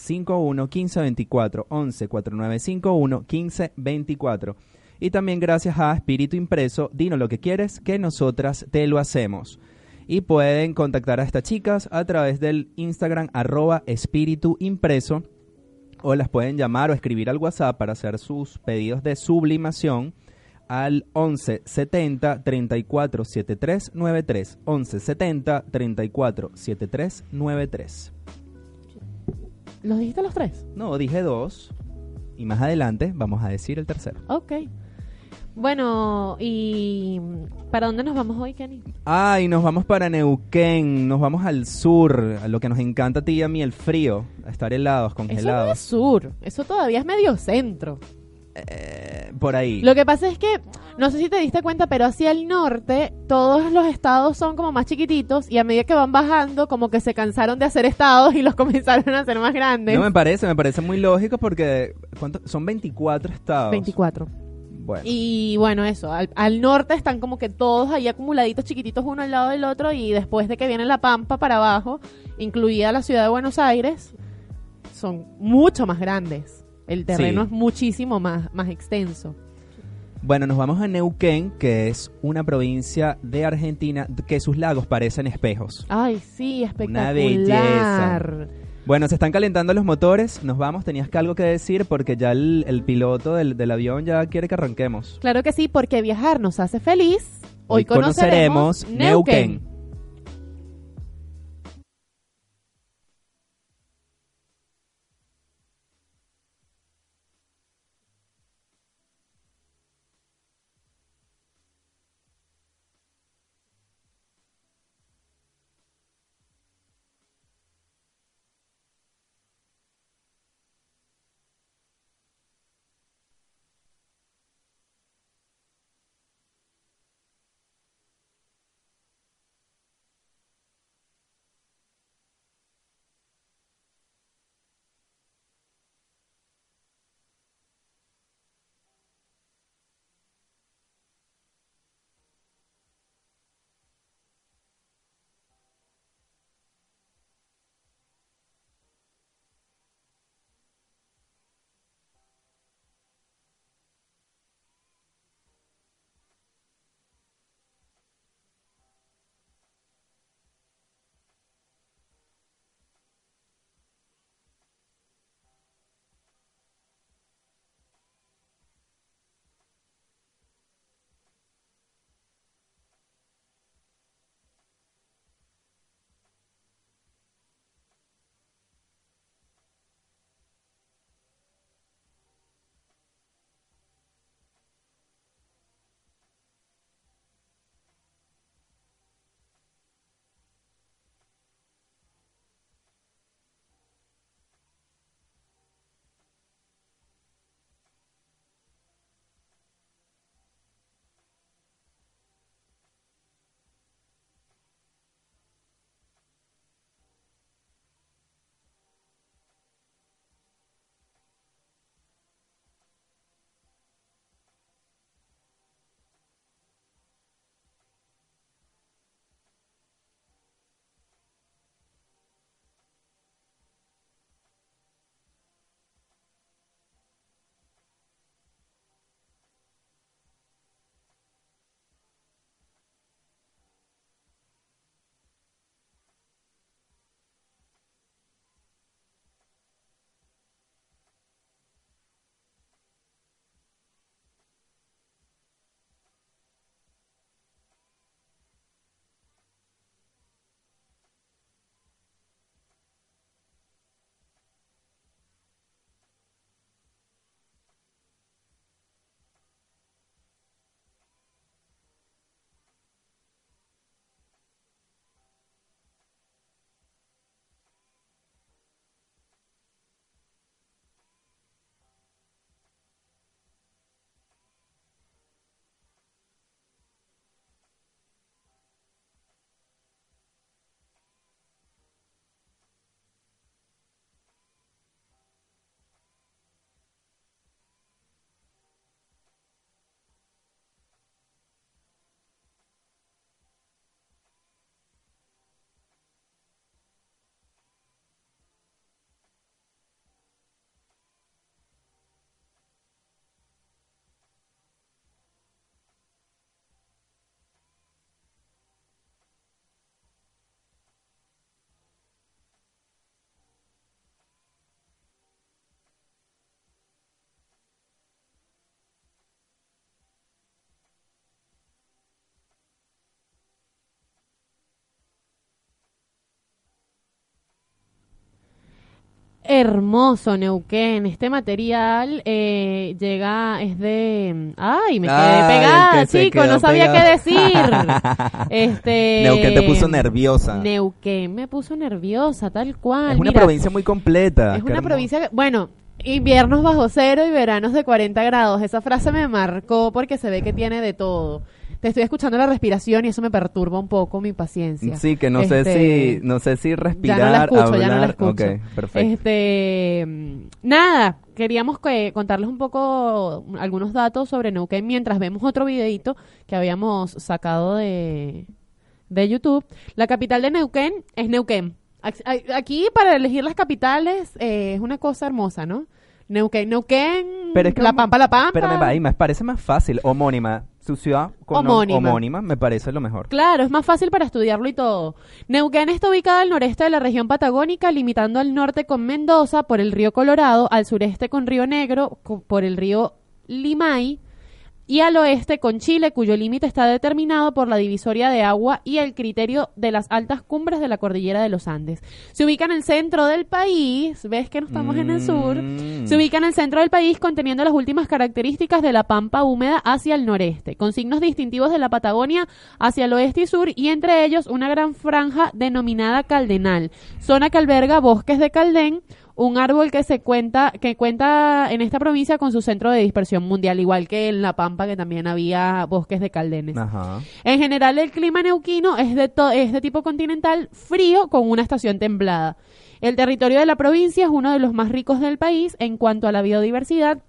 Speaker 1: 51 15 24 11 49 51 15 24 y también gracias a Espíritu Impreso Dino lo que quieres que nosotras te lo hacemos. Y pueden contactar a estas chicas a través del Instagram arroba Espíritu Impreso o las pueden llamar o escribir al WhatsApp para hacer sus pedidos de sublimación al 11 70 34 73 93 11 70 34 73 93
Speaker 2: ¿Los dijiste los tres?
Speaker 1: no, dije dos. Y más adelante vamos a decir el tercero.
Speaker 2: Ok. Bueno, ¿y para dónde nos vamos hoy, Kenny?
Speaker 1: Ay, nos vamos para Neuquén, nos vamos al sur, a lo que nos encanta a ti y a mí, el frío, a estar helados,
Speaker 2: Eso no es
Speaker 1: congelados.
Speaker 2: sur, eso todavía es medio centro.
Speaker 1: Eh, por ahí.
Speaker 2: Lo que pasa es que, no sé si te diste cuenta, pero hacia el norte todos los estados son como más chiquititos y a medida que van bajando como que se cansaron de hacer estados y los *laughs* comenzaron a hacer más grandes.
Speaker 1: No me parece, me parece muy lógico porque ¿cuánto? son 24 estados.
Speaker 2: 24.
Speaker 1: Bueno,
Speaker 2: Y bueno, eso, al, al norte están como que todos ahí acumuladitos chiquititos uno al lado del otro y después de que viene la Pampa para abajo, incluida la ciudad de Buenos Aires, son mucho más grandes. El terreno
Speaker 1: Sí.
Speaker 2: es muchísimo más, más extenso.
Speaker 1: bueno, nos vamos a Neuquén, que es una provincia de Argentina que sus lagos parecen espejos.
Speaker 2: Ay, sí, espectacular.
Speaker 1: belleza. Bueno, se están calentando los motores, nos vamos, tenías que algo que decir porque ya el, el piloto del, del avión ya quiere que arranquemos.
Speaker 2: Claro que sí, porque viajar nos hace feliz. Hoy,
Speaker 1: Hoy conoceremos Neuquén.
Speaker 2: Hermoso, Neuquén. Este material eh, llega, es de... Ay, me quedé
Speaker 1: Ay,
Speaker 2: pegada,
Speaker 1: que
Speaker 2: chico, no sabía
Speaker 1: pegado.
Speaker 2: qué decir. *laughs* este...
Speaker 1: Neuquén te puso nerviosa.
Speaker 2: Neuquén me puso nerviosa, tal cual.
Speaker 1: es una
Speaker 2: Mira,
Speaker 1: provincia muy completa.
Speaker 2: Es una
Speaker 1: hermoso.
Speaker 2: provincia, que- bueno, inviernos bajo cero y veranos de 40 grados. Esa frase me marcó porque se ve que tiene de todo. Te estoy escuchando la respiración y eso me perturba un poco mi paciencia.
Speaker 1: Sí, que no sé
Speaker 2: Este,
Speaker 1: si no sé si
Speaker 2: ya
Speaker 1: respirar,
Speaker 2: no la escucho,
Speaker 1: hablar.
Speaker 2: ya no la escucho.
Speaker 1: Perfecto.
Speaker 2: Este, nada, queríamos que contarles un poco mm, algunos datos sobre Neuquén mientras vemos otro videito que habíamos sacado de, de YouTube. La capital de Neuquén es Neuquén. Aquí para elegir las capitales eh, es una cosa hermosa, ¿no? Neuquén, Neuquén,
Speaker 1: Pero es que
Speaker 2: La Pampa, La Pampa.
Speaker 1: Pero me, y me parece más fácil, homónima, su ciudad con
Speaker 2: Homónima.
Speaker 1: homónima me parece lo mejor.
Speaker 2: Claro, es más fácil para estudiarlo y todo. Neuquén está ubicada al noreste de la región patagónica, limitando al norte con Mendoza por el río Colorado, al sureste con Río Negro por el río Limay y al oeste con Chile, cuyo límite está determinado por la divisoria de agua y el criterio de las altas cumbres de la cordillera de los Andes. Se ubica en el centro del país, ves que no estamos en el sur,
Speaker 1: Mm.
Speaker 2: se ubica en el centro del país conteniendo las últimas características de la pampa húmeda hacia el noreste, con signos distintivos de la Patagonia hacia el oeste y sur y entre ellos una gran franja denominada caldenal, zona que alberga bosques de caldén, un árbol que se cuenta que cuenta en esta provincia con su centro de dispersión mundial, igual que en La Pampa que también había bosques de caldenes.
Speaker 1: Ajá.
Speaker 2: En general, el clima neuquino es de, to- es de tipo continental frío con una estación templada. El territorio de la provincia es uno de los más ricos del país en cuanto a la biodiversidad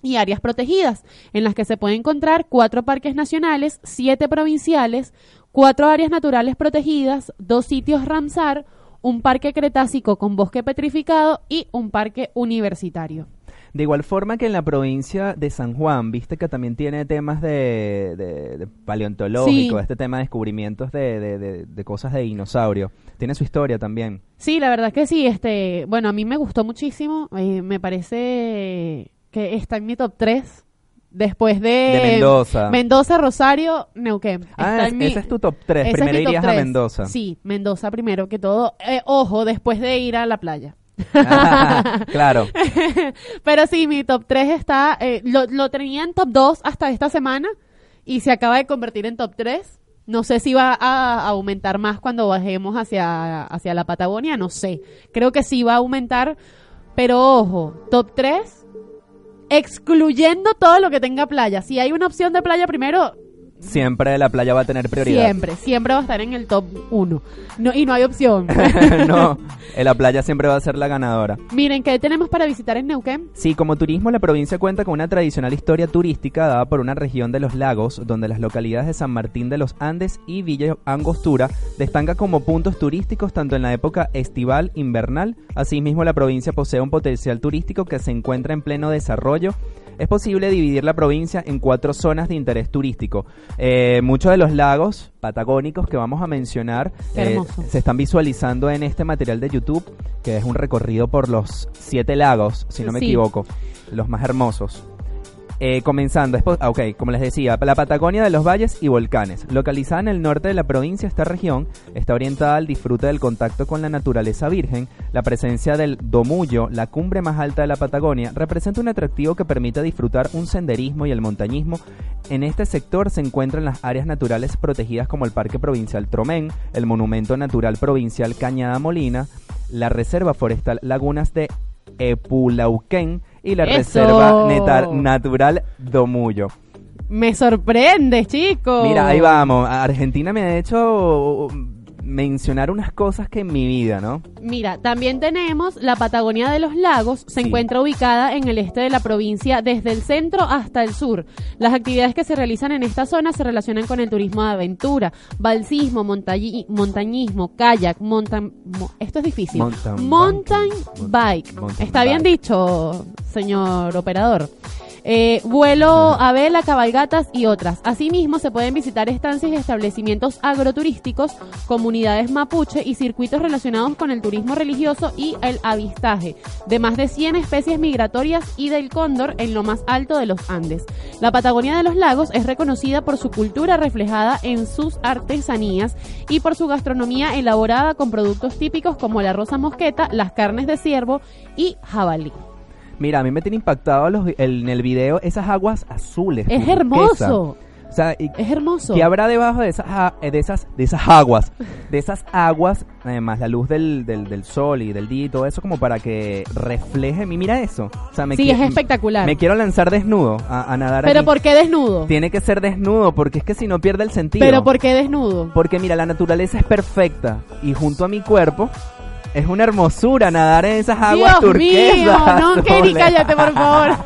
Speaker 2: y áreas protegidas, en las que se puede encontrar cuatro parques nacionales, siete provinciales, cuatro áreas naturales protegidas, dos sitios Ramsar, un parque cretácico con bosque petrificado y un parque universitario.
Speaker 1: De igual forma que en la provincia de San Juan, viste que también tiene temas de, de- de paleontológico,
Speaker 2: Sí.
Speaker 1: este tema de descubrimientos de, de- de- de cosas de dinosaurio. Tiene su historia también.
Speaker 2: Sí, la verdad que sí. Este, bueno, a mí me gustó muchísimo. eh, me parece que está en mi top 3. Después de,
Speaker 1: De Mendoza.
Speaker 2: Mendoza, Rosario, Neuquén.
Speaker 1: Ah, es-
Speaker 2: mi-
Speaker 1: ese es tu top 3.
Speaker 2: ese es
Speaker 1: Primero irías a
Speaker 2: 3.
Speaker 1: Mendoza.
Speaker 2: Sí, Mendoza primero que todo. Eh, ojo, después de ir a la playa.
Speaker 1: Ah, *laughs* claro. *laughs*
Speaker 2: Pero sí, mi top 3 está. eh, lo, lo tenía en top 2 hasta esta semana y se acaba de convertir en top 3. No sé si va a aumentar más cuando bajemos hacia, hacia la Patagonia, no sé. Creo que sí va a aumentar, pero ojo, top 3, excluyendo todo lo que tenga playa. Si hay una opción de playa primero,
Speaker 1: Siempre la playa va a tener prioridad.
Speaker 2: siempre, siempre va a estar en el top 1. No, y no hay opción. *laughs*
Speaker 1: no, *laughs* la playa siempre va a ser la ganadora.
Speaker 2: Miren, ¿qué tenemos para visitar en Neuquén?
Speaker 1: Sí, como turismo, la provincia cuenta con una tradicional historia turística dada por una región de los lagos, donde las localidades de San Martín de los Andes y Villa Angostura destacan como puntos turísticos tanto en la época estival, invernal. Asimismo, la provincia posee un potencial turístico que se encuentra en pleno desarrollo. Es posible dividir la provincia en cuatro zonas de interés turístico. Eh, muchos de los lagos patagónicos que vamos a mencionar eh, se están visualizando en este material de YouTube, que es un recorrido por los siete lagos, si no me
Speaker 2: Sí.
Speaker 1: equivoco, los más hermosos. Eh, comenzando, ah, ok, como les decía, la Patagonia de los valles y volcanes. Localizada en el norte de la provincia, esta región está orientada al disfrute del contacto con la naturaleza virgen. La presencia del Domullo, la cumbre más alta de la Patagonia, representa un atractivo que permite disfrutar un senderismo y el montañismo. En este sector se encuentran las áreas naturales protegidas como el Parque Provincial Tromén, el Monumento Natural Provincial Cañada Molina, la Reserva Forestal Lagunas de Epulauquén y la
Speaker 2: ¡Eso!
Speaker 1: Reserva Netar- Natural Domullo.
Speaker 2: Me sorprende, chicos.
Speaker 1: Mira, ahí vamos. Argentina me ha hecho mencionar unas cosas que en mi vida, ¿no?
Speaker 2: Mira, también tenemos la Patagonia de los Lagos. Se
Speaker 1: Sí.
Speaker 2: encuentra ubicada en el este de la provincia, desde el centro hasta el sur. Las actividades que se realizan en esta zona se relacionan con el turismo de aventura, balsismo, montañi- montañismo, kayak, montan... mo- esto es difícil.
Speaker 1: Mountain
Speaker 2: Mountain bike.
Speaker 1: Mountain
Speaker 2: Está bien dicho, señor operador. Eh, vuelo a vela, cabalgatas y otras. Asimismo, se pueden visitar estancias y establecimientos agroturísticos, comunidades mapuche y circuitos relacionados con el turismo religioso y el avistaje de más de 100 especies migratorias y del cóndor en lo más alto de los Andes. La Patagonia de los Lagos es reconocida por su cultura reflejada en sus artesanías y por su gastronomía elaborada con productos típicos como la rosa mosqueta, las carnes de ciervo y jabalí.
Speaker 1: Mira, a mí me tiene impactado los el- en el video esas aguas azules.
Speaker 2: Es
Speaker 1: turquesa.
Speaker 2: hermoso,
Speaker 1: O sea, y-
Speaker 2: es hermoso.
Speaker 1: ¿qué habrá debajo de esas, eh, de esas, de esas aguas? *laughs* De esas aguas, además la luz del, del, del sol y del día y todo eso, como para que refleje. mi- Mira eso. O sea, me
Speaker 2: Sí, es espectacular.
Speaker 1: Me quiero lanzar desnudo a, a nadar
Speaker 2: Pero. ¿por qué desnudo?
Speaker 1: Tiene que ser desnudo, porque es que si no pierde el sentido.
Speaker 2: Pero ¿por qué desnudo?
Speaker 1: Porque mira, la naturaleza es perfecta y junto a mi cuerpo es una hermosura nadar en esas aguas
Speaker 2: Dios
Speaker 1: turquesas.
Speaker 2: mío, no, *laughs* Kenny,
Speaker 1: azules.
Speaker 2: cállate, por favor.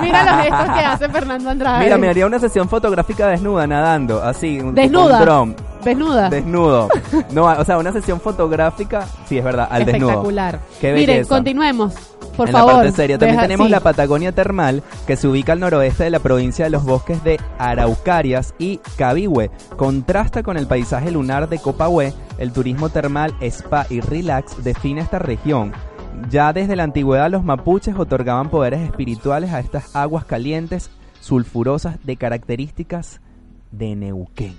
Speaker 2: Mira los gestos que hace Fernando Andrade.
Speaker 1: Mira, me haría una sesión fotográfica desnuda nadando, así, un,
Speaker 2: Desnuda.
Speaker 1: un dron,
Speaker 2: Desnuda.
Speaker 1: desnudo. No, o sea, una sesión fotográfica, sí, es verdad, al desnudo.
Speaker 2: Espectacular. Miren, continuemos. Por
Speaker 1: en
Speaker 2: favor.
Speaker 1: la parte seria. También
Speaker 2: Deja-
Speaker 1: tenemos
Speaker 2: sí.
Speaker 1: la Patagonia Termal, que se ubica al noroeste de la provincia de los bosques de Araucarias y Cabihue. Contrasta con el paisaje lunar de Copahue. El turismo termal, spa y relax define esta región. Ya desde la antigüedad los mapuches otorgaban poderes espirituales a estas aguas calientes, sulfurosas, de características de Neuquén.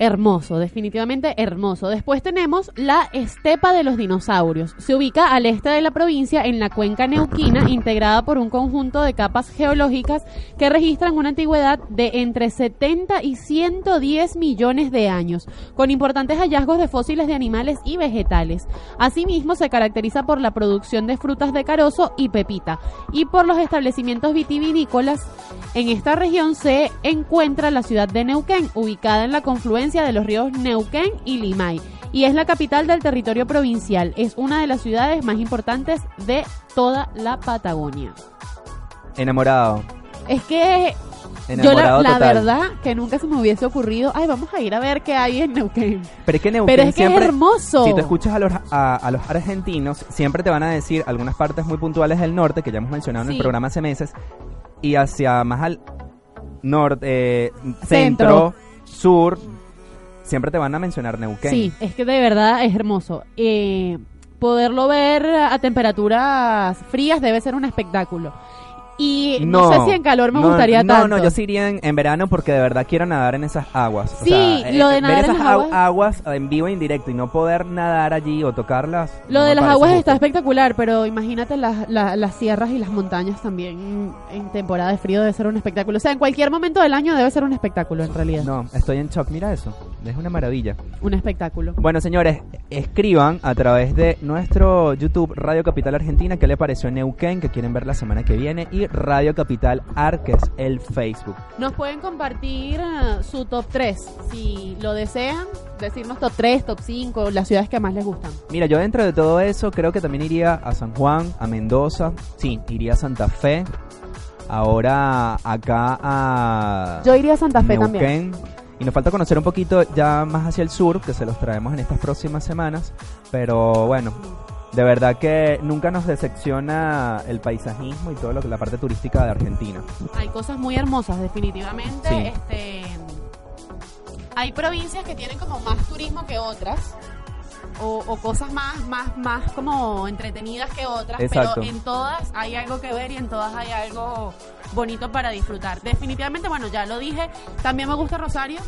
Speaker 2: Hermoso, definitivamente hermoso. Después tenemos la estepa de los dinosaurios. Se ubica al este de la provincia en la cuenca neuquina, integrada por un conjunto de capas geológicas que registran una antigüedad de entre 70 y 110 millones de años, con importantes hallazgos de fósiles de animales y vegetales. Asimismo, se caracteriza por la producción de frutas de carozo y pepita y por los establecimientos vitivinícolas. En esta región se encuentra la ciudad de Neuquén, ubicada en la confluencia de los ríos Neuquén y Limay, y es la capital del territorio provincial. Es una de las ciudades más importantes de toda la Patagonia.
Speaker 1: Enamorado.
Speaker 2: Es que yo la, la verdad que nunca se me hubiese ocurrido, ay, vamos a ir a ver qué hay en Neuquén.
Speaker 1: Pero es que Neuquén
Speaker 2: Pero es que
Speaker 1: siempre...
Speaker 2: es hermoso.
Speaker 1: Si tú escuchas a los, a, a los argentinos, siempre te van a decir algunas partes muy puntuales del norte, que ya hemos mencionado en el programa hace meses, y hacia más al norte, eh,
Speaker 2: Centro.
Speaker 1: centro, sur, siempre te van a mencionar Neuquén.
Speaker 2: Sí, es que de verdad es hermoso. Eh, poderlo ver a temperaturas frías debe ser un espectáculo. Y no, sé si en calor me
Speaker 1: no,
Speaker 2: gustaría
Speaker 1: no,
Speaker 2: tanto.
Speaker 1: No, yo sí iría en, en verano porque de verdad quiero nadar en esas aguas. O
Speaker 2: Sí,
Speaker 1: sea,
Speaker 2: lo de
Speaker 1: ver
Speaker 2: nadar en
Speaker 1: esas
Speaker 2: las
Speaker 1: agu-
Speaker 2: aguas-
Speaker 1: aguas en vivo e indirecto y no poder nadar allí o tocarlas.
Speaker 2: Lo
Speaker 1: no
Speaker 2: de las aguas
Speaker 1: justo.
Speaker 2: está espectacular, pero imagínate las, la- las sierras y las montañas también en temporada de frío debe ser un espectáculo. O sea, en cualquier momento del año debe ser un espectáculo en realidad.
Speaker 1: No, estoy en shock. Mira eso. Es una maravilla.
Speaker 2: Un espectáculo.
Speaker 1: Bueno, señores, escriban a través de nuestro YouTube Radio Capital Argentina qué le pareció Neuquén, que quieren ver la semana que viene, y Radio Capital Arques, el Facebook.
Speaker 2: Nos pueden compartir eh, su top 3, si lo desean, decirnos top 3, top 5, las ciudades que más les gustan.
Speaker 1: Mira, yo dentro de todo eso creo que también iría a San Juan, a Mendoza, sí, iría a Santa Fe, ahora acá a
Speaker 2: Yo iría a Santa Fe también.
Speaker 1: Neuquén. Y nos falta conocer un poquito ya más hacia el sur, que se los traemos en estas próximas semanas. Pero bueno, de verdad que nunca nos decepciona el paisajismo y todo lo que la parte turística de Argentina.
Speaker 2: Hay cosas muy hermosas, definitivamente.
Speaker 1: Sí.
Speaker 2: Este, hay provincias que tienen como más turismo que otras. O, o cosas más, más, más como entretenidas que otras,
Speaker 1: Exacto.
Speaker 2: pero en todas hay algo que ver y en todas hay algo bonito para disfrutar. Definitivamente, bueno, ya lo dije, también me gusta Rosario,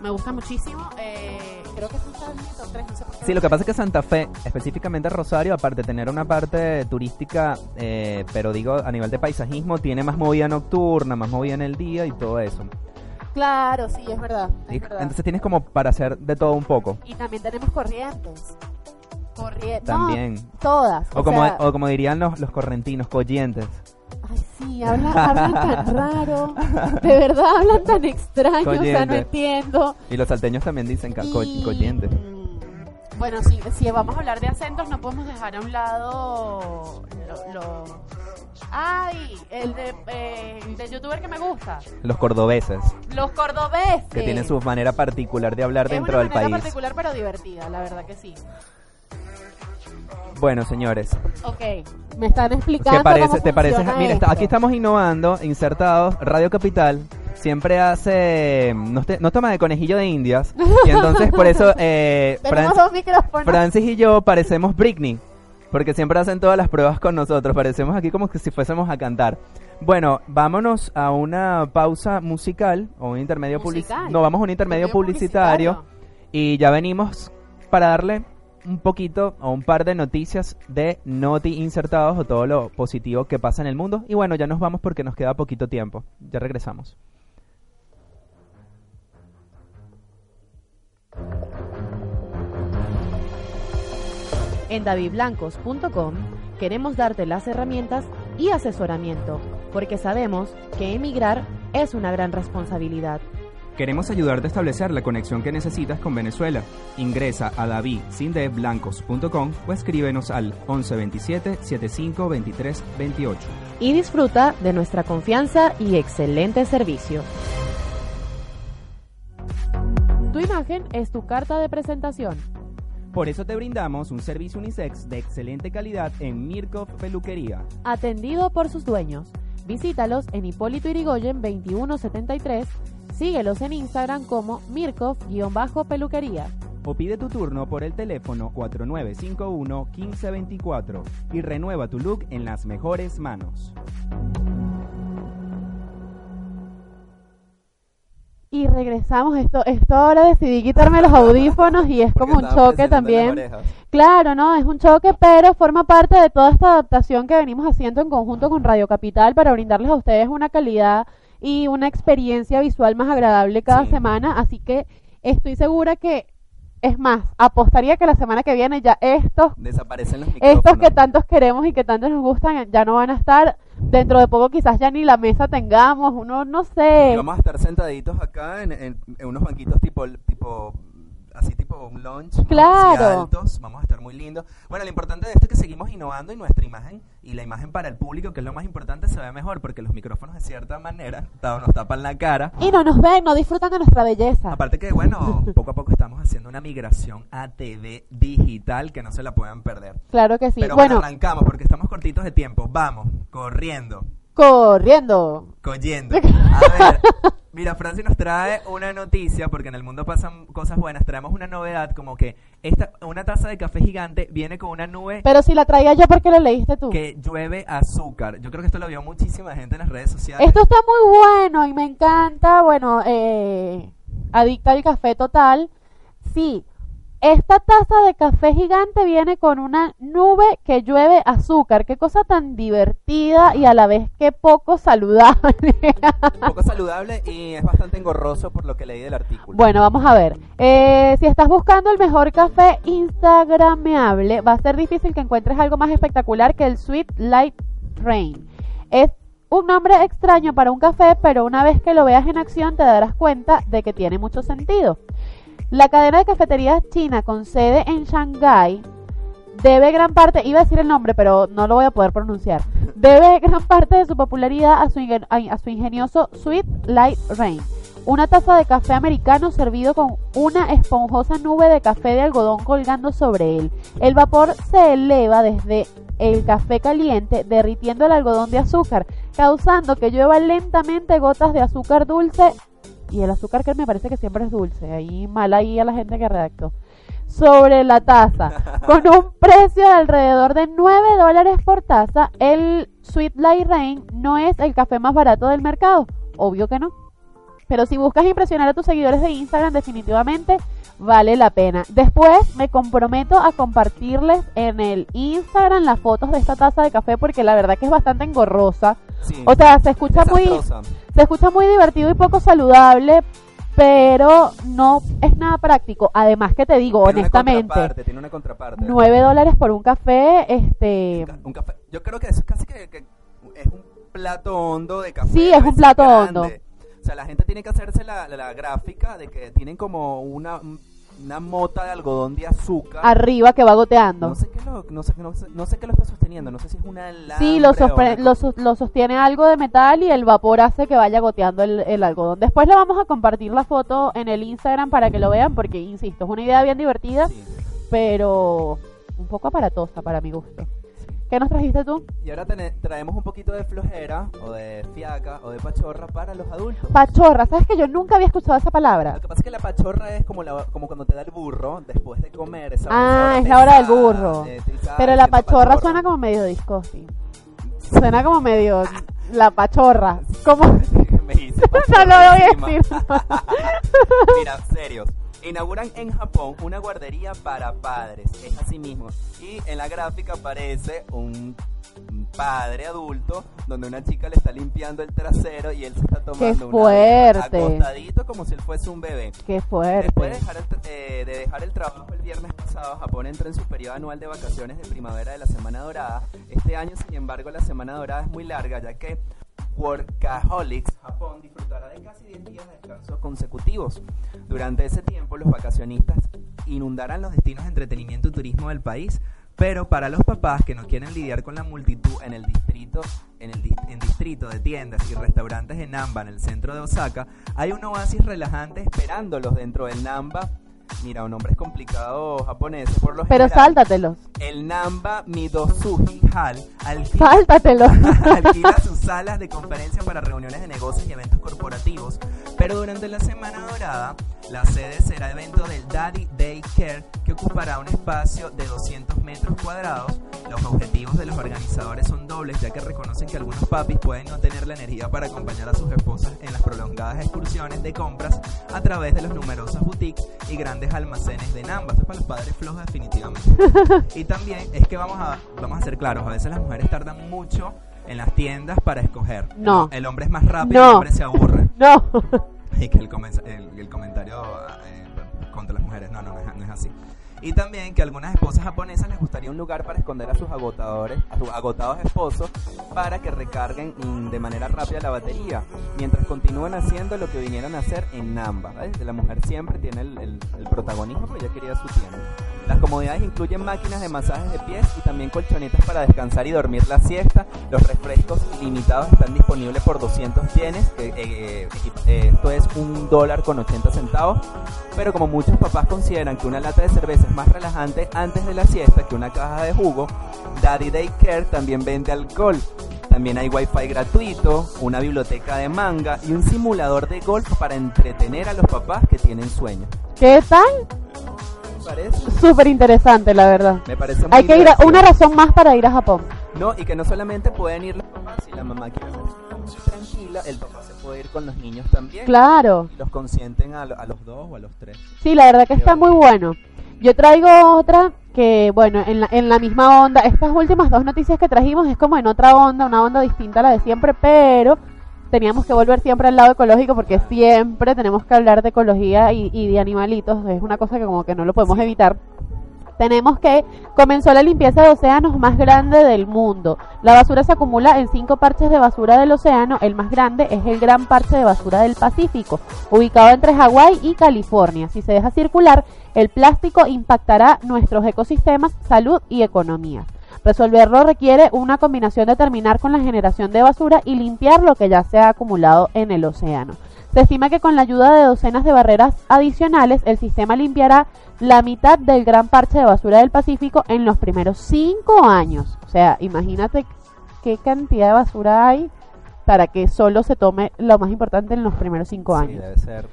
Speaker 2: me gusta muchísimo. eh, creo que top tres, no sé por qué.
Speaker 1: Sí, lo que pasa es que Santa Fe, específicamente Rosario, aparte de tener una parte turística, eh, pero digo a nivel de paisajismo, tiene más movida nocturna, más movida en el día y todo eso.
Speaker 2: Claro, sí, es verdad. es.
Speaker 1: Entonces tienes como para hacer de todo un poco.
Speaker 2: Y también tenemos corrientes. Corrientes.
Speaker 1: También.
Speaker 2: todas.
Speaker 1: O como,
Speaker 2: sea,
Speaker 1: o como dirían los, los correntinos, coyentes.
Speaker 2: Sí, hablan, hablan tan *laughs* raro. De verdad hablan tan extraño. O sea, no
Speaker 1: Coyente.
Speaker 2: entiendo.
Speaker 1: Y los salteños también dicen
Speaker 2: Y, Bueno, sí, si vamos a hablar de acentos, no podemos dejar a un lado lo. lo- Ay, el de, eh, de youtuber que me gusta.
Speaker 1: Los cordobeses,
Speaker 2: Los cordobeses.
Speaker 1: que tienen su manera particular de hablar
Speaker 2: Es
Speaker 1: dentro
Speaker 2: una
Speaker 1: del
Speaker 2: manera
Speaker 1: país.
Speaker 2: particular pero divertida, la verdad que sí.
Speaker 1: Bueno, señores,
Speaker 2: Ok, me están explicando
Speaker 1: ¿Te parece?
Speaker 2: cómo
Speaker 1: ¿Te parece?
Speaker 2: funciona
Speaker 1: Mira, está- aquí estamos innovando, insertados. Radio Capital siempre hace. Nos, te- toma de conejillo de indias. Y entonces, por eso, *laughs* eh,
Speaker 2: Tenemos
Speaker 1: Fran-
Speaker 2: dos micrófonos.
Speaker 1: Francis y yo parecemos Britney. Porque siempre hacen todas las pruebas con nosotros. Parecemos aquí como que si fuésemos a cantar. Bueno, vámonos a una pausa musical o un intermedio publicitario. No, vamos a un intermedio
Speaker 2: Intermedio
Speaker 1: publicitario.
Speaker 2: publicitario.
Speaker 1: Y ya venimos para darle un poquito o un par de noticias de Noti insertados o todo lo positivo que pasa en el mundo. Y bueno, ya nos vamos porque nos queda poquito tiempo. Ya regresamos.
Speaker 2: En davidblancos.com queremos darte las herramientas y asesoramiento, porque sabemos que emigrar es una gran responsabilidad.
Speaker 1: Queremos ayudarte a establecer la conexión que necesitas con Venezuela. Ingresa a davidsindeblancos.com o escríbenos al 1127 75 23 28.
Speaker 2: Y disfruta de nuestra confianza y excelente servicio. Tu imagen es tu carta de presentación.
Speaker 1: Por eso te brindamos un servicio unisex de excelente calidad en Mirkov Peluquería.
Speaker 2: Atendido por sus dueños. Visítalos en Hipólito Irigoyen 2173. Síguelos en Instagram como Mirkov-peluquería.
Speaker 1: O pide tu turno por el teléfono 4951-1524 y renueva tu look en las mejores manos.
Speaker 2: Y regresamos, esto, esto ahora decidí quitarme los audífonos y es como un choque también. Claro, no, es un choque, pero forma parte de toda esta adaptación que venimos haciendo en conjunto con Radio Capital para brindarles a ustedes una calidad y una experiencia visual más agradable cada
Speaker 1: Sí.
Speaker 2: semana. Así que estoy segura que, es más, apostaría que la semana que viene ya estos,
Speaker 1: Desaparecen los micrófonos.
Speaker 2: estos que tantos queremos y que tantos nos gustan ya no van a estar. Dentro de poco quizás ya ni la mesa tengamos, uno no sé.
Speaker 1: Y vamos a estar sentaditos acá en, en- en unos banquitos tipo, tipo así tipo un lunch, ¿no?
Speaker 2: Claro.
Speaker 1: Altos, vamos a estar muy lindos. Bueno, lo importante de esto es que seguimos innovando y nuestra imagen y la imagen para el público, que es lo más importante, se ve mejor porque los micrófonos de cierta manera nos tapan la cara.
Speaker 2: Y no nos ven, no disfrutan de nuestra belleza.
Speaker 1: Aparte que, bueno, *laughs* poco a poco estamos haciendo una migración a TV digital que no se la puedan perder.
Speaker 2: Claro que sí.
Speaker 1: Pero bueno,
Speaker 2: bueno,
Speaker 1: arrancamos porque estamos cortitos de tiempo. Vamos, corriendo.
Speaker 2: corriendo.
Speaker 1: Coyendo. *laughs* A ver, mira, Franci nos trae una noticia, porque en el mundo pasan cosas buenas. Traemos una novedad, como que esta una taza de café gigante viene con una nube
Speaker 2: Pero si la traía yo, ¿por qué lo leíste tú?
Speaker 1: que llueve azúcar. Yo creo que esto lo vio muchísima gente en las redes sociales.
Speaker 2: Esto está muy bueno y me encanta. Bueno, eh, adicta al café total. Sí, esta taza de café gigante viene con una nube que llueve azúcar. Qué cosa tan divertida y a la vez que poco saludable. *laughs*
Speaker 1: Poco saludable y es bastante engorroso por lo que leí del artículo.
Speaker 2: Bueno, vamos a ver. Eh, si estás buscando el mejor café instagrameable, va a ser difícil que encuentres algo más espectacular que el Sweet Light Rain. Es un nombre extraño para un café, pero una vez que lo veas en acción te darás cuenta de que tiene mucho sentido. La cadena de cafeterías china con sede en Shanghái debe gran parte, iba a decir el nombre, pero no lo voy a poder pronunciar, debe *laughs* gran parte de su popularidad a su, a su ingenioso Sweet Light Rain, una taza de café americano servido con una esponjosa nube de café de algodón colgando sobre él. El vapor se eleva desde el café caliente, derritiendo el algodón de azúcar, causando que llueva lentamente gotas de azúcar dulce. Y el azúcar que me parece que siempre es dulce. Ahí mal ahí a la gente que redactó sobre la taza. *laughs* Con un precio de alrededor de 9 dólares por taza, el Sweet Light Rain no es el café más barato del mercado. Obvio que no. Pero si buscas impresionar a tus seguidores de Instagram, definitivamente vale la pena. Después me comprometo a compartirles en el Instagram las fotos de esta taza de café porque la verdad que es bastante engorrosa.
Speaker 1: Sí.
Speaker 2: O sea, se escucha muy. Se escucha muy divertido y poco saludable, pero no es nada práctico. Además que te digo,
Speaker 1: Tiene una
Speaker 2: honestamente,
Speaker 1: contraparte, tiene una contraparte.
Speaker 2: 9 dólares por un café, este...
Speaker 1: Un café. Yo creo que es casi que, que es un plato hondo de café.
Speaker 2: Sí, es un plato
Speaker 1: grande.
Speaker 2: hondo.
Speaker 1: O sea, la gente tiene que hacerse la, la, la gráfica de que tienen como una, una mota de algodón de azúcar.
Speaker 2: arriba que va goteando.
Speaker 1: No sé qué lo, no sé, no sé, no sé qué lo está sosteniendo. No sé si es una
Speaker 2: Sí, lo,
Speaker 1: una
Speaker 2: lo, lo sostiene algo de metal y el vapor hace que vaya goteando el, el algodón. Después le vamos a compartir la foto en el Instagram para que lo vean porque, insisto, es una idea bien divertida,
Speaker 1: Sí.
Speaker 2: pero un poco aparatosa para mi gusto. ¿Qué nos trajiste tú?
Speaker 1: Y ahora traemos un poquito de flojera, o de fiaca, o de pachorra para los adultos.
Speaker 2: Pachorra, ¿sabes que yo nunca había escuchado esa palabra?
Speaker 1: Lo que pasa es que la pachorra es como, la, como cuando te da el burro después de comer. Esa,
Speaker 2: Ah, es la hora del burro.
Speaker 1: eh, tú dices, "Ay,
Speaker 2: Pero la pachorra suena como medio discosi. Suena como medio la pachorra. Como *laughs*
Speaker 1: Me hice *laughs*
Speaker 2: no lo voy a decir. *laughs*
Speaker 1: Mira, serios. Inauguran en Japón una guardería para padres. Es así mismo. Y en la gráfica aparece un padre adulto donde una chica le está limpiando el trasero y él se está tomando una
Speaker 2: fuerte!
Speaker 1: acostadito como si él fuese un bebé.
Speaker 2: Qué
Speaker 1: Después de
Speaker 2: fuerte.
Speaker 1: dejar, el, eh, de dejar el trabajo el viernes pasado, Japón entra en su periodo anual de vacaciones de primavera de la Semana Dorada. Este año, sin embargo, la Semana Dorada es muy larga, ya que Workaholics Japón disfrutará de casi 10 días de descanso consecutivos. Durante ese tiempo, los vacacionistas inundarán los destinos de entretenimiento y turismo del país. Pero para los papás que no quieren lidiar con la multitud en el distrito, en el distrito de tiendas y restaurantes de Namba, en el centro de Osaka, hay un oasis relajante esperándolos dentro del Namba. Mira, un nombre es complicado japonés por lo
Speaker 2: Pero
Speaker 1: general.
Speaker 2: sáltatelos.
Speaker 1: El Namba Midosuji Hall alquila
Speaker 2: Sáltatelos. *laughs*
Speaker 1: alquila sus salas de conferencia para reuniones de negocios y eventos corporativos. Pero durante la Semana Dorada, la sede será evento del Daddy Day Care, que ocupará un espacio de 200 metros cuadrados. Los objetivos de los organizadores son dobles, ya que reconocen que algunos papis pueden no tener la energía para acompañar a sus esposas en las prolongadas excursiones de compras a través de los numerosos boutiques y grandes almacenes de Namba. Esto es para los padres flojos definitivamente. *laughs* Y también es que vamos a, vamos a ser claros, a veces las mujeres tardan mucho en las tiendas para escoger.
Speaker 2: No.
Speaker 1: El, hombre es más rápido,
Speaker 2: No.
Speaker 1: el hombre se aburre. *laughs*
Speaker 2: No.
Speaker 1: Y que el, el- el comentario eh, contra las mujeres, no, no, no es, no es así. Y también que a algunas esposas japonesas les gustaría un lugar para esconder a sus agotadores, a sus agotados esposos, para que recarguen mm, de manera rápida la batería, mientras continúan haciendo lo que vinieron a hacer en Namba. La mujer siempre tiene el, el- el protagonismo porque ella quería su tienda. Las comodidades incluyen máquinas de masajes de pies y también colchonetas para descansar y dormir la siesta. Los refrescos ilimitados están disponibles por 200 yenes, eh, equi- eh, esto es un dólar con 80 centavos. Pero como muchos papás consideran que una lata de cerveza más relajante antes de la siesta que una caja de jugo, Daddy Day Care también vende alcohol. También hay wifi gratuito, una biblioteca de manga y un simulador de golf para entretener a los papás que tienen sueño.
Speaker 2: ¿Qué tal?
Speaker 1: ¿Me parece?
Speaker 2: Súper interesante, la verdad.
Speaker 1: Me parece muy
Speaker 2: Hay que ir a, una razón más para ir a Japón.
Speaker 1: No, y que no solamente pueden ir los papás, si la mamá quiere estar tranquila, el papá se puede ir con los niños también.
Speaker 2: Claro.
Speaker 1: Y los consienten a, lo- a los dos o a los tres.
Speaker 2: Sí, la verdad que está muy bueno. Yo traigo otra que, bueno, en la, en la misma onda. Estas últimas dos noticias que trajimos es como en otra onda, una onda distinta a la de siempre, pero teníamos que volver siempre al lado ecológico porque siempre tenemos que hablar de ecología y, y de animalitos. Es una cosa que como que no lo podemos evitar. Tenemos que comenzó la limpieza de océanos más grande del mundo. La basura se acumula en cinco parches de basura del océano. El más grande es el Gran Parche de Basura del Pacífico, ubicado entre Hawái y California. Si se deja circular, el plástico impactará nuestros ecosistemas, salud y economía. Resolverlo requiere una combinación de terminar con la generación de basura y limpiar lo que ya se ha acumulado en el océano. Se estima que con la ayuda de docenas de barreras adicionales, el sistema limpiará la mitad del gran parche de basura del Pacífico en los primeros cinco años. O sea, imagínate qué cantidad de basura hay para que solo se tome lo más importante en los primeros cinco
Speaker 1: Sí,
Speaker 2: años.
Speaker 1: debe ser.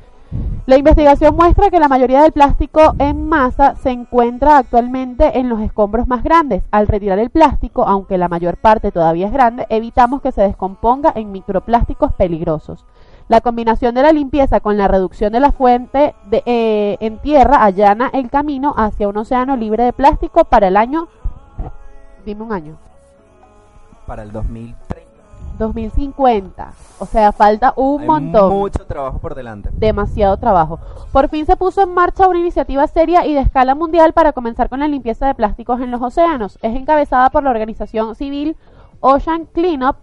Speaker 2: La investigación muestra que la mayoría del plástico en masa se encuentra actualmente en los escombros más grandes. Al retirar el plástico, aunque la mayor parte todavía es grande, evitamos que se descomponga en microplásticos peligrosos. La combinación de la limpieza con la reducción de la fuente de, eh, en tierra allana el camino hacia un océano libre de plástico para el año, dime un año,
Speaker 1: Para el 2030.
Speaker 2: 2050. O sea, falta un
Speaker 1: Hay
Speaker 2: montón.
Speaker 1: mucho trabajo por delante.
Speaker 2: demasiado trabajo. Por fin se puso en marcha una iniciativa seria y de escala mundial para comenzar con la limpieza de plásticos en los océanos. Es encabezada por la organización civil Ocean Cleanup.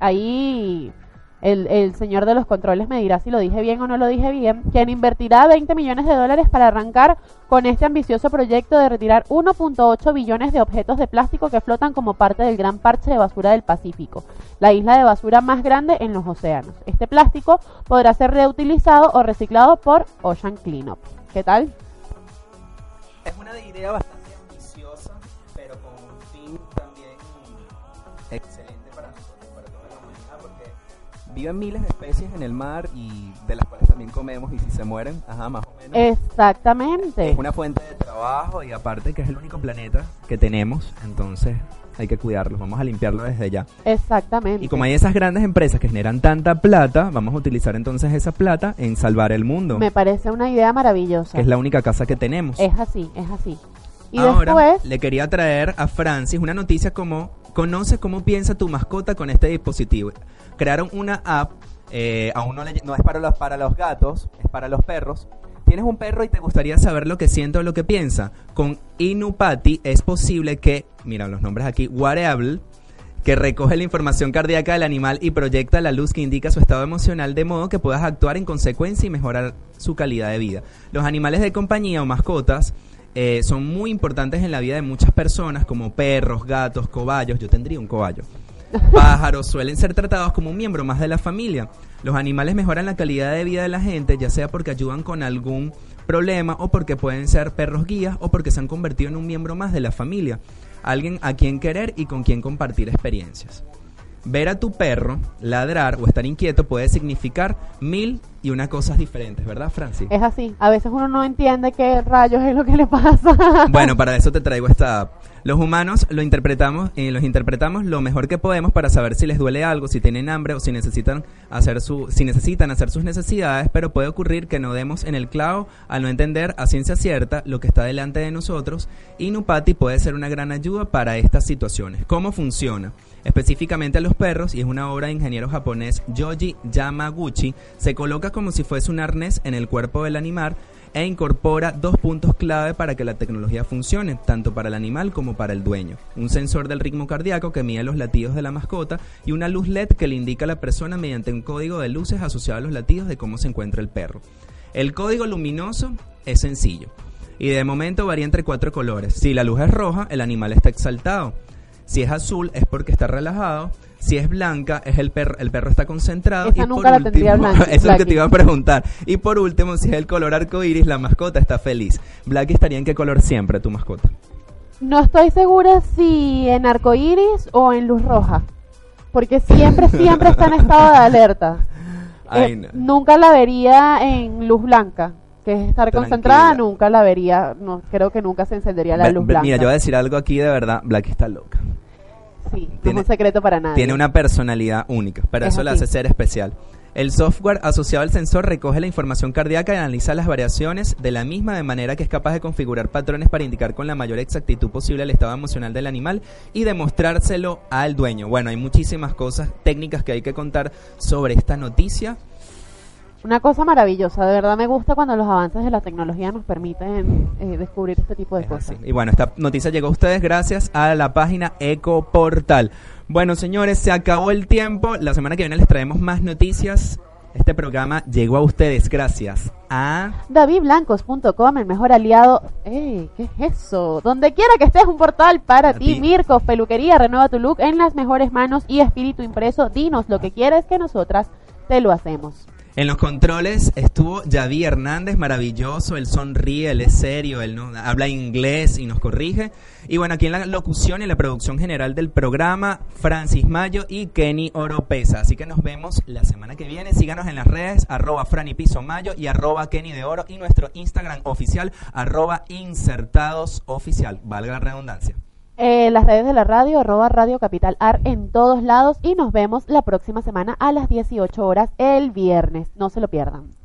Speaker 2: Ahí el, señor de los controles me dirá si lo dije bien o no lo dije bien, quien invertirá 20 millones de dólares para arrancar con este ambicioso proyecto de retirar 1.8 billones de objetos de plástico que flotan como parte del gran parche de basura del Pacífico, la isla de basura más grande en los océanos. Este plástico podrá ser reutilizado o reciclado por Ocean Cleanup. ¿Qué tal?
Speaker 1: Es una idea bastante viven miles de especies en el mar y de las cuales también comemos y si se mueren, ajá, más o menos.
Speaker 2: Exactamente.
Speaker 1: Es una fuente de trabajo y aparte que es el único planeta que tenemos, entonces hay que cuidarlo, vamos a limpiarlo desde ya.
Speaker 2: Exactamente.
Speaker 1: Y como hay esas grandes empresas que generan tanta plata, vamos a utilizar entonces esa plata en salvar el mundo,
Speaker 2: Me parece una idea maravillosa.
Speaker 1: que es la única casa que tenemos.
Speaker 2: Es así, es así. Y
Speaker 1: Ahora
Speaker 2: después,
Speaker 1: le quería traer a Francis una noticia como conoce cómo piensa tu mascota con este dispositivo. Crearon una app, eh, aún no, le- no es para los, para los gatos, es para los perros. Tienes un perro y te gustaría saber lo que siente o lo que piensa. Con Inupati es posible que, mira los nombres aquí, Wearable, que recoge la información cardíaca del animal y proyecta la luz que indica su estado emocional de modo que puedas actuar en consecuencia y mejorar su calidad de vida. Los animales de compañía o mascotas eh, son muy importantes en la vida de muchas personas como perros, gatos, cobayos. Yo tendría un cobayo. Pájaros suelen ser tratados como un miembro más de la familia. Los animales mejoran la calidad de vida de la gente, ya sea porque ayudan con algún problema o porque pueden ser perros guías o porque se han convertido en un miembro más de la familia. Alguien a quien querer y con quien compartir experiencias. Ver a tu perro ladrar o estar inquieto puede significar mil y una cosas diferentes, ¿verdad, Francis?
Speaker 2: es así. A veces uno no entiende qué rayos es lo que le pasa. *laughs*
Speaker 1: Bueno, para eso te traigo esta app. Los humanos lo interpretamos, eh, los interpretamos lo mejor que podemos para saber si les duele algo, si tienen hambre o si necesitan hacer su, si necesitan hacer sus necesidades, pero puede ocurrir que no demos en el clavo al no entender a ciencia cierta lo que está delante de nosotros. Y Nupati puede ser una gran ayuda para estas situaciones. ¿Cómo funciona? Específicamente a los perros, y es una obra de ingeniero japonés Yoji Yamaguchi, se coloca como si fuese un arnés en el cuerpo del animal e incorpora dos puntos clave para que la tecnología funcione, tanto para el animal como para el dueño. Un sensor del ritmo cardíaco que mide los latidos de la mascota y una luz LED que le indica a la persona mediante un código de luces asociado a los latidos de cómo se encuentra el perro. El código luminoso es sencillo y de momento varía entre cuatro colores. Si la luz es roja, el animal está exaltado. Si es azul, es porque está relajado. Si es blanca, es el perro, el perro está concentrado.
Speaker 2: Esa
Speaker 1: y
Speaker 2: nunca
Speaker 1: por
Speaker 2: la tendría
Speaker 1: último-
Speaker 2: Blanqui- *laughs*
Speaker 1: eso es lo que te iba a preguntar. Y por último, si es el color arcoíris, la mascota está feliz. Blackie estaría en qué color siempre tu mascota.
Speaker 2: No estoy segura si en arcoíris o en luz roja. Porque siempre, *laughs* siempre está en estado de alerta. *laughs*
Speaker 1: Ay,
Speaker 2: Eh,
Speaker 1: no.
Speaker 2: Nunca la vería en luz blanca, que es estar
Speaker 1: Tranquila.
Speaker 2: concentrada, nunca la vería, no creo que nunca se encendería la luz blanca.
Speaker 1: Mira, yo voy a decir algo aquí de verdad. Blackie está loca.
Speaker 2: Sí, no
Speaker 1: tiene-
Speaker 2: es un secreto para nadie.
Speaker 1: Tiene una personalidad única,
Speaker 2: Es
Speaker 1: eso la hace ser especial. El software asociado al sensor recoge la información cardíaca y analiza las variaciones de la misma de manera que es capaz de configurar patrones para indicar con la mayor exactitud posible el estado emocional del animal y demostrárselo al dueño. Bueno, hay muchísimas cosas técnicas que hay que contar sobre esta noticia.
Speaker 2: Una cosa maravillosa, de verdad me gusta cuando los avances de la tecnología nos permiten eh, descubrir este tipo de
Speaker 1: Es
Speaker 2: cosas.
Speaker 1: así. Y bueno, esta noticia llegó a ustedes gracias a la página Ecoportal. Bueno, señores, se acabó el tiempo. La semana que viene les traemos más noticias. Este programa llegó a ustedes gracias a...
Speaker 2: DavidBlancos.com, el mejor aliado. ¡Ey! ¿Qué es eso? Donde quiera que estés, un portal para
Speaker 1: ti.
Speaker 2: Mirko, peluquería, renueva tu look en las mejores manos y espíritu impreso. Dinos lo que quieres que nosotras te lo hacemos.
Speaker 1: En los controles estuvo Javi Hernández, maravilloso, él sonríe, él es serio, él no, habla inglés y nos corrige. Y bueno, aquí en la locución y la producción general del programa, Francis Mayo y Kenny Oropesa. Así que nos vemos la semana que viene. Síganos en las redes, arroba Franny Piso Mayo y arroba Kenny de Oro y nuestro Instagram oficial, arroba Insertados Oficial, valga la redundancia.
Speaker 2: Eh, las redes de la radio, arroba Radio Capital Ar en todos lados y nos vemos la próxima semana a las 18 horas el viernes. No se lo pierdan.